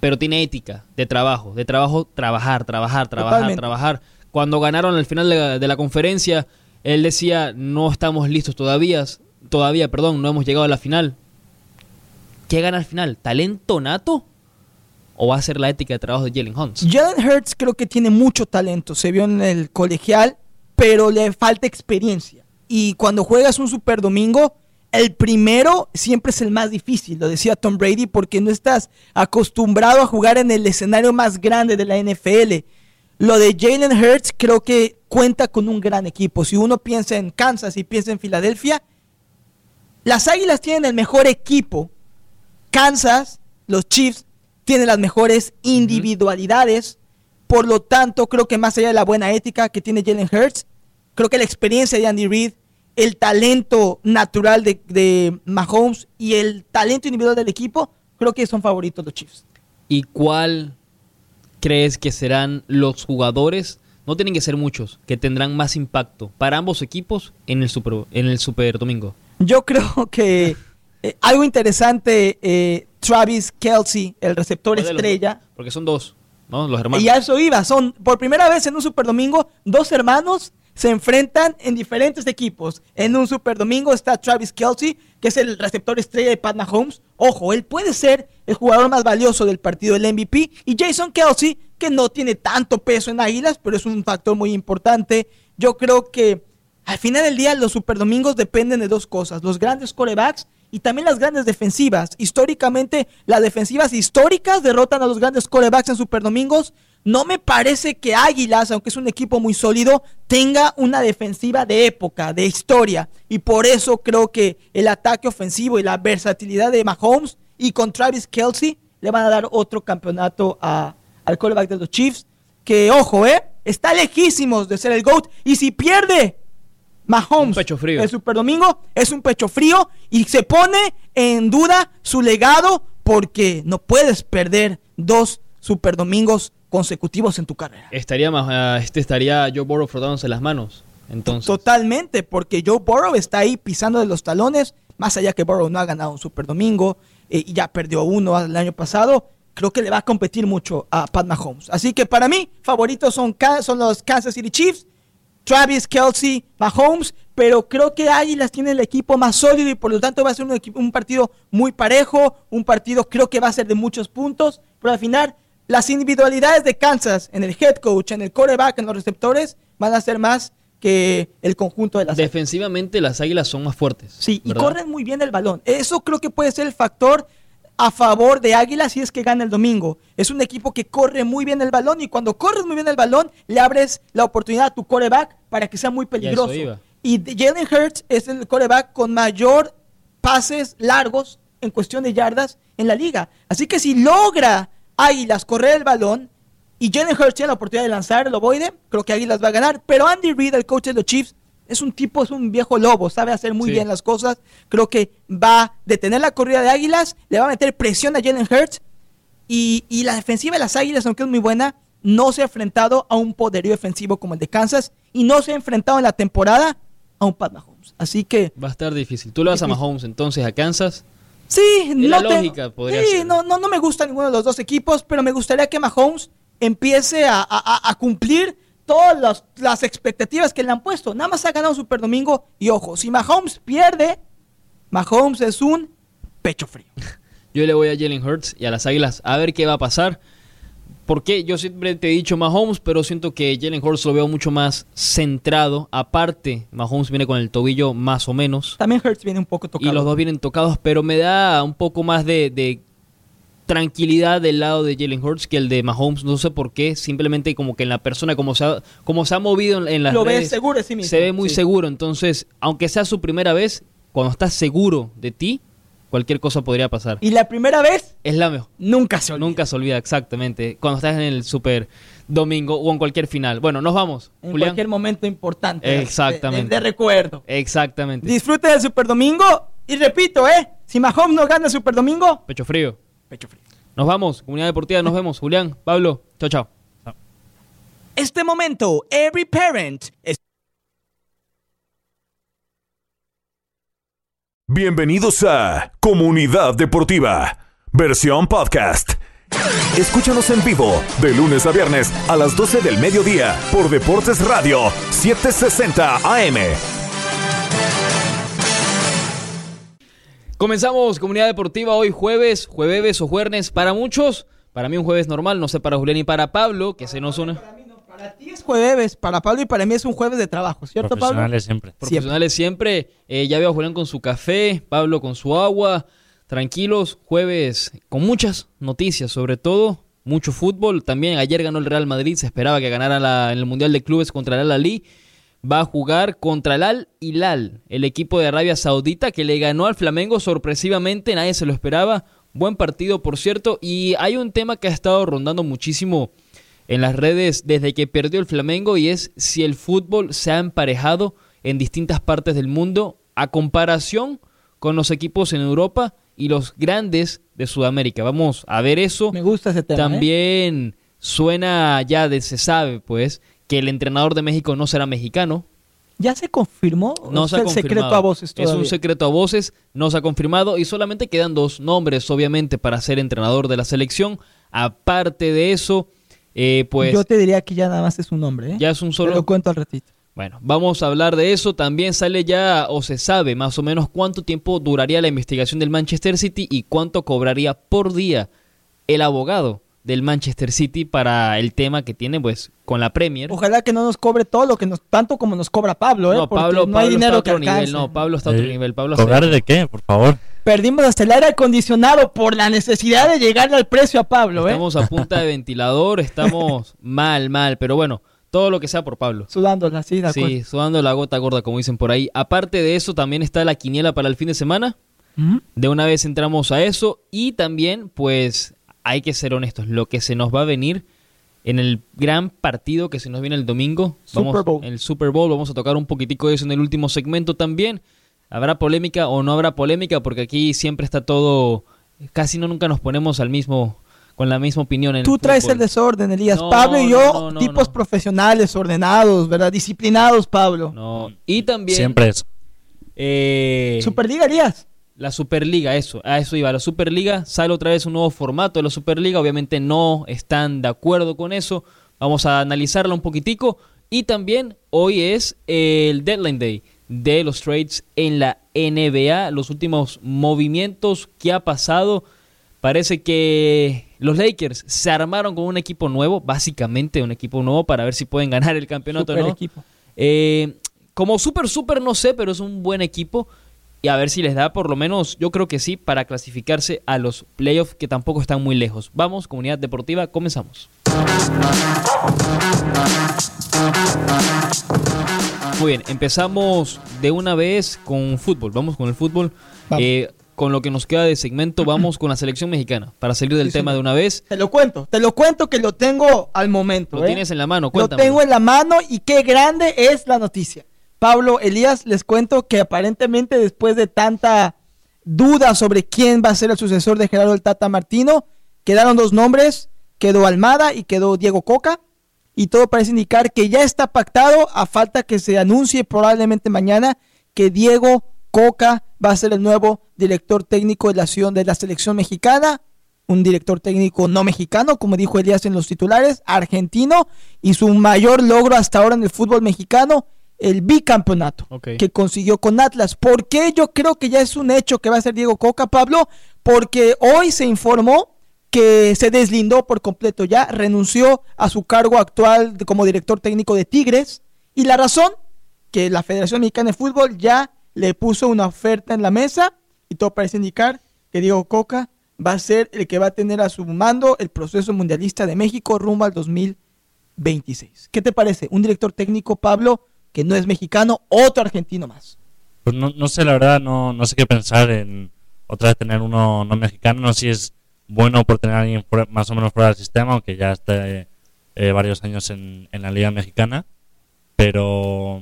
pero tiene ética de trabajo, de trabajo, trabajar, trabajar, trabajar, Totalmente. trabajar. Cuando ganaron al final de la, de la conferencia, él decía, no estamos listos todavía, todavía, perdón, no hemos llegado a la final. ¿Qué gana al final? ¿Talento nato? ¿O va a ser la ética de trabajo de Jalen Hunt? Jalen Hurts creo que tiene mucho talento, se vio en el colegial, pero le falta experiencia. Y cuando juegas un Super Domingo, el primero siempre es el más difícil, lo decía Tom Brady, porque no estás acostumbrado a jugar en el escenario más grande de la NFL. Lo de Jalen Hurts creo que cuenta con un gran equipo. Si uno piensa en Kansas y piensa en Filadelfia, las Águilas tienen el mejor equipo. Kansas, los Chiefs, tienen las mejores individualidades. Por lo tanto, creo que más allá de la buena ética que tiene Jalen Hurts, creo que la experiencia de Andy Reid, el talento natural de, de Mahomes y el talento individual del equipo, creo que son favoritos los Chiefs. ¿Y cuál crees que serán los jugadores? No tienen que ser muchos, que tendrán más impacto para ambos equipos en el Super, en el super Domingo. Yo creo que eh, algo interesante, eh, Travis Kelsey, el receptor ¿Cuál de los estrella? Porque son dos, ¿no? Los hermanos. Y a eso iba. Son por primera vez en un Super Domingo, dos hermanos se enfrentan en diferentes equipos. En un Super Domingo está Travis Kelsey, que es el receptor estrella de Pat Mahomes. Ojo, él puede ser el jugador más valioso del partido del MVP. Y Jason Kelsey, que no tiene tanto peso en Águilas, pero es un factor muy importante. Yo creo que al final del día los Super Domingos dependen de dos cosas: los grandes corebacks y también las grandes defensivas. Históricamente, las defensivas históricas derrotan a los grandes corebacks en Super Domingos. No me parece que Águilas, aunque es un equipo muy sólido, tenga una defensiva de época, de historia. Y por eso creo que el ataque ofensivo y la versatilidad de Mahomes y con Travis Kelsey le van a dar otro campeonato a- al coreback de los Chiefs. Que, ojo, ¿eh? Está lejísimos de ser el GOAT. Y si pierde Mahomes Un pecho frío. el Super Domingo, es un pecho frío y se pone en duda su legado porque no puedes perder dos Super Domingos consecutivos en tu carrera. Estaría más, ah, este estaría Joe Burrow frotándose las manos. Entonces, Totalmente, porque Joe Burrow está ahí pisando de los talones, más allá que Burrow no ha ganado un Super Domingo eh, y ya perdió uno el año pasado, creo que le va a competir mucho a Pat Mahomes. Así que para mí, favoritos son, son los Kansas City Chiefs, Travis Kelsey, Mahomes, pero creo que Águilas tiene el equipo más sólido y por lo tanto va a ser un, equipo- un partido muy parejo, un partido creo que va a ser de muchos puntos, pero al final las individualidades de Kansas en el head coach, en el quarterback, en los receptores, van a ser más que el conjunto de las defensivamente las águilas son más fuertes. Sí, y corren muy bien el balón. Eso creo que puede ser el factor a favor de Águilas si es que gana el domingo. Es un equipo que corre muy bien el balón y cuando corres muy bien el balón le abres la oportunidad a tu coreback para que sea muy peligroso. Y Jalen Hurts es el coreback con mayor pases largos en cuestión de yardas en la liga. Así que si logra Águilas correr el balón y Jalen Hurts tiene la oportunidad de lanzar el ovoide, creo que Águilas va a ganar. Pero Andy Reid, el coach de los Chiefs, es un tipo, es un viejo lobo, sabe hacer muy Sí. bien las cosas. Creo que va a detener la corrida de Águilas, le va a meter presión a Jalen Hurts y, y la defensiva de las Águilas, aunque es muy buena, no se ha enfrentado a un poderío defensivo como el de Kansas y no se ha enfrentado en la temporada a un Pat Mahomes. Así que Va a estar difícil. Tú le vas a. Mahomes entonces a Kansas. sí, la no te- lógica podría sí, no, no, no me gusta ninguno de los dos equipos, pero me gustaría que Mahomes empiece a- a cumplir todas las, las expectativas que le han puesto. Nada más ha ganado Super Domingo y ojo, si Mahomes pierde, Mahomes es un pecho frío. Yo le voy a Jalen Hurts y a las Águilas a ver qué va a pasar. Porque yo siempre te he dicho Mahomes, pero siento que Jalen Hurts lo veo mucho más centrado. Aparte, Mahomes viene con el tobillo más o menos. También Hurts viene un poco tocado. Y los dos vienen tocados, pero me da un poco más de, de tranquilidad del lado de Jalen Hurts que el de Mahomes. No sé por qué, simplemente como que en la persona, como se ha, como se ha movido en, en las Lo ves redes, seguro de sí mismo. se ve muy Sí. seguro. Entonces, aunque sea su primera vez, cuando estás seguro de ti, cualquier cosa podría pasar. Y la primera vez, Es la mejor. nunca se olvida. Nunca se olvida exactamente cuando estás en el Super Domingo o en cualquier final. Bueno, nos vamos. En Julián. cualquier momento importante. de- Exactamente. De, de recuerdo. Exactamente. Disfrute del Super Domingo. Y repito, ¿eh? Si Mahomes no gana el Super Domingo, Pecho frío. Pecho frío. Nos vamos. Comunidad Deportiva, nos vemos. Julián, Pablo, chao, chao. Este momento, every parent es Bienvenidos a Comunidad Deportiva, versión podcast. Escúchanos en vivo de lunes a viernes a las 12 del mediodía por Deportes Radio 760 AM. Comenzamos Comunidad Deportiva hoy jueves, jueves o jueves para muchos. Para mí un jueves normal, no sé para Julián y para Pablo, que se nos una. Para ti es jueves, para Pablo y para mí es un jueves de trabajo, ¿cierto, Pablo? Profesionales siempre. Profesionales siempre. Eh, ya veo a Julián con su café, Pablo con su agua. Tranquilos, jueves con muchas noticias, sobre todo mucho fútbol. También ayer ganó el Real Madrid, se esperaba que ganara la- en el Mundial de Clubes contra el Al-Ali. Va a jugar contra el Al Hilal, el equipo de Arabia Saudita que le ganó al Flamengo sorpresivamente, nadie se lo esperaba. Buen partido, por cierto. Y hay un tema que ha estado rondando muchísimo en las redes desde que perdió el Flamengo y es si el fútbol se ha emparejado en distintas partes del mundo a comparación con los equipos en Europa y los grandes de Sudamérica. Vamos a ver eso. Me gusta ese tema. ¿eh? También suena ya de se sabe pues que el entrenador de México no será mexicano, ¿Ya se confirmó? ¿O no se ha confirmado. secreto a voces es un secreto a voces, no se ha confirmado y solamente quedan dos nombres, obviamente, para ser entrenador de la selección. Aparte de eso, eh, pues Yo te diría que ya nada más es un nombre, ¿eh? ya es un Te solo. lo cuento al ratito. Bueno, vamos a hablar de eso. También sale ya o se sabe más o menos cuánto tiempo duraría la investigación del Manchester City y cuánto cobraría por día el abogado del Manchester City para el tema que tiene pues con la Premier. Ojalá que no nos cobre todo lo que nos, tanto como nos cobra Pablo, ¿eh? no, Porque Pablo, no hay Pablo dinero está a que otro nivel. alcance. No, Pablo está a otro Eh, nivel. Pablo ¿Cobrar de qué, por favor? Perdimos hasta el aire acondicionado por la necesidad de llegarle al precio a Pablo, ¿eh? Estamos a punta de ventilador, estamos mal, mal, pero bueno, todo lo que sea por Pablo. Sudándola, sí, de acuerdo. Sí, sudando la gota gorda, como dicen por ahí. Aparte de eso, también está la quiniela para el fin de semana. De una vez entramos a eso y también, pues, hay que ser honestos, lo que se nos va a venir en el gran partido que se nos viene el domingo, vamos, Super Bowl. el Super Bowl, vamos a tocar un poquitico de eso en el último segmento también. ¿Habrá polémica o no habrá polémica? Porque aquí siempre está todo, casi no nunca nos ponemos al mismo, con la misma opinión en Tú el traes fútbol. el desorden, Elías. No, Pablo y yo, no, no, no, tipos no. profesionales, ordenados, ¿verdad? Disciplinados, Pablo. No, y también Siempre eso. eh, Superliga, Elías. La Superliga, eso, a eso iba. La Superliga sale otra vez un nuevo formato de la Superliga. Obviamente no están de acuerdo con eso. Vamos a analizarla un poquitico. Y también hoy es el deadline day de los trades en la NBA. Los últimos movimientos que ha pasado. Parece que los Lakers se armaron con un equipo nuevo, básicamente un equipo nuevo para ver si pueden ganar el campeonato, Super ¿no? equipo. Eh, como super, super, no sé, pero es un buen equipo. Y a ver si les da por lo menos, yo creo que sí, para clasificarse a los playoffs que tampoco están muy lejos. Vamos, comunidad deportiva, comenzamos. Muy bien, empezamos de una vez con fútbol. Vamos con el fútbol. Eh, con lo que nos queda de segmento, vamos con la selección mexicana, para salir del Sí, tema de una vez. Te lo cuento, te lo cuento que lo tengo al momento. Lo ¿eh? tienes en la mano, Lo cuéntame. tengo en la mano y qué grande es la noticia. Pablo Elías, les cuento que aparentemente después de tanta duda sobre quién va a ser el sucesor de Gerardo el Tata Martino, quedaron dos nombres, quedó Almada y quedó Diego Coca, y todo parece indicar que ya está pactado a falta que se anuncie probablemente mañana que Diego Coca va a ser el nuevo director técnico de la, de la selección mexicana, un director técnico no mexicano, como dijo Elías en los titulares, argentino, y su mayor logro hasta ahora en el fútbol mexicano, el bicampeonato que consiguió con Atlas. ¿Por qué yo creo que ya es un hecho que va a ser Diego Coca, Pablo? Porque hoy se informó que se deslindó por completo ya, renunció a su cargo actual de- como director técnico de Tigres, y la razón, que la Federación Mexicana de Fútbol ya le puso una oferta en la mesa, y todo parece indicar que Diego Coca va a ser el que va a tener a su mando el proceso mundialista de México rumbo al 2026. ¿Qué te parece? Un director técnico, Pablo, que no es mexicano, otro argentino más. Pues no, no sé, la verdad, no, no sé qué pensar en otra vez tener uno no mexicano. No sé si es bueno por tener a alguien fuera- más o menos fuera del sistema, aunque ya esté eh, varios años en, en la Liga Mexicana. Pero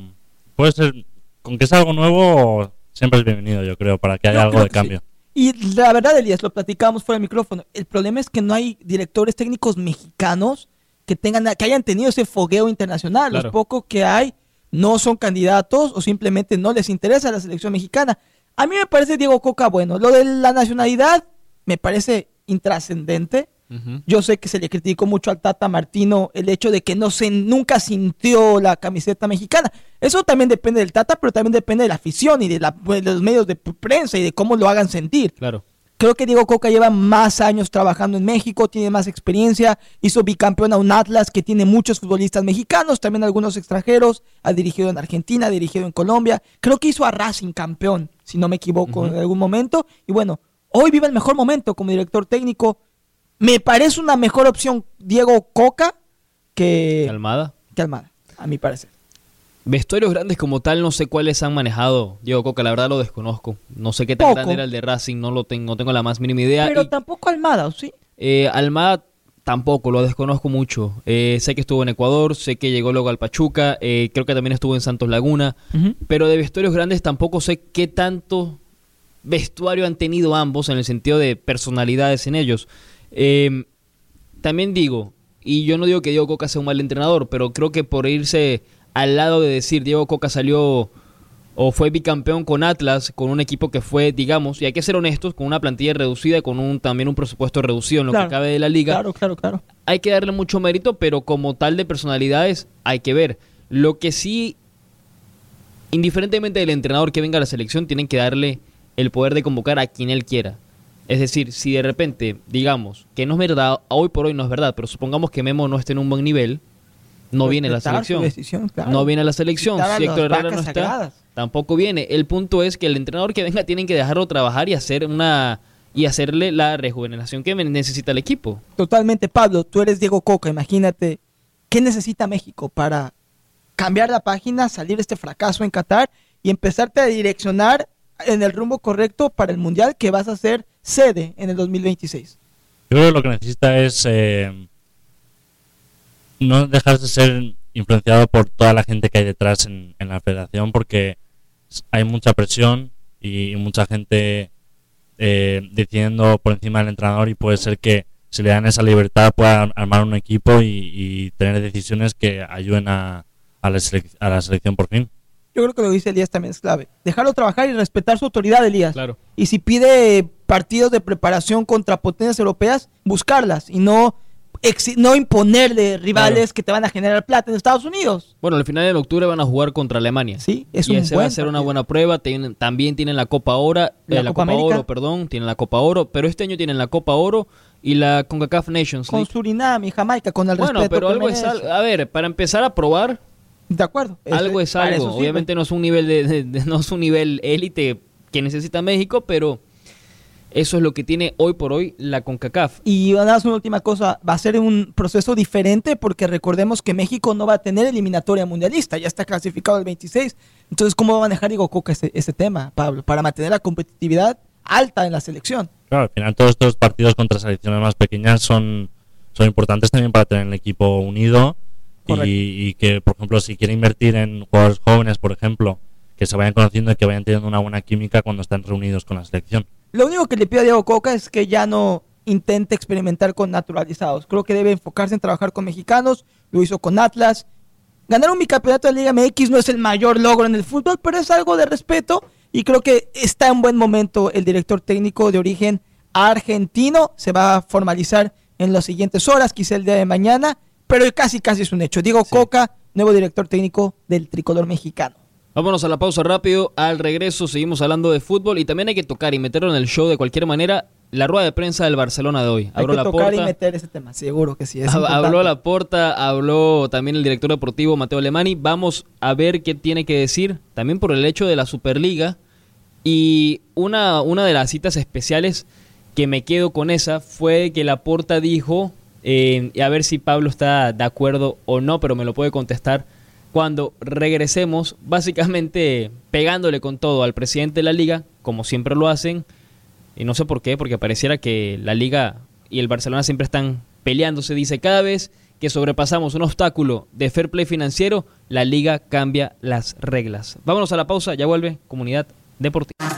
puede ser, con que sea algo nuevo, siempre es bienvenido, yo creo, para que haya Yo algo de cambio. Y la verdad, Elías, lo platicábamos fuera del micrófono. El problema es que no hay directores técnicos mexicanos que tengan, que hayan tenido ese fogueo internacional. Los Claro. pocos que hay no son candidatos o simplemente no les interesa la selección mexicana. A mí me parece Diego Coca bueno. Lo de la nacionalidad me parece intrascendente. Yo sé que se le criticó mucho al Tata Martino el hecho de que no se nunca sintió la camiseta mexicana. Eso también depende del Tata, pero también depende de la afición y de, la- de los medios de prensa y de cómo lo hagan sentir. Claro. Creo que Diego Coca lleva más años trabajando en México, tiene más experiencia, hizo bicampeón a un Atlas que tiene muchos futbolistas mexicanos, también algunos extranjeros, ha dirigido en Argentina, ha dirigido en Colombia, creo que hizo a Racing campeón, si no me equivoco, en algún momento, y bueno, hoy vive el mejor momento como director técnico, me parece una mejor opción Diego Coca que, Almada. que Almada, a mi parecer. Vestuarios grandes como tal, no sé cuáles han manejado. Diego Coca, la verdad lo desconozco. No sé qué tan Poco. grande era el de Racing, no lo tengo, no tengo la más mínima idea. Pero Y, tampoco Almada, ¿o ¿sí? eh, Almada tampoco, lo desconozco mucho. Eh, sé que estuvo en Ecuador, sé que llegó luego al Pachuca, eh, creo que también estuvo en Santos Laguna. Pero de vestuarios grandes tampoco sé qué tanto vestuario han tenido ambos en el sentido de personalidades en ellos. Eh, también digo, y yo no digo que Diego Coca sea un mal entrenador, pero creo que por irse al lado de decir Diego Coca salió o fue bicampeón con Atlas, con un equipo que fue, digamos, y hay que ser honestos, con una plantilla reducida, con un también un presupuesto reducido en lo Claro. que cabe de la liga Claro, claro, claro. hay que darle mucho mérito, pero como tal de personalidades hay que ver. Lo que sí, indiferentemente del entrenador que venga a la selección, tienen que darle el poder de convocar a quien él quiera. Es decir, si de repente, digamos, que no es verdad, hoy por hoy no es verdad, pero supongamos que Memo no esté en un buen nivel, no viene a la selección. decisión, claro. No viene la selección. Si Héctor Herrera no está, sagradas. tampoco viene. El punto es que el entrenador que venga tienen que dejarlo trabajar y hacer una y hacerle la rejuvenación que necesita el equipo. Totalmente, Pablo, tú eres Diego Coca, imagínate, ¿qué necesita México para cambiar la página, salir de este fracaso en Qatar y empezarte a direccionar en el rumbo correcto para el Mundial que vas a ser sede en el 2026? Yo creo que lo que necesita es eh, no dejarse de ser influenciado por toda la gente que hay detrás en, en la federación porque hay mucha presión y mucha gente eh, decidiendo por encima del entrenador y puede ser que si le dan esa libertad pueda ar- armar un equipo y, y tener decisiones que ayuden a, a, la selec- a la selección por fin. Yo creo que lo que dice Elías también es clave. Dejarlo trabajar y respetar su autoridad, Elías. Claro. Y si pide partidos de preparación contra potencias europeas, buscarlas y no, no imponerle rivales Claro. que te van a generar plata en Estados Unidos. Bueno, al final de octubre van a jugar contra Alemania. Sí, es y un ese va a ser una buena prueba. Tienen- también tienen la Copa Oro, eh, La la, Copa. Oro, perdón, tienen la Copa Oro, pero este año tienen la Copa Oro y la CONCACAF Nations Con League. Surinam y Jamaica, con el Bueno, respeto pero que algo es merece. algo. A ver, para empezar a probar, De acuerdo. Algo es algo. Obviamente no es un nivel de, de- de- no es un nivel élite que necesita México, pero eso es lo que tiene hoy por hoy la CONCACAF. Y nada más una última cosa, va a ser un proceso diferente porque recordemos que México no va a tener eliminatoria mundialista, ya está clasificado el 26. Entonces, ¿cómo va a manejar Diego Coca ese, ese tema, Pablo? Para mantener la competitividad alta en la selección. Claro, al final todos estos partidos contra selecciones más pequeñas son, son importantes también para tener el equipo unido y, y que, por ejemplo, si quiere invertir en jugadores jóvenes, por ejemplo, que se vayan conociendo y que vayan teniendo una buena química cuando están reunidos con la selección. Lo único que le pido a Diego Coca es que ya no intente experimentar con naturalizados. Creo que debe enfocarse en trabajar con mexicanos. Lo hizo con Atlas. Ganar un bicampeonato de Liga MX no es el mayor logro en el fútbol, pero es algo de respeto. Y creo que está en buen momento el director técnico de origen argentino. Se va a formalizar en las siguientes horas, quizá el día de mañana. Pero casi, casi es un hecho. Diego Coca, nuevo director técnico del tricolor mexicano. Vámonos a la pausa rápido. Al regreso seguimos hablando de fútbol y también hay que tocar y meterlo en el show de cualquier manera. La rueda de prensa del Barcelona de hoy. Hay Habló que la tocar y porta. meter ese tema. Seguro que sí. es Habló la porta, habló también el director deportivo Mateo Alemani. Vamos a ver qué tiene que decir, también por el hecho de la Superliga. Y una, una de las citas especiales que me quedo con esa fue que la porta dijo, eh, y a ver si Pablo está de acuerdo o no, pero me lo puede contestar. Cuando regresemos, básicamente pegándole con todo al presidente de la liga, como siempre lo hacen, y no sé por qué, porque pareciera que la liga y el Barcelona siempre están peleándose. Dice, cada vez que sobrepasamos un obstáculo de fair play financiero, la liga cambia las reglas. Vámonos a la pausa, ya vuelve Comunidad Deportiva.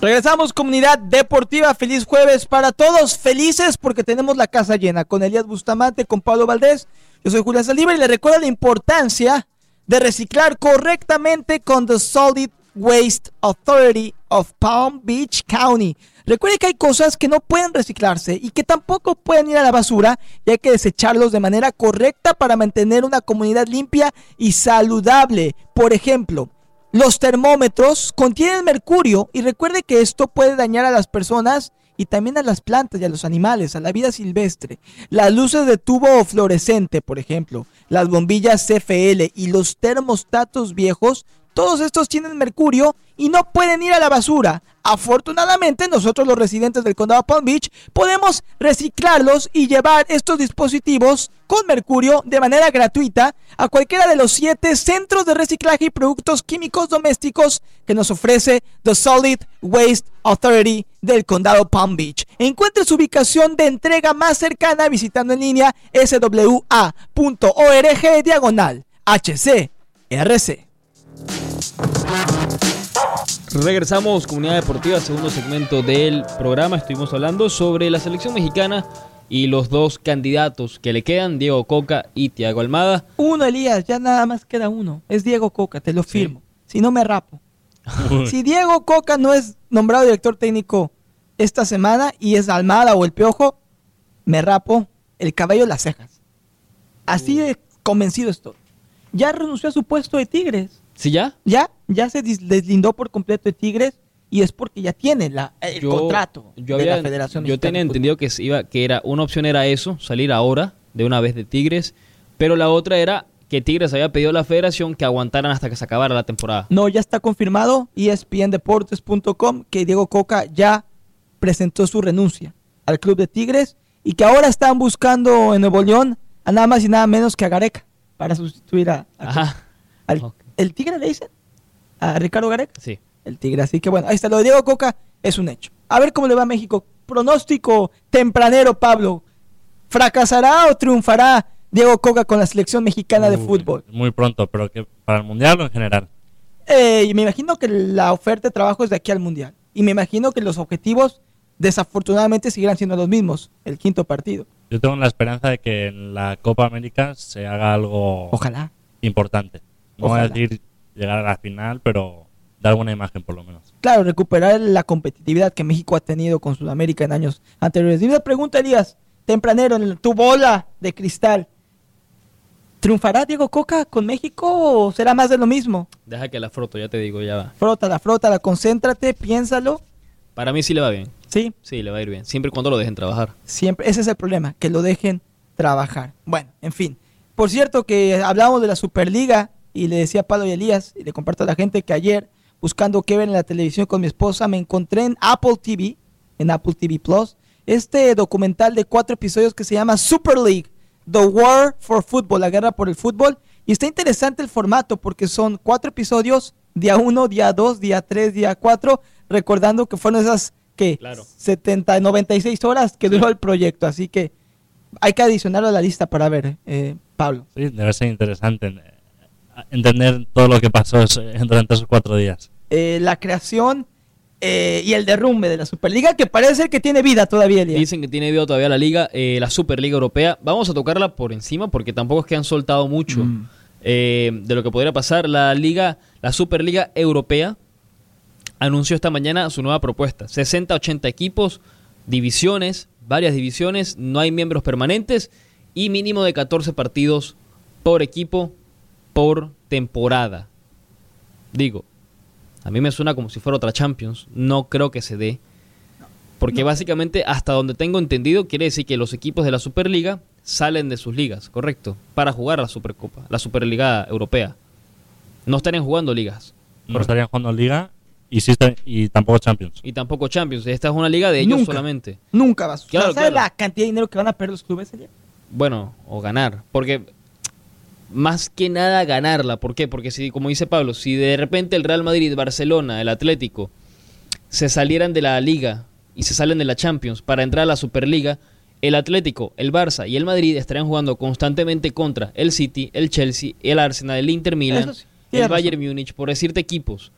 Regresamos, comunidad deportiva. Feliz jueves para todos. Felices porque tenemos la casa llena con Elías Bustamante, con Pablo Valdés. Yo soy Julián Saldívar y le recuerdo la importancia de reciclar correctamente con The Solid Waste Authority of Palm Beach County. Recuerde que hay cosas que no pueden reciclarse y que tampoco pueden ir a la basura y hay que desecharlos de manera correcta para mantener una comunidad limpia y saludable. Por ejemplo, los termómetros contienen mercurio y recuerde que esto puede dañar a las personas y también a las plantas y a los animales, a la vida silvestre. Las luces de tubo fluorescente, por ejemplo, las bombillas CFL y los termostatos viejos, todos estos tienen mercurio y no pueden ir a la basura. Afortunadamente, nosotros los residentes del condado Palm Beach podemos reciclarlos y llevar estos dispositivos con mercurio de manera gratuita a cualquiera de los siete centros de reciclaje y productos químicos domésticos que nos ofrece The Solid Waste Authority del condado Palm Beach. Encuentre su ubicación de entrega más cercana visitando en línea swa.org diagonal HCRC. Regresamos, Comunidad Deportiva, segundo segmento del programa. Estuvimos hablando sobre la selección mexicana y los dos candidatos que le quedan, Diego Coca y Tiago Almada. Uno, Elías, ya nada más queda uno. Es Diego Coca, te lo firmo. Si no me rapo. Si Diego Coca no es nombrado director técnico esta semana y es Almada o el Piojo, me rapo el cabello y las cejas. Así de convencido estoy. Ya renunció a su puesto de Tigres. ¿Sí ya? Ya, ya se deslindó por completo de Tigres y es porque ya tiene la, el Yo- contrato yo de había- la Federación Yo tenía de entendido que, se iba, que era una opción era eso, salir ahora, de una vez de Tigres, pero la otra era que Tigres había pedido a la federación que aguantaran hasta que se acabara la temporada. No, ya está confirmado, espndeportes.com, que Diego Coca ya presentó su renuncia al club de Tigres y que ahora están buscando en Nuevo León a nada más y nada menos que a Gareca para sustituir a, a- Ajá. al- Ok. El Tigre le dicen a Ricardo Gareca. Sí. El Tigre, así que bueno, ahí está lo de Diego Coca, es un hecho. A ver cómo le va a México. Pronóstico tempranero, Pablo. ¿Fracasará o triunfará Diego Coca con la selección mexicana de fútbol? Muy pronto, pero que para el mundial o en general. Eh, y me imagino que la oferta de trabajo es de aquí al Mundial. Y me imagino que los objetivos desafortunadamente seguirán siendo los mismos, el quinto partido. Yo tengo la esperanza de que en la Copa América se haga algo Ojalá. importante. No voy a Ojalá. decir llegar a la final, pero dar buena imagen por lo menos. Claro, recuperar la competitividad que México ha tenido con Sudamérica en años anteriores. Y una pregunta, Elías, tempranero, en tu bola de cristal. ¿Triunfará Diego Coca con México o será más de lo mismo? Deja que la froto, ya te digo, ya va. Frótala, frótala, concéntrate, piénsalo. Para mí sí le va bien. Sí, Sí, le va a ir bien. Siempre y cuando lo dejen trabajar. Siempre, ese es el problema, que lo dejen trabajar. Bueno, en fin. Por cierto que hablábamos de la Superliga y le decía a Pablo y Elías y le comparto a la gente que ayer buscando qué ver en la televisión con mi esposa me encontré en Apple TV, en Apple TV Plus, este documental de cuatro episodios que se llama Super League, The War for Football, la guerra por el fútbol. Y está interesante el formato porque son cuatro episodios, día uno, día dos, día tres, día cuatro, recordando que fueron esas que Claro. 70, 96 horas que duró el proyecto. Así que hay que adicionarlo a la lista para ver, eh, Pablo. Sí, debe ser interesante eh, entender todo lo que pasó durante esos cuatro días. Eh, la creación eh, y el derrumbe de la Superliga, que parece ser que tiene vida todavía, Elías. Dicen que tiene vida todavía la liga, eh, la Superliga Europea. Vamos a tocarla por encima porque tampoco es que han soltado mucho Mm. eh, de lo que podría pasar. La liga, la Superliga Europea anunció esta mañana su nueva propuesta. 60-80 equipos, divisiones, varias divisiones, no hay miembros permanentes y mínimo de 14 partidos por equipo por temporada. Digo, a mí me suena como si fuera otra Champions. No creo que se dé. Porque básicamente, hasta donde tengo entendido, quiere decir que los equipos de la Superliga salen de sus ligas, ¿correcto? Para jugar la Supercopa, la Superliga Europea. No estarían jugando ligas. No estarían jugando Liga y, sí está- y tampoco Champions. Y tampoco Champions. Esta es una liga de ellos Nunca. solamente. Nunca va a. Claro, ¿Sabes claro. la cantidad de dinero que van a perder los clubes, Elías? Bueno, o ganar. Porque más que nada ganarla. ¿Por qué? Porque si, como dice Pablo, si de repente el Real Madrid, Barcelona, el Atlético se salieran de la liga y se salen de la Champions para entrar a la Superliga, el Atlético, el Barça y el Madrid estarían jugando constantemente contra el City, el Chelsea, el Arsenal, el Inter Milan, sí, el Bayern. Múnich, por decirte equipos,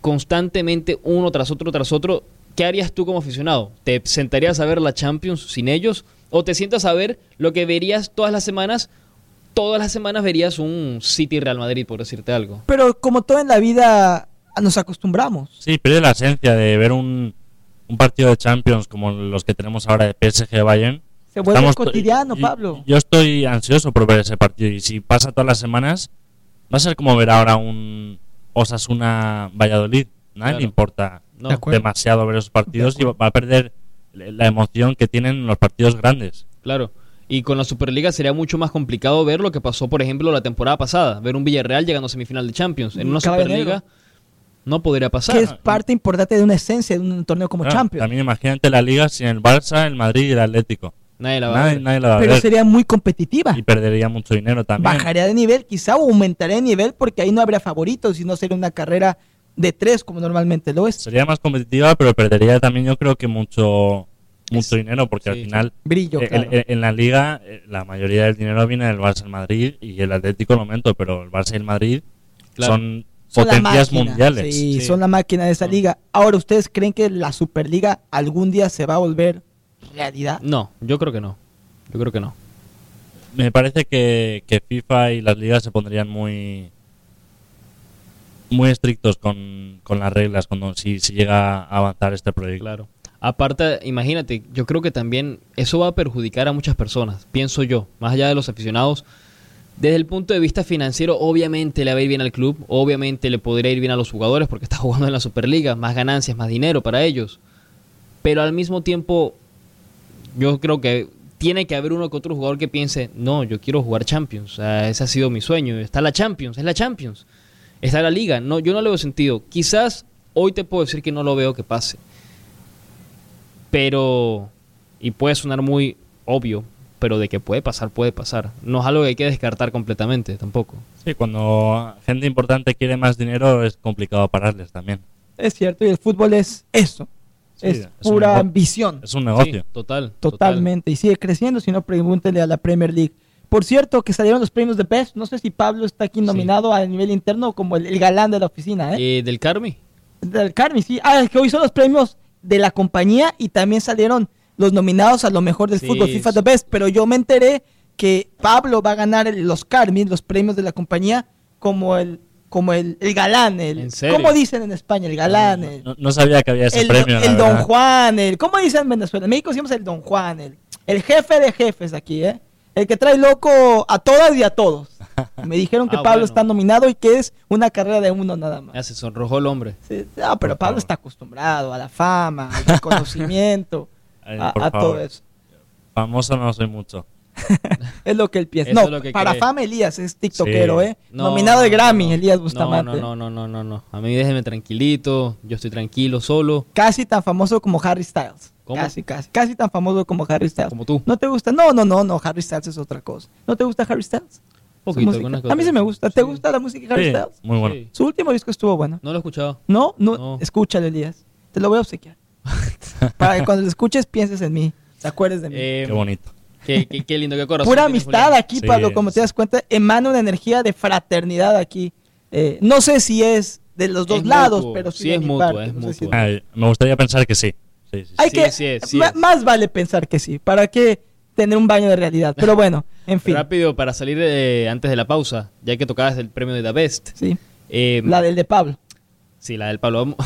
constantemente uno tras otro tras otro. ¿Qué harías tú como aficionado? ¿Te sentarías a ver la Champions sin ellos? ¿O te sientas a ver lo que verías todas las semanas? Todas las semanas verías un City Real Madrid, por decirte algo. Pero como todo en la vida, nos acostumbramos. Sí, pierde la esencia de ver un, un partido de Champions como los que tenemos ahora de PSG Bayern. Se vuelve Estamos- cotidiano, Pablo. Yo estoy ansioso por ver ese partido y si pasa todas las semanas, va a ser como ver ahora un Osasuna Valladolid. Nadie Claro. le importa No. De demasiado ver esos partidos De y va a perder la emoción que tienen los partidos grandes. Claro. Y con la Superliga sería mucho más complicado ver lo que pasó, por ejemplo, la temporada pasada. Ver un Villarreal llegando a semifinal de Champions. En una Cada Superliga no podría pasar. que es parte importante de una esencia de un torneo como Claro, Champions. También imagínate la liga sin el Barça, el Madrid y el Atlético. Nadie la va a Nadie, ver. nadie la va a Pero ver sería muy competitiva. y perdería mucho dinero también. Bajaría de nivel, quizá o aumentaría de nivel porque ahí no habría favoritos y no sería una carrera de tres como normalmente lo es. Sería más competitiva, pero perdería también yo creo que mucho mucho dinero porque sí, al final Brillo, eh, claro. en, en la liga eh, la mayoría del dinero viene del Barça el Madrid y el Atlético lo aumento, pero el Barça y el Madrid Claro. son potencias máquina, mundiales. Sí, Sí. son la máquina de esa liga. Ahora, ¿ustedes creen que la Superliga algún día se va a volver realidad? No, yo creo que no. Yo creo que no. Me parece que, que FIFA y las ligas se pondrían muy muy estrictos con, con las reglas cuando si, si llega a avanzar este proyecto. Claro. Aparte, imagínate, yo creo que también eso va a perjudicar a muchas personas, pienso yo, más allá de los aficionados. Desde el punto de vista financiero, obviamente le va a ir bien al club, obviamente le podría ir bien a los jugadores porque está jugando en la Superliga, más ganancias, más dinero para ellos. Pero al mismo tiempo, yo creo que tiene que haber uno que otro jugador que piense, no, yo quiero jugar Champions, ese ha sido mi sueño, está la Champions, es la Champions, está la liga, no, yo no le veo sentido. Quizás hoy te puedo decir que no lo veo que pase pero y puede sonar muy obvio, pero de que puede pasar, puede pasar. No es algo que hay que descartar completamente tampoco. Sí, cuando gente importante quiere más dinero es complicado pararles también. Es cierto, y el fútbol es eso. Sí, es pura ambición. Es un negocio. Sí, total, Totalmente. Y sigue creciendo, si no, pregúntele a la Premier League. Por cierto, que salieron los premios de Best. No sé si Pablo está aquí Sí. nominado a nivel interno como el, el galán de la oficina, total. ¿eh? Eh, del Carmi, Del Carmi, sí. Ah, es que hoy son los premios de la compañía y también salieron los nominados a lo mejor del Sí, fútbol, FIFA. The Best. Pero yo me enteré que Pablo va a ganar el- los Carmi, los premios de la compañía, como el como el, el galán. El, ¿En serio? ¿Cómo dicen en España? El galán. el, No, no sabía que había ese el, premio. el Don. Juan, el, ¿cómo dicen en Venezuela? En México decimos el Don Juan, el, el jefe de jefes aquí, ¿eh? El que trae loco a todas y a todos. Me dijeron que Ah, Pablo bueno. está nominado y que es una carrera de uno nada más. ya se sonrojó el hombre. Sí, no, pero Por Pablo favor. está acostumbrado a la fama, al reconocimiento, a, todo eso. Famoso no soy mucho. Es lo que él piensa. Eso No, es lo que para cree. fama Elías es tiktokero, Sí. ¿eh? No, Nominado de Grammy, no. Elías No, Bustamante. no, no, no, no, no, no. A mí déjeme tranquilito, yo estoy tranquilo, solo, Casi tan famoso como Harry Styles. ¿Cómo? Casi, casi. Casi tan famoso como Harry Styles. como tú. ¿No te gusta? No, no, no, no. Harry Styles es otra cosa. ¿No te gusta Harry Styles? Poquito, A mí sí me gusta. ¿te Sí. gusta la música de Harry Sí, Styles? muy bueno. Sí. Su último disco estuvo bueno. No lo he escuchado. ¿No? No, No. escúchalo, Elías. Te lo voy a obsequiar. Para que cuando lo escuches pienses en mí. Te acuerdes de mí. Eh, Qué bonito. qué, qué- qué lindo, qué corazón. Pura tiene amistad Julián. aquí, Sí, Pablo. Como te das cuenta, emana una energía de fraternidad aquí. Eh, no sé si es de los dos Es lados, mutuo. pero sí, es mutuo, parte. es No sé mutuo. si es- Ay, me gustaría pensar que sí. Sí, sí, sí. Hay Sí, que, sí es, sí ma- es. más vale pensar que sí. ¿Para qué tener un baño de realidad? Pero bueno, en fin. Rápido, para salir eh, antes de la pausa, ya que tocabas el premio de The Best. Sí, Eh, la del de Pablo. Sí, la del Pablo. Vamos,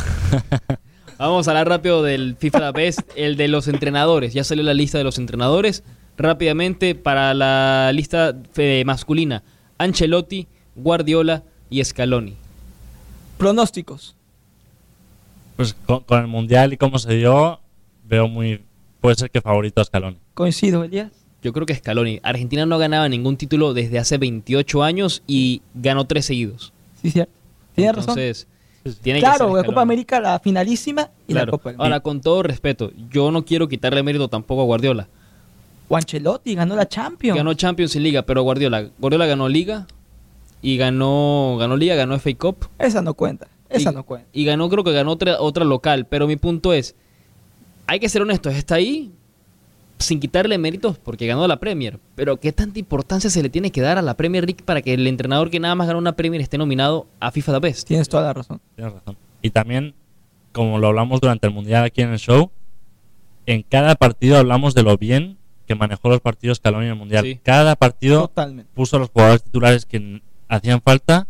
Vamos a hablar rápido del FIFA The Best, el de los entrenadores. Ya salió la lista de los entrenadores. Rápidamente, para la lista eh, masculina, Ancelotti, Guardiola y Scaloni. Pronósticos. Pues con, con el mundial y cómo se dio, veo muy. Puede ser que favorito a Scaloni. Coincido, Elías. Yo creo que Scaloni. Argentina no ganaba ningún título desde hace 28 años y ganó tres seguidos. Sí, cierto. Tienes razón. Entonces, tiene que Claro, la. Copa América, la finalísima y la. Copa del Ahora, con todo respeto, yo no quiero quitarle mérito tampoco a Guardiola. Ancelotti ganó la Champions. Ganó Champions y Liga, pero Guardiola, Guardiola ganó Liga y ganó ganó Liga, ganó FA Cup Esa no cuenta. Esa y, no cuenta. y ganó creo que ganó otra otra local, pero mi punto es hay que ser honestos, está ahí sin quitarle méritos porque ganó la Premier, pero qué tanta importancia se le tiene que dar a la Premier League para que el entrenador que nada más ganó una Premier esté nominado a FIFA The Best. Tienes toda la razón. Tienes razón. Y también, como lo hablamos durante el mundial aquí en el show, en cada partido hablamos de lo bien que manejó los partidos Scaloni en el mundial. Sí. Cada partido Totalmente. puso a los jugadores titulares que hacían falta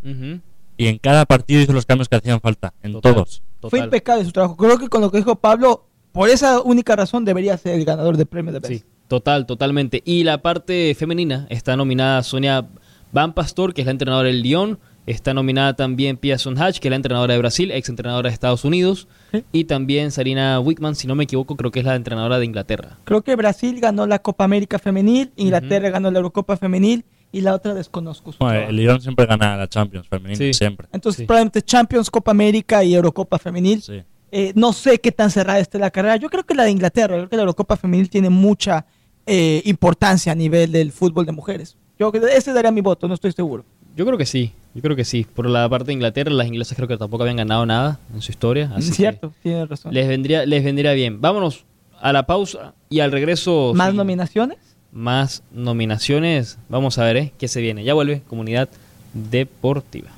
y en cada partido hizo los cambios que hacían falta. En Total. todos. Fue total. impecable su trabajo. Creo que con lo que dijo Pablo, por esa única razón debería ser el ganador del premio de Best. Sí, total, totalmente. Y la parte femenina está nominada Sonia Van Pastor, que es la entrenadora del Lyon. Está nominada también Pia Hatch, que es la entrenadora de Brasil, ex entrenadora de Estados Unidos. Sí. Y también Sarina Wickman, si no me equivoco, creo que es la entrenadora de Inglaterra. Creo que Brasil ganó la Copa América femenil, Inglaterra ganó la Eurocopa femenil y la otra desconozco. su el Lyon siempre gana la Champions femenina, Sí. siempre. Entonces, sí. probablemente Champions, Copa América y Eurocopa femenil. Sí. Eh, no sé qué tan cerrada esté la carrera. Yo creo que la de Inglaterra, yo creo que la Eurocopa femenil tiene mucha eh, importancia a nivel del fútbol de mujeres. Yo creo que ese daría mi voto, no estoy seguro. Yo creo que sí, yo creo que sí. Por la parte de Inglaterra, las inglesas creo que tampoco habían ganado nada en su historia. Así Es cierto, tienes razón. les vendría, les vendría bien. Vámonos a la pausa y al regreso. ¿Más sí, nominaciones? Más nominaciones. Vamos a ver, ¿eh? ¿Qué se viene? Ya vuelve Comunidad Deportiva.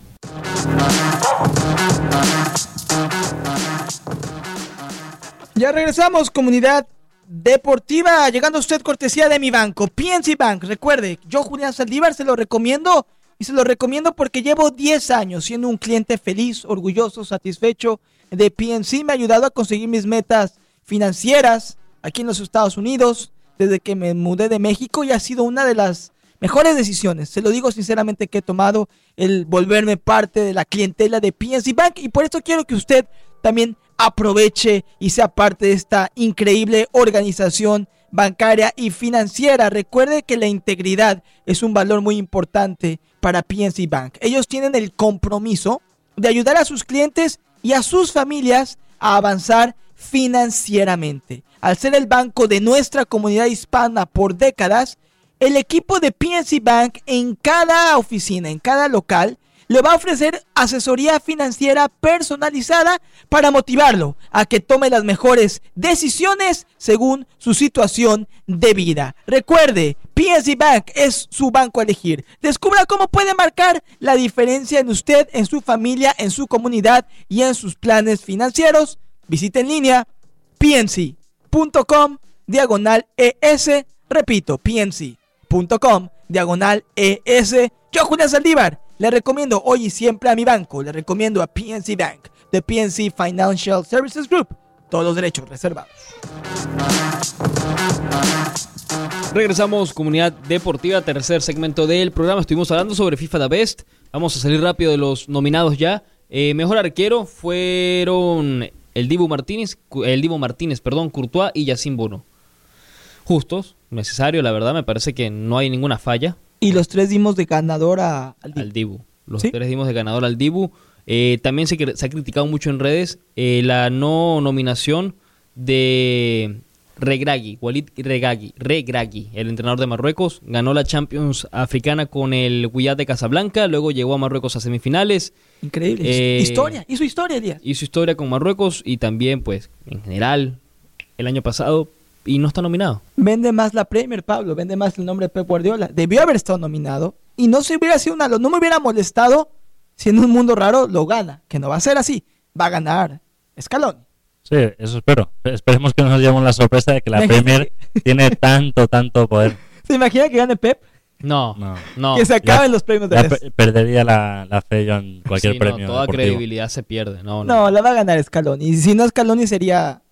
Ya regresamos, comunidad deportiva, llegando usted cortesía de mi banco, PNC Bank. Recuerde, yo Julián Saldívar se lo recomiendo y se lo recomiendo porque llevo 10 años siendo un cliente feliz, orgulloso, satisfecho de PNC. Me ha ayudado a conseguir mis metas financieras aquí en los Estados Unidos desde que me mudé de México y ha sido una de las mejores decisiones. Se lo digo sinceramente que he tomado el volverme parte de la clientela de PNC Bank y por eso quiero que usted también aproveche y sea parte de esta increíble organización bancaria y financiera. Recuerde que la integridad es un valor muy importante para PNC Bank. Ellos tienen el compromiso de ayudar a sus clientes y a sus familias a avanzar financieramente. Al ser el banco de nuestra comunidad hispana por décadas, el equipo de PNC Bank en cada oficina, en cada local, le va a ofrecer asesoría financiera personalizada para motivarlo a que tome las mejores decisiones según su situación de vida. Recuerde, PNC Bank es su banco a elegir. Descubra cómo puede marcar la diferencia en usted, en su familia, en su comunidad y en sus planes financieros. Visite en línea pnc.com diagonal ES. Repito, pnc.com diagonal ES. Yo, Julián Saldívar, le recomiendo hoy y siempre a mi banco. Le recomiendo a PNC Bank, de PNC Financial Services Group. Todos los derechos reservados. Regresamos, comunidad deportiva, tercer segmento del programa. Estuvimos hablando sobre FIFA The Best. Vamos a salir rápido de los nominados ya. Eh, mejor arquero fueron el Dibu Martínez, el Dibu Martínez, perdón, Courtois y Yacine Bono. Justos, necesario, la verdad, me parece que no hay ninguna falla Y los tres dimos de ganador a, al al Dibu. Los Sí. tres dimos de ganador al Dibu. Eh, también se, ha criticado mucho en redes eh, la no nominación de Regragui, Walid Regragui, Regragui, el entrenador de Marruecos, ganó la Champions africana con el Wydad de Casablanca, luego llegó a Marruecos a semifinales, Increíble. Eh, historia. Hizo historia, Elías. hizo historia con Marruecos y también, pues, en general, el año pasado, y no está nominado. Vende más la Premier, Pablo. Vende más el nombre de Pep Guardiola. Debió haber estado nominado. Y no se hubiera sido una. No me hubiera molestado si en un mundo raro lo gana. Que no va a ser así. Va a ganar Scaloni. Sí, eso espero. Esperemos que no nos llevemos la sorpresa de que la. Premier tiene tanto, tanto poder. ¿Se imagina que gane Pep? No, No. no. que se acaben los premios de Ya les- pe- perdería la, la fe yo en cualquier Sí, no, premio. toda deportivo. credibilidad se pierde. No, no. No, la va a ganar Scaloni. Y si no Scaloni sería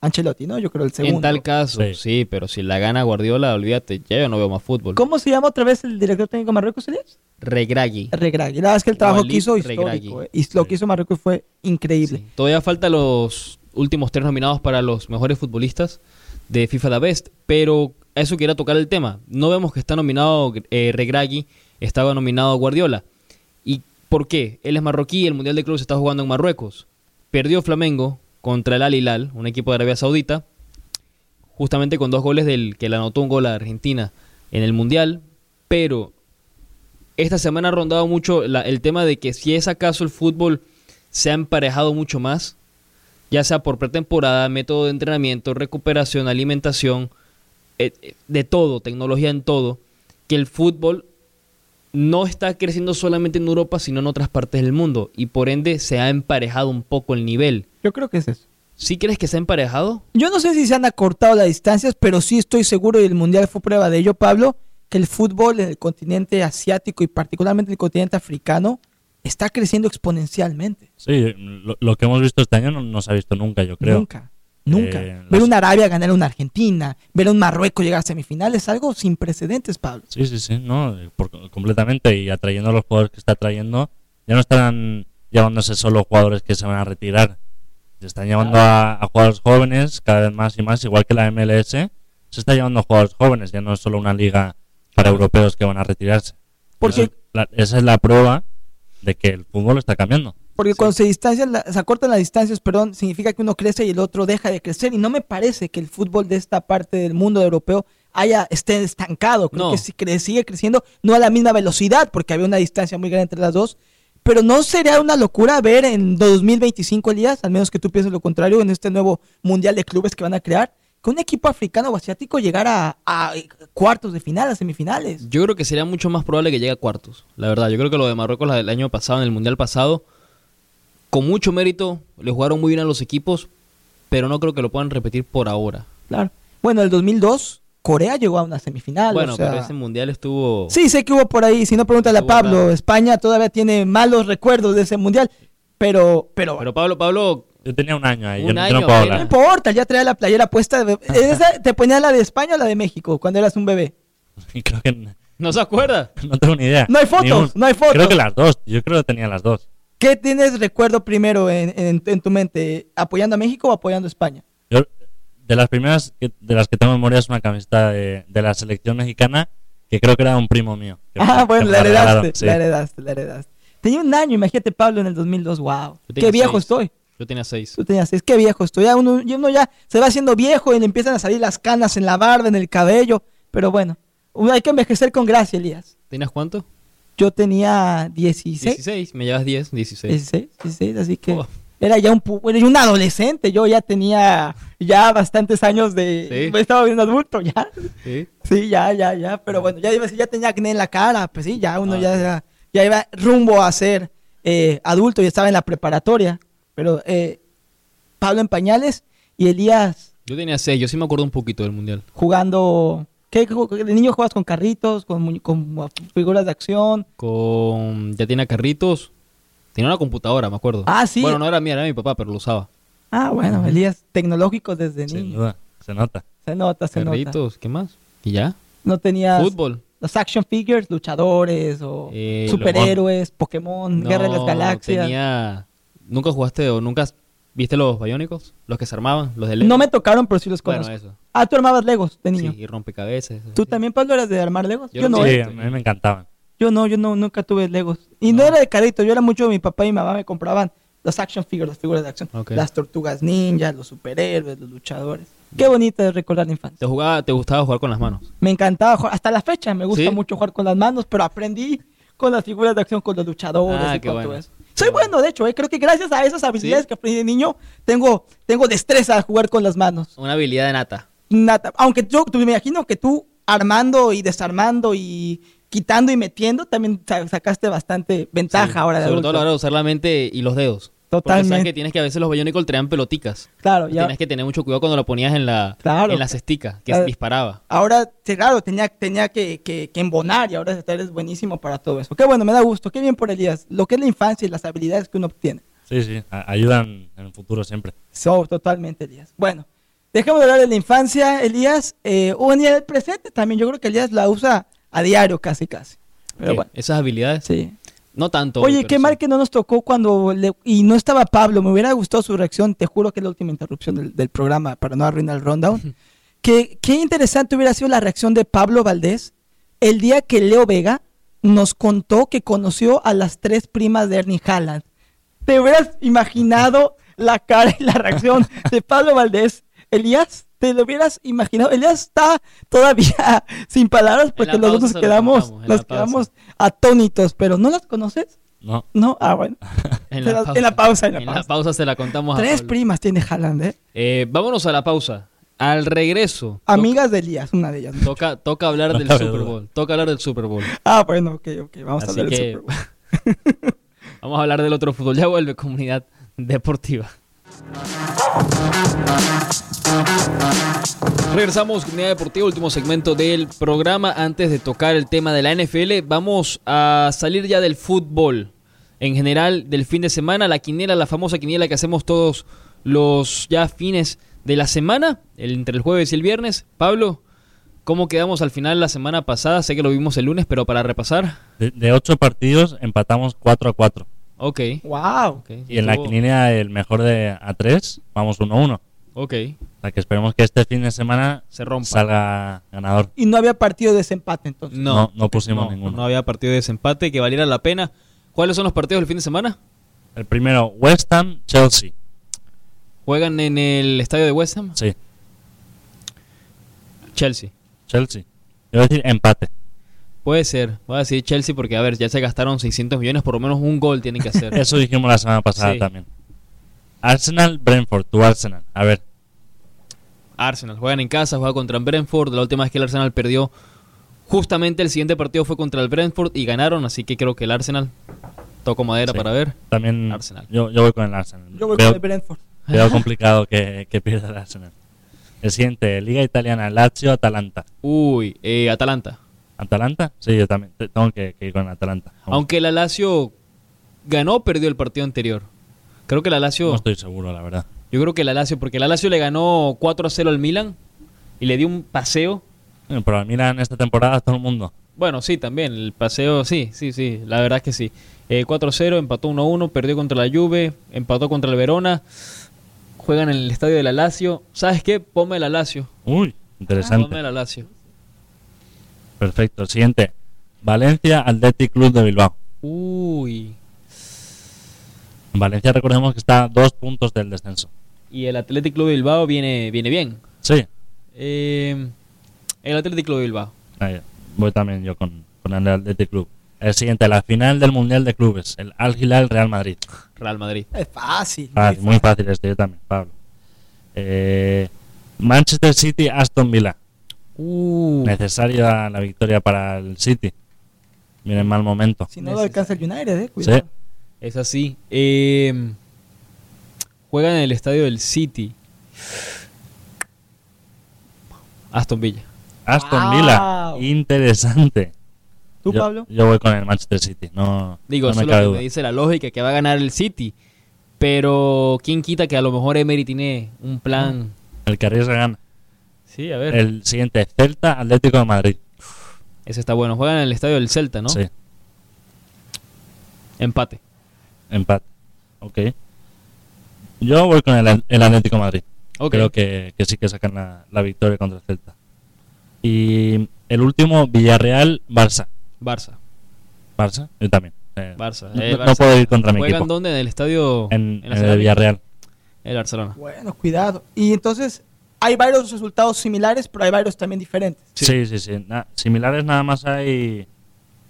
Ancelotti, ¿no? Yo creo el segundo. en tal caso, Sí. sí. pero si la gana Guardiola, olvídate, ya yo no veo más fútbol. ¿Cómo se llama otra vez el director técnico de Marruecos, Elías? Regragui. Regragui. La verdad es que el trabajo Walid que hizo Regragui. histórico. eh, Y lo que hizo Marruecos fue increíble. Sí. Todavía faltan los últimos tres nominados para los mejores futbolistas de FIFA The Best, pero a eso quería tocar el tema. No vemos que está nominado eh, Regragui, estaba nominado Guardiola. ¿Y por qué? Él es marroquí, el Mundial de Clubes se está jugando en Marruecos. Perdió Flamengo contra el Al Hilal, un equipo de Arabia Saudita, justamente con dos goles del que le anotó un gol a Argentina en el Mundial, pero esta semana ha rondado mucho el tema de que si es acaso el fútbol se ha emparejado mucho más, ya sea por pretemporada, método de entrenamiento, recuperación, alimentación, eh, eh, de todo, tecnología en todo, que el fútbol no está creciendo solamente en Europa, sino en otras partes del mundo, y por ende se ha emparejado un poco el nivel. Yo creo que es eso. ¿Sí crees que se ha emparejado? Yo no sé si se han acortado las distancias, pero sí estoy seguro, y el Mundial fue prueba de ello, Pablo, que el fútbol en el continente asiático y particularmente en el continente africano está creciendo exponencialmente. Sí, lo, lo que hemos visto este año no, no se ha visto nunca, yo creo. Nunca, nunca. Eh, ver las- una Arabia ganar a una Argentina, ver a un Marruecos llegar a semifinales, es algo sin precedentes, Pablo. Sí, sí, sí, no, por- completamente. Y atrayendo a los jugadores que está trayendo, ya no están llevándose solo jugadores que se van a retirar. Se están llevando a, a jugadores jóvenes cada vez más y más, igual que la MLS. Se está llevando a jugadores jóvenes, ya no es solo una liga para europeos que van a retirarse. Porque- Eso es la- esa es la prueba de que el fútbol está cambiando. Porque cuando se distancian, la- se acortan las distancias, perdón, significa que uno crece y el otro deja de crecer. Y no me parece que el fútbol de esta parte del mundo europeo haya esté estancado. Creo No. que sí cre- sigue creciendo, no a la misma velocidad, porque había una distancia muy grande entre las dos. Pero no sería una locura ver en 2025, Elías, al menos que tú pienses lo contrario, en este nuevo mundial de clubes que van a crear, que un equipo africano o asiático llegara a, a cuartos de final, a semifinales. Yo creo que sería mucho más probable que llegue a cuartos. La verdad, yo creo que lo de Marruecos del año pasado, en el Mundial pasado, con mucho mérito, le jugaron muy bien a los equipos, pero no creo que lo puedan repetir por ahora. Claro. Bueno, el 2002, Corea llegó a una semifinal. bueno, o sea- pero ese Mundial estuvo... Sí, sé que hubo por ahí. Si no, pregúntale a Pablo. España todavía tiene malos recuerdos de ese mundial. Pero, pero, Pero Pablo, Pablo, Yo tenía un año ahí, yo, Un no- yo no año, puedo pero- no hablar. importa, ya traía la playera puesta. de- ¿Esa- ¿Te ponía la de España o la de México cuando eras un bebé? Creo que ¿no se acuerda? no tengo ni idea. No hay fotos, un- no hay fotos. Creo que las dos, yo creo que tenía las dos. ¿Qué tienes recuerdo primero en, en- en tu mente? ¿Apoyando a México o apoyando a España? De las primeras que- de las que tengo memoria es una camiseta de, de la selección mexicana que creo que era un primo mío. me- Ah, que bueno, la heredaste, sí. la heredaste, la heredaste. Tenía un año, imagínate Pablo en el 2002, wow. Qué viejo seis. estoy. Yo tenía seis. Tú tenías seis, qué viejo estoy. Ya uno, ya uno ya se va haciendo viejo y le empiezan a salir las canas en la barba, en el cabello. Pero bueno, hay que envejecer con gracia, Elías. ¿Tenías cuánto? Yo tenía 16, 16. Me llevas 10, 16. 16, 16, así que Oh. Era ya un, era un adolescente. Yo ya tenía ya bastantes años de... Sí. Estaba bien adulto ya. Sí. Sí, ya, ya, ya. Pero bueno, ya ya tenía acné en la cara. Pues sí, ya uno Ah. ya, ya iba rumbo a ser eh, adulto y estaba en la preparatoria. Pero eh, Pablo en pañales y Elías Yo tenía 6. Yo sí me acuerdo un poquito del Mundial. jugando... ¿Qué? ¿De niño juegas con carritos, con, con figuras de acción? Con... Ya tenía carritos. Tenía una computadora, me acuerdo. Ah, sí. Bueno, no era mía, era mi papá, pero lo usaba. Ah, bueno, Elías, tecnológicos desde Sin niño. duda, se nota. Se nota, se nota. Carritos, ¿qué más? ¿Y ya? No tenías Fútbol. los action figures, luchadores o Eh, superhéroes, Pokémon, Guerra de las No, Galaxias. Tenía... ¿Nunca jugaste o nunca viste los Biónicos? Los que se armaban, los de Lego. No me tocaron, pero sí los Bueno, conozco. eso. Ah, tú armabas Legos de niño. Sí, y rompecabezas. ¿Tú sí. también, Pablo, eras de armar Legos? Yo Yo, no no, Sí, ¿eh? a mí me encantaban. Yo no, yo no, nunca tuve Legos. Y no, No. era de carrito, yo era mucho, mi papá y mi mamá me compraban los action figures, las figuras de acción. Las tortugas ninjas, los superhéroes, los luchadores. Qué bonito es recordar la infancia. ¿Te, jugaba, ¿Te gustaba jugar con las manos? Me encantaba jugar, hasta la fecha me gusta ¿Sí? mucho jugar con las manos, pero aprendí con las figuras de acción, con los luchadores Ah, y todo eso. Soy bueno, de hecho, eh, creo que gracias a esas habilidades que aprendí de niño, tengo, tengo destreza a jugar con las manos. Una habilidad de nata. Nata. Aunque yo me imagino que tú armando y desarmando y quitando y metiendo, también sa- sacaste bastante ventaja Sí, ahora de Sobre adulto. todo a la hora de usar la mente y los dedos. Porque Totalmente. sabes que tienes que a veces los Bionicle traían peloticas. Claro, ya. Tienes que tener mucho cuidado cuando lo ponías en la Claro. en la cestica, que Claro. disparaba. Ahora, claro, tenía, tenía que, que- que embonar y ahora eres buenísimo para todo eso. Qué bueno, me da gusto. Qué bien por Elías. Lo que es la infancia y las habilidades que uno obtiene. Sí, sí, ayudan en el futuro siempre. So, totalmente, Elías. Bueno, dejemos de hablar de la infancia, Elías. Eh, o en el presente también. Yo creo que Elías la usa a diario, casi, casi. Pero ¿Qué? bueno, Esas habilidades. sí. No tanto. Oye, qué sí. mal que no nos tocó cuando le- y no estaba Pablo. Me hubiera gustado su reacción. Te juro que es la última interrupción del, del programa para no arruinar el rundown. que, qué interesante hubiera sido la reacción de Pablo Valdés el día que Leo Vega nos contó que conoció a las tres primas de Ernie Haaland. ¿Te hubieras imaginado la cara y la reacción de Pablo Valdés? Elías, ¿te lo hubieras imaginado? Elías está todavía sin palabras porque la los dos pausa nos se lo quedamos, nos quedamos atónitos, pero ¿no las conoces? No, No, ah, bueno. En la, pausa, en la pausa, en la En pausa. la pausa se la contamos a Tres Pablo. primas tiene Haaland, ¿eh? Eh, vámonos a la pausa. Al regreso. Amigas de Elías, una de ellas. ¿no? Toca, toca hablar No del Super. Bowl. Toca hablar del Super Bowl. Ah, bueno, ok, ok. Vamos a hablar del que- Super Bowl. Vamos a hablar del otro fútbol. Ya vuelve comunidad deportiva. Regresamos, comunidad deportiva, último segmento del programa. Antes de tocar el tema de la NFL, vamos a salir ya del fútbol en general del fin de semana. La quiniela, la famosa quiniela que hacemos todos los ya fines de la semana, el- entre el jueves y el viernes. Pablo, ¿cómo quedamos al final la semana pasada? Sé que lo vimos el lunes, pero para repasar. de, ocho partidos empatamos 4 a 4. Ok. ¡Wow! ok. Y en la Estuvo- quiniela el mejor de a 3 vamos 1 a 1. Ok. O sea que esperemos que este fin de semana Se rompa. salga ganador. Y no había partido de desempate entonces. No, No, no pusimos no, ninguno. No había partido de desempate que valiera la pena. ¿Cuáles son los partidos del fin de semana? El primero, West Ham, Chelsea. Juegan en el estadio de West Ham. Sí, Chelsea. Chelsea. Yo voy a decir empate. Puede ser. Voy a decir Chelsea porque, a ver, ya se gastaron 600 millones, por lo menos un gol tienen que hacer. Eso dijimos la semana pasada Sí. también. Arsenal, Brentford, tu Arsenal. A ver, Arsenal. Juegan en casa, juega contra el Brentford. La última vez que el Arsenal perdió, justamente el siguiente partido fue contra el Brentford y ganaron, así que creo que el Arsenal toco madera Sí. para ver. también Arsenal. Yo, yo voy con el Arsenal. Yo voy Veo- con el Brentford. Veo complicado que, que pierda el Arsenal. El siguiente, Liga Italiana, Lazio, Atalanta. Uy, eh, Atalanta. ¿Atalanta? Sí, yo también te- tengo que, que ir con Atalanta. Aunque la Lazio ganó o perdió el partido anterior. Creo que la Lazio... No estoy seguro, la verdad. Yo creo que la Lazio, porque la Lazio le ganó 4 a 0 al Milan y le dio un paseo. Pero al Milan esta temporada todo el mundo. Bueno, sí, también, el paseo, sí, sí, sí, la verdad es que sí. Eh, 4 a 0, empató 1 a 1, perdió contra la Juve, empató contra el Verona, juegan en el estadio de la Lazio. ¿Sabes qué? Ponme la Lazio. Uy, interesante. Ponme la Lazio. Perfecto. El siguiente, Valencia, Athletic Club de Bilbao. Uy. En Valencia recordemos que está a dos puntos del descenso. Y el Athletic Club de Bilbao viene, viene bien. Sí, Eh, el Athletic Club de Bilbao. ahí, voy también yo con, con el Athletic Club. El siguiente, la final del Mundial de Clubes, el Al Hilal Real Madrid. Real Madrid. Es fácil. Muy muy fácil este, yo también, Pablo. Eh, Manchester City, Aston Villa. Uh, Necesaria la victoria para el City. Viene en mal momento. Si no lo alcanza el United, eh, cuidado. Sí. es así. Eh, juegan en el estadio del City. Aston Villa. Aston Wow. Villa, interesante. ¿Tú, yo, Pablo? yo voy con el Manchester City, no, Digo, no eso me lo cabe que duda. me dice la lógica, que va a ganar el City. Pero, ¿quién quita que a lo mejor Emery tiene un plan? El que arriesga gana. Sí, a ver. El siguiente, Celta, Atlético de Madrid. Ese está bueno. Juegan en el estadio del Celta, ¿no? Sí, Empate. empate. Ok. Yo voy con el, el Atlético de Madrid. Creo que, que sí que sacan la, la victoria contra el Celta. Y el último, Villarreal, Barça. Barça. Barça, yo también. Eh, Barça. No, Eh, no Barça. puedo ir contra mi ¿Juegan equipo. dónde? En el estadio. En, la en el Cerámica? Villarreal. El Barcelona. Bueno, cuidado. Y entonces, hay varios resultados similares, pero hay varios también diferentes. Sí, sí, sí. Na- similares nada más hay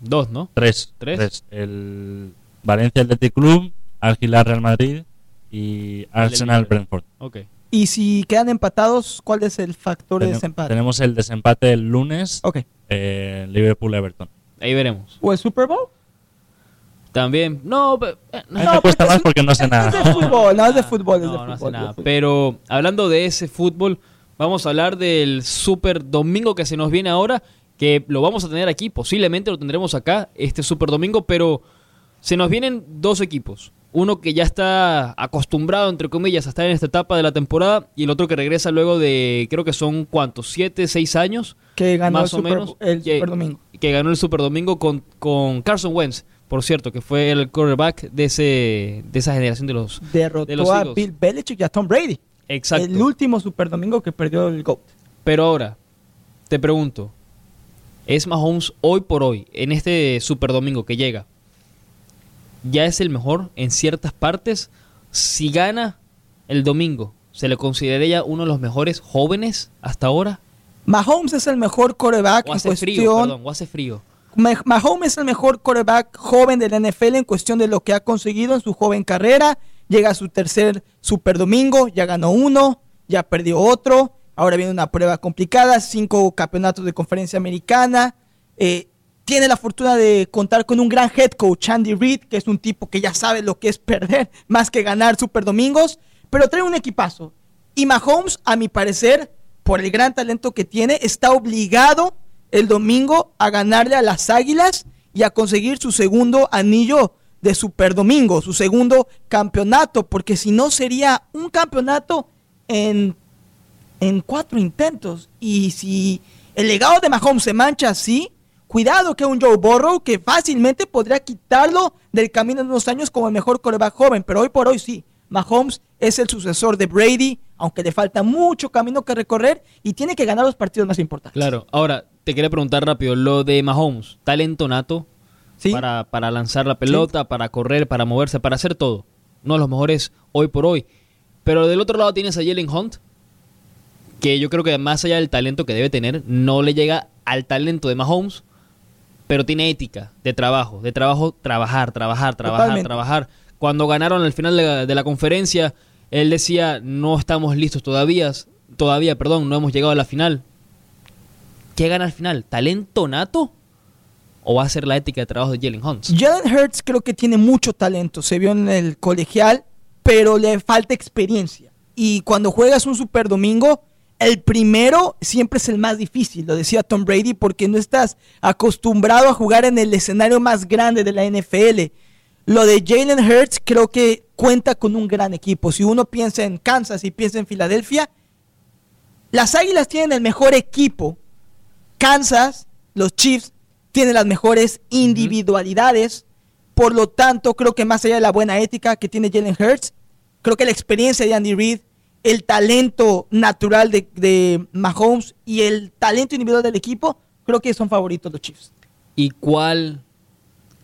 Dos, ¿no? tres. ¿Tres? El Valencia Athletic Club, Al Hilal Real Madrid y Arsenal Liverpool. Brentford. Ok. Y si quedan empatados, ¿cuál es el factor de desempate? Tenemos el desempate el lunes, Ok. eh, Liverpool-Everton. Ahí veremos. ¿O el Super Bowl? También. No, pe- eh, no, me cuesta porque más es- porque no sé Es nada. de fútbol, no es de fútbol, es de no, fútbol. no hace de nada. fútbol. Pero hablando de ese fútbol, vamos a hablar del Super Domingo que se nos viene ahora, que lo vamos a tener aquí, posiblemente lo tendremos acá, este Super Domingo, pero se nos vienen dos equipos. Uno que ya está acostumbrado, entre comillas, a estar en esta etapa de la temporada y el otro que regresa luego de, creo que son cuántos, siete, seis años, que ganó más el, o Super, menos, el que, Super Domingo. que ganó el Super Domingo con, con Carson Wentz, por cierto, que fue el quarterback de, ese, de esa generación de los... Derrotó de los a. Bill Belichick y a Tom Brady. Exacto. El último Super Domingo que perdió el GOAT. Pero ahora, te pregunto, ¿es Mahomes hoy por hoy, en este Super Domingo que llega, ya es el mejor en ciertas partes? Si gana el domingo, ¿se le consideraría uno de los mejores jóvenes hasta ahora? Mahomes es el mejor coreback ¿O en cuestión. frío? Perdón, ¿o hace frío? Ma- Mahomes es el mejor quarterback joven de la NFL en cuestión de lo que ha conseguido en su joven carrera. Llega a su tercer Super Domingo, ya ganó uno, ya perdió otro. Ahora viene una prueba complicada, cinco campeonatos de conferencia americana. Eh, tiene la fortuna de contar con un gran head coach, Andy Reid, que es un tipo que ya sabe lo que es perder más que ganar Super Domingos, pero trae un equipazo. Y Mahomes, a mi parecer, por el gran talento que tiene, está obligado el domingo a ganarle a las Águilas y a conseguir su segundo anillo de Super Domingo, su segundo campeonato, porque si no sería un campeonato en, en cuatro intentos. Y si el legado de Mahomes se mancha así, cuidado que un Joe Burrow que fácilmente podría quitarlo del camino en unos años como el mejor coreback joven, pero hoy por hoy sí. Mahomes es el sucesor de Brady, aunque le falta mucho camino que recorrer y tiene que ganar los partidos más importantes. Claro. Ahora, te quería preguntar rápido, lo de Mahomes, talento nato ¿Sí? para, para lanzar la pelota, para correr, para moverse, para hacer todo. Uno de los mejores hoy por hoy. Pero del otro lado tienes a Jalen Hunt, que yo creo que más allá del talento que debe tener, no le llega al talento de Mahomes, pero tiene ética de trabajo, de trabajo, trabajar, trabajar, trabajar, Totalmente. trabajar. Cuando ganaron al final de la, de la conferencia, él decía, no estamos listos todavía, todavía, perdón, no hemos llegado a la final. ¿Qué gana al final? ¿Talento nato? ¿O va a ser la ética de trabajo de Jalen Hunt? Jalen Hurts creo que tiene mucho talento, se vio en el colegial, pero le falta experiencia. Y cuando juegas un Super Domingo, el primero siempre es el más difícil, lo decía Tom Brady, porque no estás acostumbrado a jugar en el escenario más grande de la NFL. Lo de Jalen Hurts creo que cuenta con un gran equipo. Si uno piensa en Kansas y piensa en Filadelfia, las Águilas tienen el mejor equipo. Kansas, los Chiefs, tienen las mejores individualidades. Por lo tanto, creo que más allá de la buena ética que tiene Jalen Hurts, creo que la experiencia de Andy Reid, el talento natural de, de Mahomes y el talento individual del equipo, creo que son favoritos los Chiefs. ¿Y cuál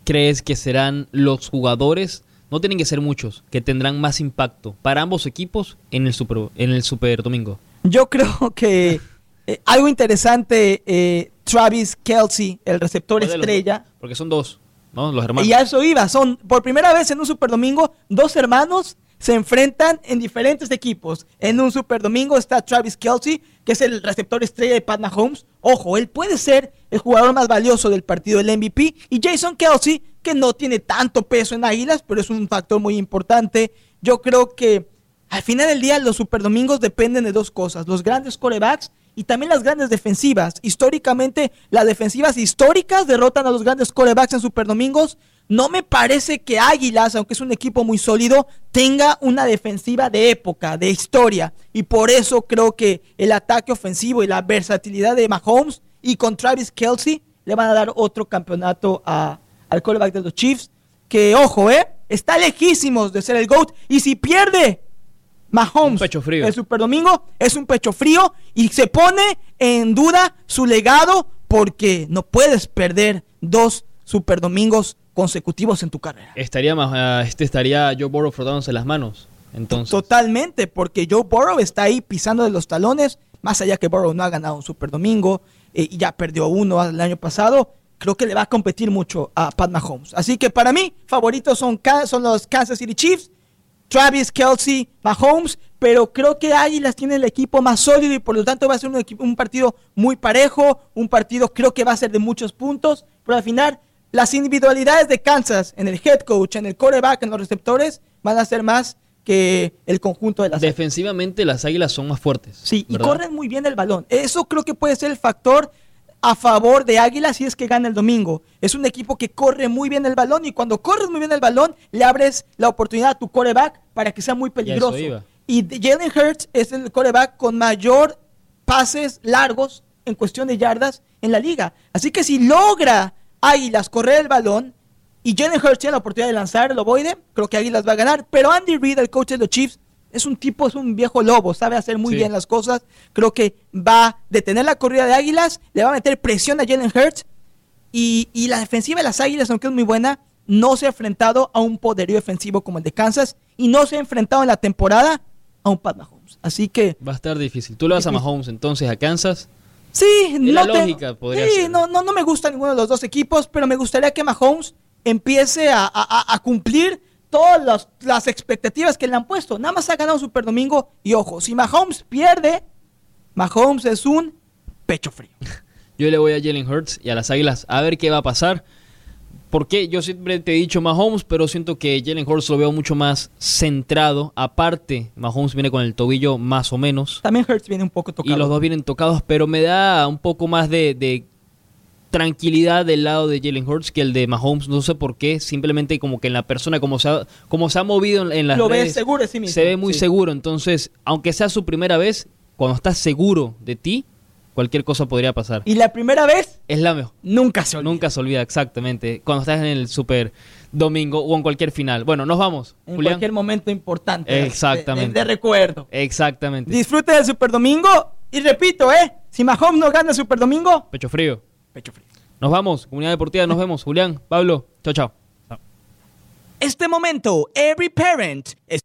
crees que serán los jugadores? No tienen que ser muchos, que tendrán más impacto para ambos equipos en el Super, en el super Domingo. Yo creo que eh, algo interesante, eh, Travis Kelsey, el receptor ¿Cuál de los estrella, dos? Porque son dos, ¿no? Los hermanos. Y a eso iba, son por primera vez en un Super Domingo, dos hermanos se enfrentan en diferentes equipos. En un Super Domingo está Travis Kelsey, que es el receptor estrella de Pat Mahomes. Ojo, él puede ser el jugador más valioso del partido del MVP. Y Jason Kelsey, que no tiene tanto peso en Águilas, pero es un factor muy importante. Yo creo que al final del día los Super Domingos dependen de dos cosas, los grandes corebacks y también las grandes defensivas. Históricamente, las defensivas históricas derrotan a los grandes corebacks en Super Domingos. No me parece que Águilas, aunque es un equipo muy sólido, tenga una defensiva de época, de historia. Y por eso creo que el ataque ofensivo y la versatilidad de Mahomes y con Travis Kelsey le van a dar otro campeonato a- al coreback de los Chiefs. Que, ojo, ¿eh? Está lejísimos de ser el GOAT. Y si pierde Mahomes Un pecho frío. el Super Domingo, es un pecho frío y se pone en duda su legado porque no puedes perder dos Super Domingos consecutivos en tu carrera. Estaría más, ah, este estaría Joe Burrow frotándose las manos. Entonces, Totalmente, porque Joe Burrow está ahí pisando de los talones, más allá que Burrow no ha ganado un Super Domingo eh, y ya perdió uno el año pasado, creo que le va a competir mucho a Pat Mahomes. Así que para mí, favoritos son, son los Kansas City Chiefs, Travis, Kelsey, Mahomes, pero creo que Águilas tiene el equipo más sólido y por lo tanto va a ser un, equipo- un partido muy parejo, un partido creo que va a ser de muchos puntos, pero al final las individualidades de Kansas en el head coach, en el quarterback, en los receptores, van a ser más que el conjunto de las Águilas. defensivamente las águilas son más fuertes. Sí, y corren muy bien el balón. Eso creo que puede ser el factor a favor de Águilas si es que gana el domingo. Es un equipo que corre muy bien el balón y cuando corres muy bien el balón le abres la oportunidad a tu coreback para que sea muy peligroso. Y Jalen Hurts es el coreback con mayor pases largos en cuestión de yardas en la liga. Así que si logra Águilas correr el balón y Jalen Hurts tiene la oportunidad de lanzar el ovoide, creo que Águilas va a ganar. Pero Andy Reid, el coach de los Chiefs, es un tipo, es un viejo lobo, sabe hacer muy Sí. bien las cosas. Creo que va a detener la corrida de Águilas, le va a meter presión a Jalen Hurts. Y, y la defensiva de las Águilas, aunque es muy buena, no se ha enfrentado a un poderío defensivo como el de Kansas y no se ha enfrentado en la temporada a un Pat Mahomes. Así que Va a estar difícil. Tú le vas a. Mahomes entonces a Kansas. Sí, la no te- lógica podría sí, ser. no, no, no me gusta ninguno de los dos equipos, pero me gustaría que Mahomes empiece a- a cumplir todas las, las expectativas que le han puesto. Nada más ha ganado Super Domingo y ojo, si Mahomes pierde, Mahomes es un pecho frío. Yo le voy a Jalen Hurts y a las Águilas a ver qué va a pasar. Porque yo siempre te he dicho Mahomes, pero siento que Jalen Hurts lo veo mucho más centrado. Aparte, Mahomes viene con el tobillo más o menos. También Hurts viene un poco tocado. Y los dos vienen tocados, pero me da un poco más de, de tranquilidad del lado de Jalen Hurts que el de Mahomes. No sé por qué, simplemente como que en la persona, como se ha, como se ha movido en, en las Lo ves redes, seguro de sí mismo. se ve muy Sí. seguro. Entonces, aunque sea su primera vez, cuando estás seguro de ti, cualquier cosa podría pasar. Y la primera vez, Es la mejor. nunca se olvida. Nunca se olvida, exactamente. Cuando estás en el Super Domingo o en cualquier final. Bueno, nos vamos. En Julián. cualquier momento importante. de- Exactamente. De, de recuerdo. Exactamente. Disfrute del Super Domingo. Y repito, ¿eh? Si Mahomes no gana el Super Domingo, Pecho frío. Pecho frío. Nos vamos. Comunidad Deportiva, nos vemos. Julián, Pablo. Chao, chao. Este momento, every parent is